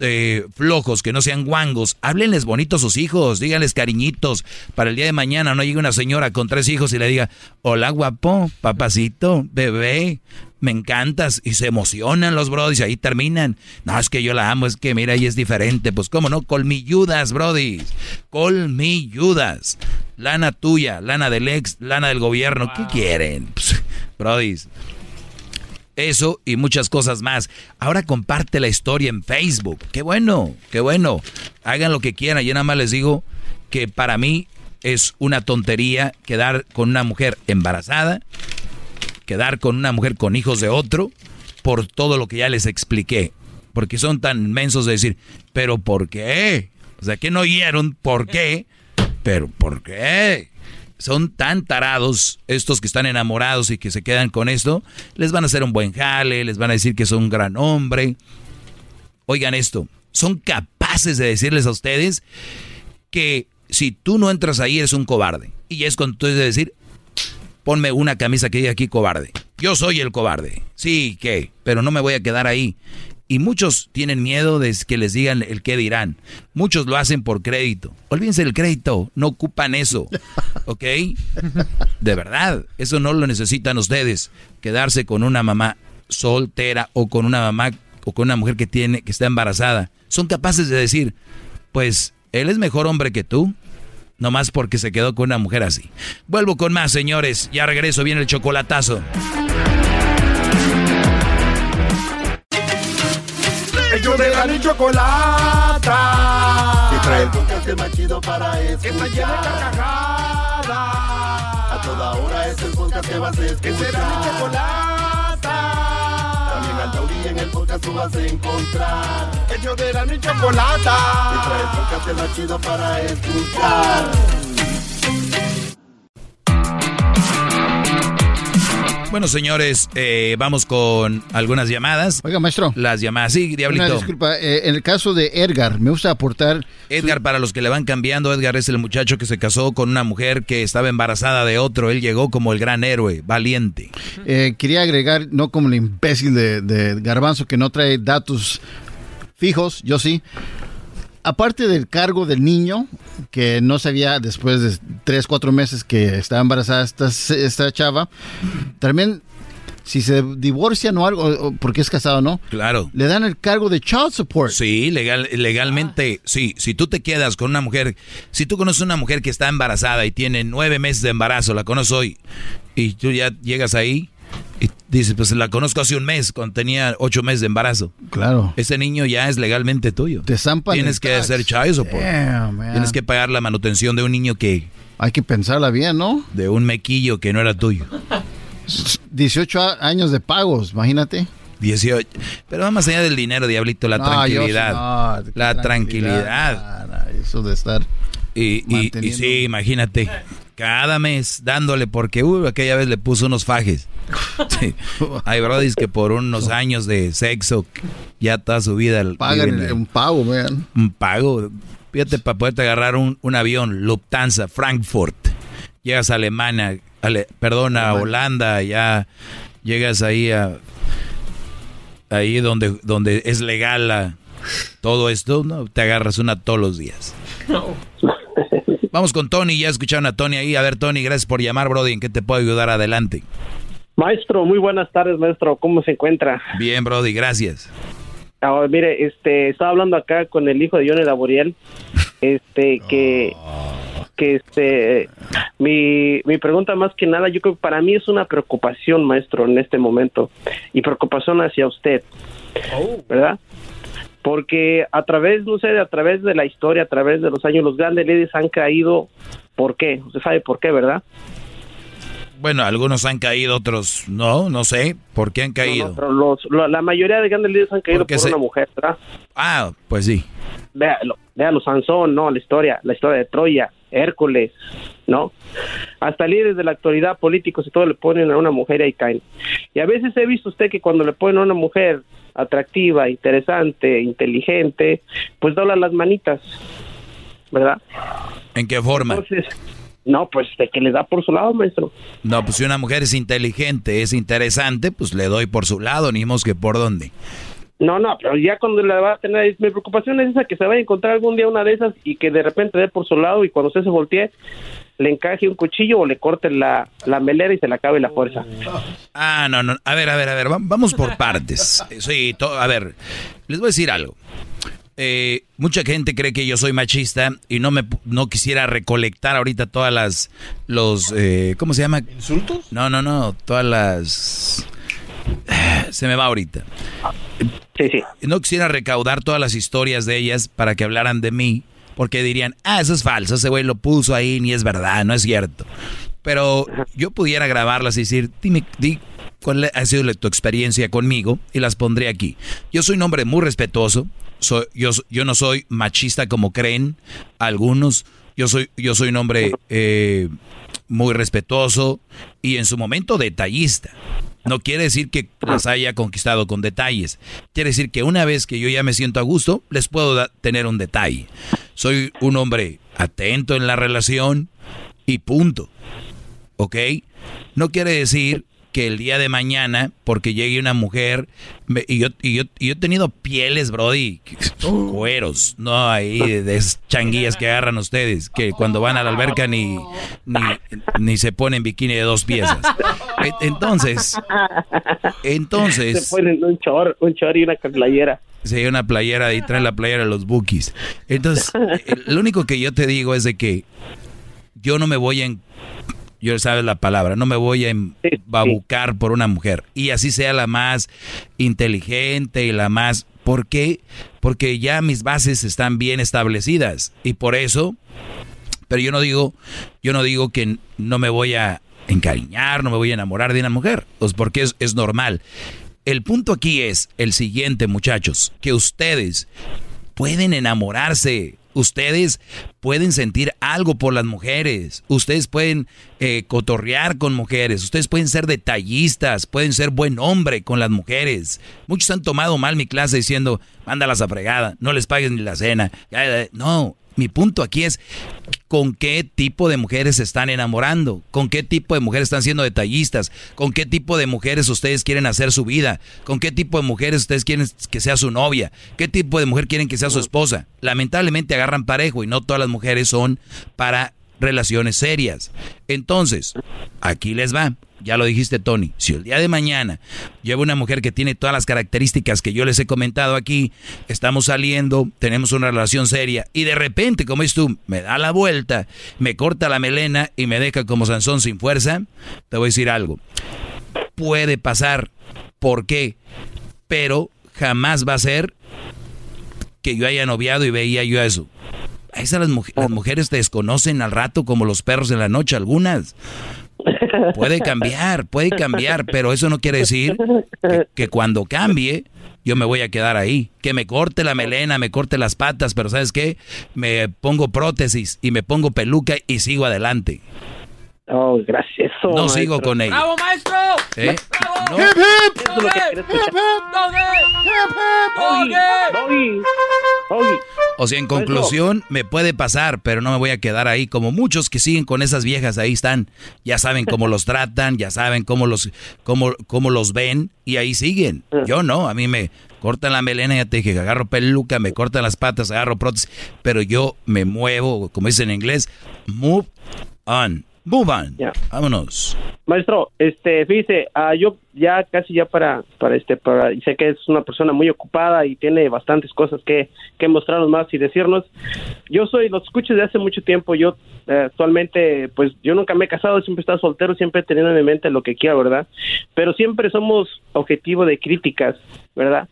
eh, flojos, que no sean guangos. Háblenles bonito a sus hijos, díganles cariñitos. Para el día de mañana no llegue una señora con tres hijos y le diga, hola guapo, papacito, bebé, me encantas. Y se emocionan los brodis y ahí terminan. No, es que yo la amo, es que mira, ella es diferente. Pues cómo no, colmilludas, brodis. Colmilludas. Lana tuya, lana del ex, lana del gobierno. ¿Qué quieren? Pss, brodis. Eso y muchas cosas más. Ahora comparte la historia en Facebook. Qué bueno, qué bueno. Hagan lo que quieran. Yo nada más les digo que para mí es una tontería quedar con una mujer embarazada, quedar con una mujer con hijos de otro, por todo lo que ya les expliqué. Porque son tan inmensos de decir, pero ¿por qué? O sea, que no oyeron por qué, pero ¿por qué? Son tan tarados estos que están enamorados y que se quedan con esto, les van a hacer un buen jale, les van a decir que son un gran hombre. Oigan esto, son capaces de decirles a ustedes que si tú no entras ahí eres un cobarde. Y es con tú de decir, ponme una camisa que diga aquí cobarde. Yo soy el cobarde. Sí, ¿qué? Pero no me voy a quedar ahí. Y muchos tienen miedo de que les digan el qué dirán. Muchos lo hacen por crédito. Olvídense del crédito, no ocupan eso. ¿Ok? De verdad, eso no lo necesitan ustedes. Quedarse con una mamá soltera o con una mamá o con una mujer que tiene que está embarazada. Son capaces de decir, pues él es mejor hombre que tú. Nomás porque se quedó con una mujer así. Vuelvo con más, señores. Ya regreso, viene el chocolatazo. Ellos de la ni chocolata. Que trae el podcast más chido para Que está llena de escuchar. carcajadas. A toda hora es el podcast que vas a Que será mi escuchar. chocolata. También al taurí en el podcast tú vas a encontrar. Ellos de la ni chocolata. Que trae el podcast más chido para escuchar. Bueno, señores, eh, vamos con algunas llamadas. Oiga, maestro. Las llamadas. Sí, Una Diablito. disculpa, eh, en el caso de Edgar, me gusta aportar. Edgar, para los que le van cambiando, Edgar es el muchacho que se casó con una mujer que estaba embarazada de otro. Él llegó como el gran héroe, valiente. Eh, quería agregar, no como el imbécil de, de Garbanzo que no trae datos fijos, yo sí. Aparte del cargo del niño, que no sabía después de tres, cuatro meses que estaba embarazada esta, esta chava, también si se divorcian o algo, porque es casado, ¿no? Claro. Le dan el cargo de child support. Sí, legal, legalmente, sí. Si tú te quedas con una mujer, si tú conoces una mujer que está embarazada y tiene nueve meses de embarazo, la conoces hoy, y tú ya llegas ahí y dices, pues la conozco hace un mes, cuando tenía ocho meses de embarazo. Claro. Ese niño ya es legalmente tuyo. Te zampan Tienes que tax. hacer child support. Damn. Tienes que pagar la manutención de un niño que... Hay que pensarla bien, ¿no? De un mequillo que no era tuyo. 18 a- años de pagos, imagínate. 18. Pero más allá del dinero, diablito, la No, yo sí, tranquilidad. no, la tranquilidad. Eso de estar. Y, y- y sí, imagínate, cada mes dándole, porque uh, aquella vez le puso unos fajes. Sí. Hay brodis que por unos años de sexo, ya toda su vida. Pagan un pago, man. un pago. Fíjate, para poderte agarrar un, un avión, Lufthansa, Frankfurt. Llegas a Alemania, ale- perdón, a Holanda, ya llegas ahí a ahí donde, donde es legal la- todo esto, ¿no? Te agarras una todos los días. Vamos con Tony, ya escucharon a Tony ahí. A ver, Tony, gracias por llamar, Brody. ¿En qué te puedo ayudar adelante? Maestro, muy buenas tardes, maestro. ¿Cómo se encuentra? Bien, Brody, gracias. Ah, mire, este, estaba hablando acá con el hijo de Johnny Laboriel, este, que, que este, mi, mi pregunta más que nada, yo creo que para mí es una preocupación, maestro, en este momento, y preocupación hacia usted, ¿verdad? Porque a través, no sé, a través de la historia, a través de los años, los grandes líderes han caído, ¿por qué? Usted sabe por qué, ¿verdad? Bueno, algunos han caído, otros no, no sé. ¿Por qué han caído? No, no, pero los, lo- la mayoría de grandes líderes han caído Porque por se- una mujer, ¿verdad? Ah, pues sí. Véalo, véalo, Sansón, no, la historia, la historia de Troya, Hércules, ¿no? Hasta líderes de la actualidad, políticos y todo le ponen a una mujer y ahí caen. Y a veces he visto usted que cuando le ponen a una mujer atractiva, interesante, inteligente, pues dobla las manitas, ¿verdad? ¿En qué forma? Entonces, no, pues de que le da por su lado, maestro. No, pues si una mujer es inteligente, es interesante, pues le doy por su lado, ni mos que por dónde. No, no, pero ya cuando la va a tener, mi preocupación es esa, que se vaya a encontrar algún día una de esas y que de repente dé por su lado y cuando usted se voltee, le encaje un cuchillo o le corte la, la melera y se le acabe la fuerza. Ah, no, no. A ver, a ver, a ver, va- vamos por partes. Sí, to- a ver, les voy a decir algo. Eh, mucha gente cree que yo soy machista y no me no quisiera recolectar ahorita todas las los eh, ¿cómo se llama? ¿Insultos? No, no, no, todas las se me va ahorita. Sí, sí. No quisiera recaudar todas las historias de ellas para que hablaran de mí, porque dirían, ah, eso es falso, ese güey lo puso ahí, ni es verdad, no es cierto. Pero yo pudiera grabarlas y decir, dime, di cuál ha sido tu experiencia conmigo y las pondré aquí. Yo soy un hombre muy respetuoso, soy, yo, yo no soy machista como creen algunos, yo soy, yo soy un hombre eh, muy respetuoso y en su momento detallista. No quiere decir que las haya conquistado con detalles. Quiere decir que una vez que yo ya me siento a gusto, les puedo tener un detalle. Soy un hombre atento en la relación y punto. ¿Ok? No quiere decir que el día de mañana, porque llegue una mujer, me- y, yo, y, yo, y yo he tenido pieles, Brody, cueros, no ahí de, de esas changuillas que agarran ustedes, que cuando van a la alberca ni, ni, ni se ponen bikini de dos piezas. E- Entonces, entonces... Se ponen un chor, un chor y una playera. Sí, una playera y traen la playera de los bookies. Entonces, lo único que yo te digo es de que yo no me voy a... Yo sabes la palabra, no me voy a embabucar por una mujer. Y así sea la más inteligente y la más... ¿Por qué? Porque ya mis bases están bien establecidas. Y por eso... Pero yo no digo, yo no digo que no me voy a encariñar, no me voy a enamorar de una mujer. Pues porque es, es normal. El punto aquí es el siguiente, muchachos, que ustedes pueden enamorarse, ustedes pueden sentir algo por las mujeres, ustedes pueden eh, cotorrear con mujeres, ustedes pueden ser detallistas, pueden ser buen hombre con las mujeres. Muchos han tomado mal mi clase diciendo, mándalas a fregada, no les pagues ni la cena. No, mi punto aquí es con qué tipo de mujeres se están enamorando, con qué tipo de mujeres están siendo detallistas, con qué tipo de mujeres ustedes quieren hacer su vida, con qué tipo de mujeres ustedes quieren que sea su novia, qué tipo de mujer quieren que sea su esposa. Lamentablemente agarran parejo y no todas las mujeres son para relaciones serias. Entonces, aquí les va. Ya lo dijiste, Tony. Si el día de mañana llevo una mujer que tiene todas las características que yo les he comentado aquí, estamos saliendo, tenemos una relación seria, y de repente, como es tú, me da la vuelta, me corta la melena y me deja como Sansón sin fuerza, te voy a decir algo. Puede pasar. ¿Por qué? Pero jamás va a ser que yo haya noviado y veía yo eso. Esas las, las mujeres te desconocen al rato como los perros en la noche, algunas. Puede cambiar, puede cambiar, pero eso no quiere decir que, cuando cambie yo me voy a quedar ahí. Que me corte la melena, me corte las patas, pero ¿sabes qué? Me pongo prótesis y me pongo peluca y sigo adelante. Oh, gracias. no sigo con ella. ¡Bravo, maestro! ¿Eh? ¡Bravo! No. ¡Hip, hip! ¡Doggy! ¡Doggy! O sea, en conclusión, me puede pasar, pero no me voy a quedar ahí como muchos que siguen con esas viejas, ahí están. Ya saben cómo los tratan, ya saben cómo los, cómo, cómo los ven y ahí siguen. Yo no, a mí me cortan la melena, ya te dije, agarro peluca, me cortan las patas, agarro prótesis, pero yo me muevo, como dicen en inglés, move on. Move on. Vámonos. Maestro, este, fíjese, ah, yo ya casi ya para, para este, para, sé que es una persona muy ocupada y tiene bastantes cosas que, que mostrarnos más y decirnos. Yo soy, los escucho desde hace mucho tiempo, yo eh, actualmente, pues yo nunca me he casado, siempre he estado soltero, siempre he tenido en mi mente lo que quiera, ¿verdad? Pero siempre somos objetivo de críticas, ¿verdad?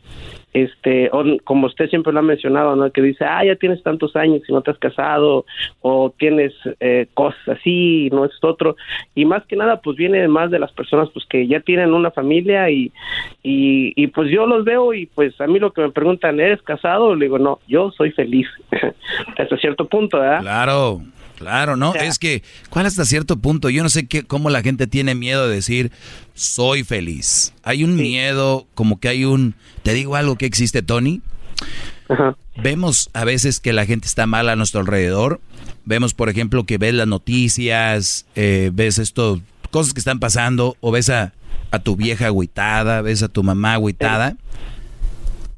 Este, o, como usted siempre lo ha mencionado, ¿no? Que dice, ah, ya tienes tantos años y no te has casado, o tienes eh, cosas así, no es otro, y más que nada, pues viene más de las personas, pues que ya tienen una familia y, y, y pues yo los veo y pues a mí lo que me preguntan, ¿eres casado? Le digo, no, yo soy feliz, hasta cierto punto, ¿verdad? Claro. Claro, ¿no? es que, ¿cuál hasta cierto punto? Yo no sé qué, cómo la gente tiene miedo de decir, soy feliz. Hay un miedo, como que hay un... ¿Te digo algo que existe, Tony? Vemos a veces que la gente está mal a nuestro alrededor. Vemos, por ejemplo, que ves las noticias, eh, ves esto, cosas que están pasando, o ves a, a tu vieja agüitada, ves a tu mamá agüitada.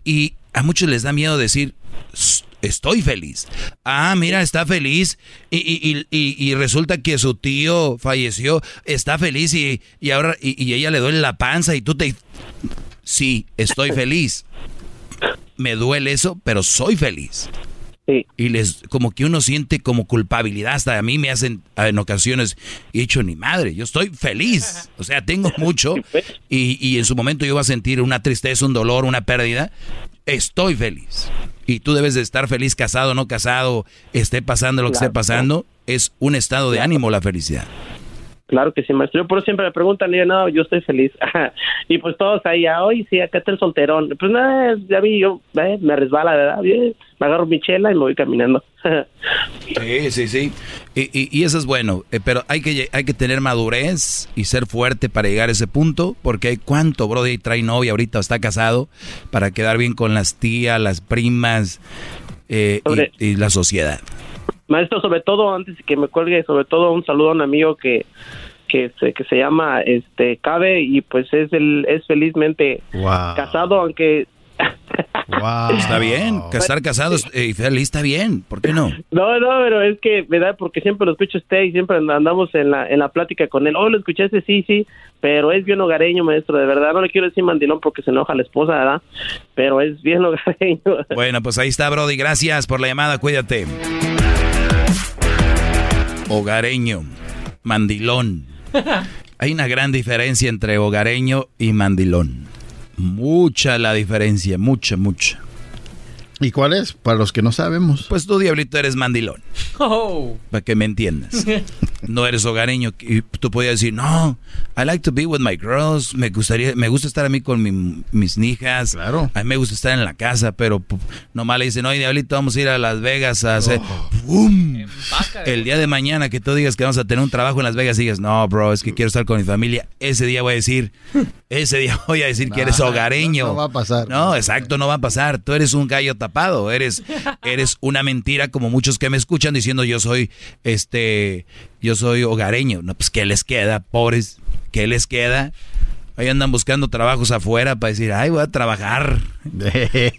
Y a muchos les da miedo decir, estoy feliz. Ah, mira, está feliz y, y, y, y resulta que su tío falleció, está feliz y, ahora y, ella le duele la panza y tú te... Sí, estoy feliz. Me duele eso, pero soy feliz. Y les, como que uno siente como culpabilidad, hasta a mí me hacen en ocasiones, he dicho, ni madre, yo estoy feliz, o sea, tengo mucho y, y en su momento yo voy a sentir una tristeza, un dolor, una pérdida, estoy feliz. Y tú debes de estar feliz, casado, o no casado, esté pasando lo que esté pasando, es un estado de ánimo la felicidad. Claro que sí, maestro. Yo por siempre me preguntan y yo, no, yo estoy feliz. y pues todos ahí, ah, hoy sí, acá está el solterón. Pues nada, ya vi, yo eh, me resbala, ¿verdad? Bien, me agarro mi chela y me voy caminando. sí, sí, sí. Y, y, eso es bueno, eh, pero hay que, hay que tener madurez y ser fuerte para llegar a ese punto, porque hay cuánto Brody trae novia ahorita, está casado, para quedar bien con las tías, las primas eh, y la sociedad. Maestro, sobre todo, antes de que me cuelgue, sobre todo un saludo a un amigo que que se, que se llama este Cabe y pues es el es felizmente casado aunque Está bien, casar casados y eh, feliz está bien, ¿por qué no? No, no, pero es que, ¿verdad? Porque siempre lo escucho usted y siempre andamos en la, en la plática con él. Oh, lo escuchaste, sí, sí, pero es bien hogareño, maestro, de verdad. No le quiero decir mandilón porque se enoja la esposa, ¿verdad? Pero es bien hogareño. Bueno, pues ahí está, Brody. Gracias por la llamada, cuídate. hogareño, mandilón. Hay una gran diferencia entre hogareño y mandilón. Mucha la diferencia, mucha, mucha. ¿Y cuál es? Para los que no sabemos. Pues tú, Diablito, eres mandilón. Oh. Para que me entiendas. No eres hogareño. Y tú podías decir, no, I like to be with my girls. Me gustaría, me gusta estar a mí con mi- mis hijas. Claro. A mí me gusta estar en la casa, pero nomás le dicen, oye, Diablito, vamos a ir a Las Vegas a hacer... ¡Bum! El día de mañana que tú digas que vamos a tener un trabajo en Las Vegas y digas, no, bro, es que quiero estar con mi familia. Ese día voy a decir, ese día voy a decir que eres hogareño. no, no va a pasar. No, exacto, no va a pasar. Tú eres un gallo tapado, eres, eres una mentira como muchos que me escuchan diciendo yo soy, este, yo soy hogareño. No, pues ¿qué les queda, pobres? ¿Qué les queda? Ahí andan buscando trabajos afuera para decir, ay, voy a trabajar. qué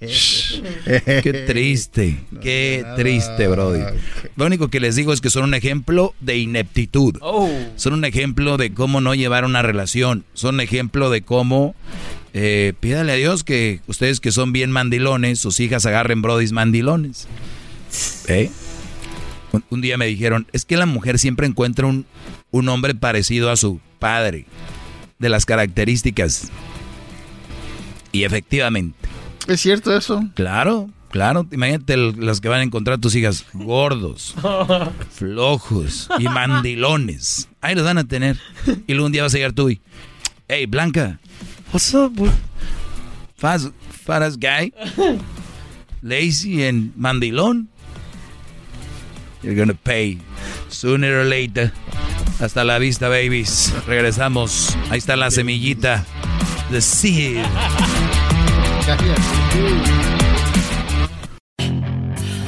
triste, qué triste, Brody. Lo único que les digo es que son un ejemplo de ineptitud. Son un ejemplo de cómo no llevar una relación. Son un ejemplo de cómo eh, pídale a Dios que ustedes que son bien mandilones, sus hijas agarren brodis mandilones. ¿Eh? Un, un día me dijeron, es que la mujer siempre encuentra un, un hombre parecido a su padre, de las características. Y efectivamente. ¿Es cierto eso? Claro, claro. Imagínate las que van a encontrar tus hijas gordos, flojos y mandilones. Ahí los van a tener. Y luego un día vas a llegar tú y, hey, Blanca, what's up, bro? Fast, fast guy, lazy and mandilón. You're gonna pay sooner or later. Hasta la vista, babies. Regresamos. Ahí está la semillita. The seed.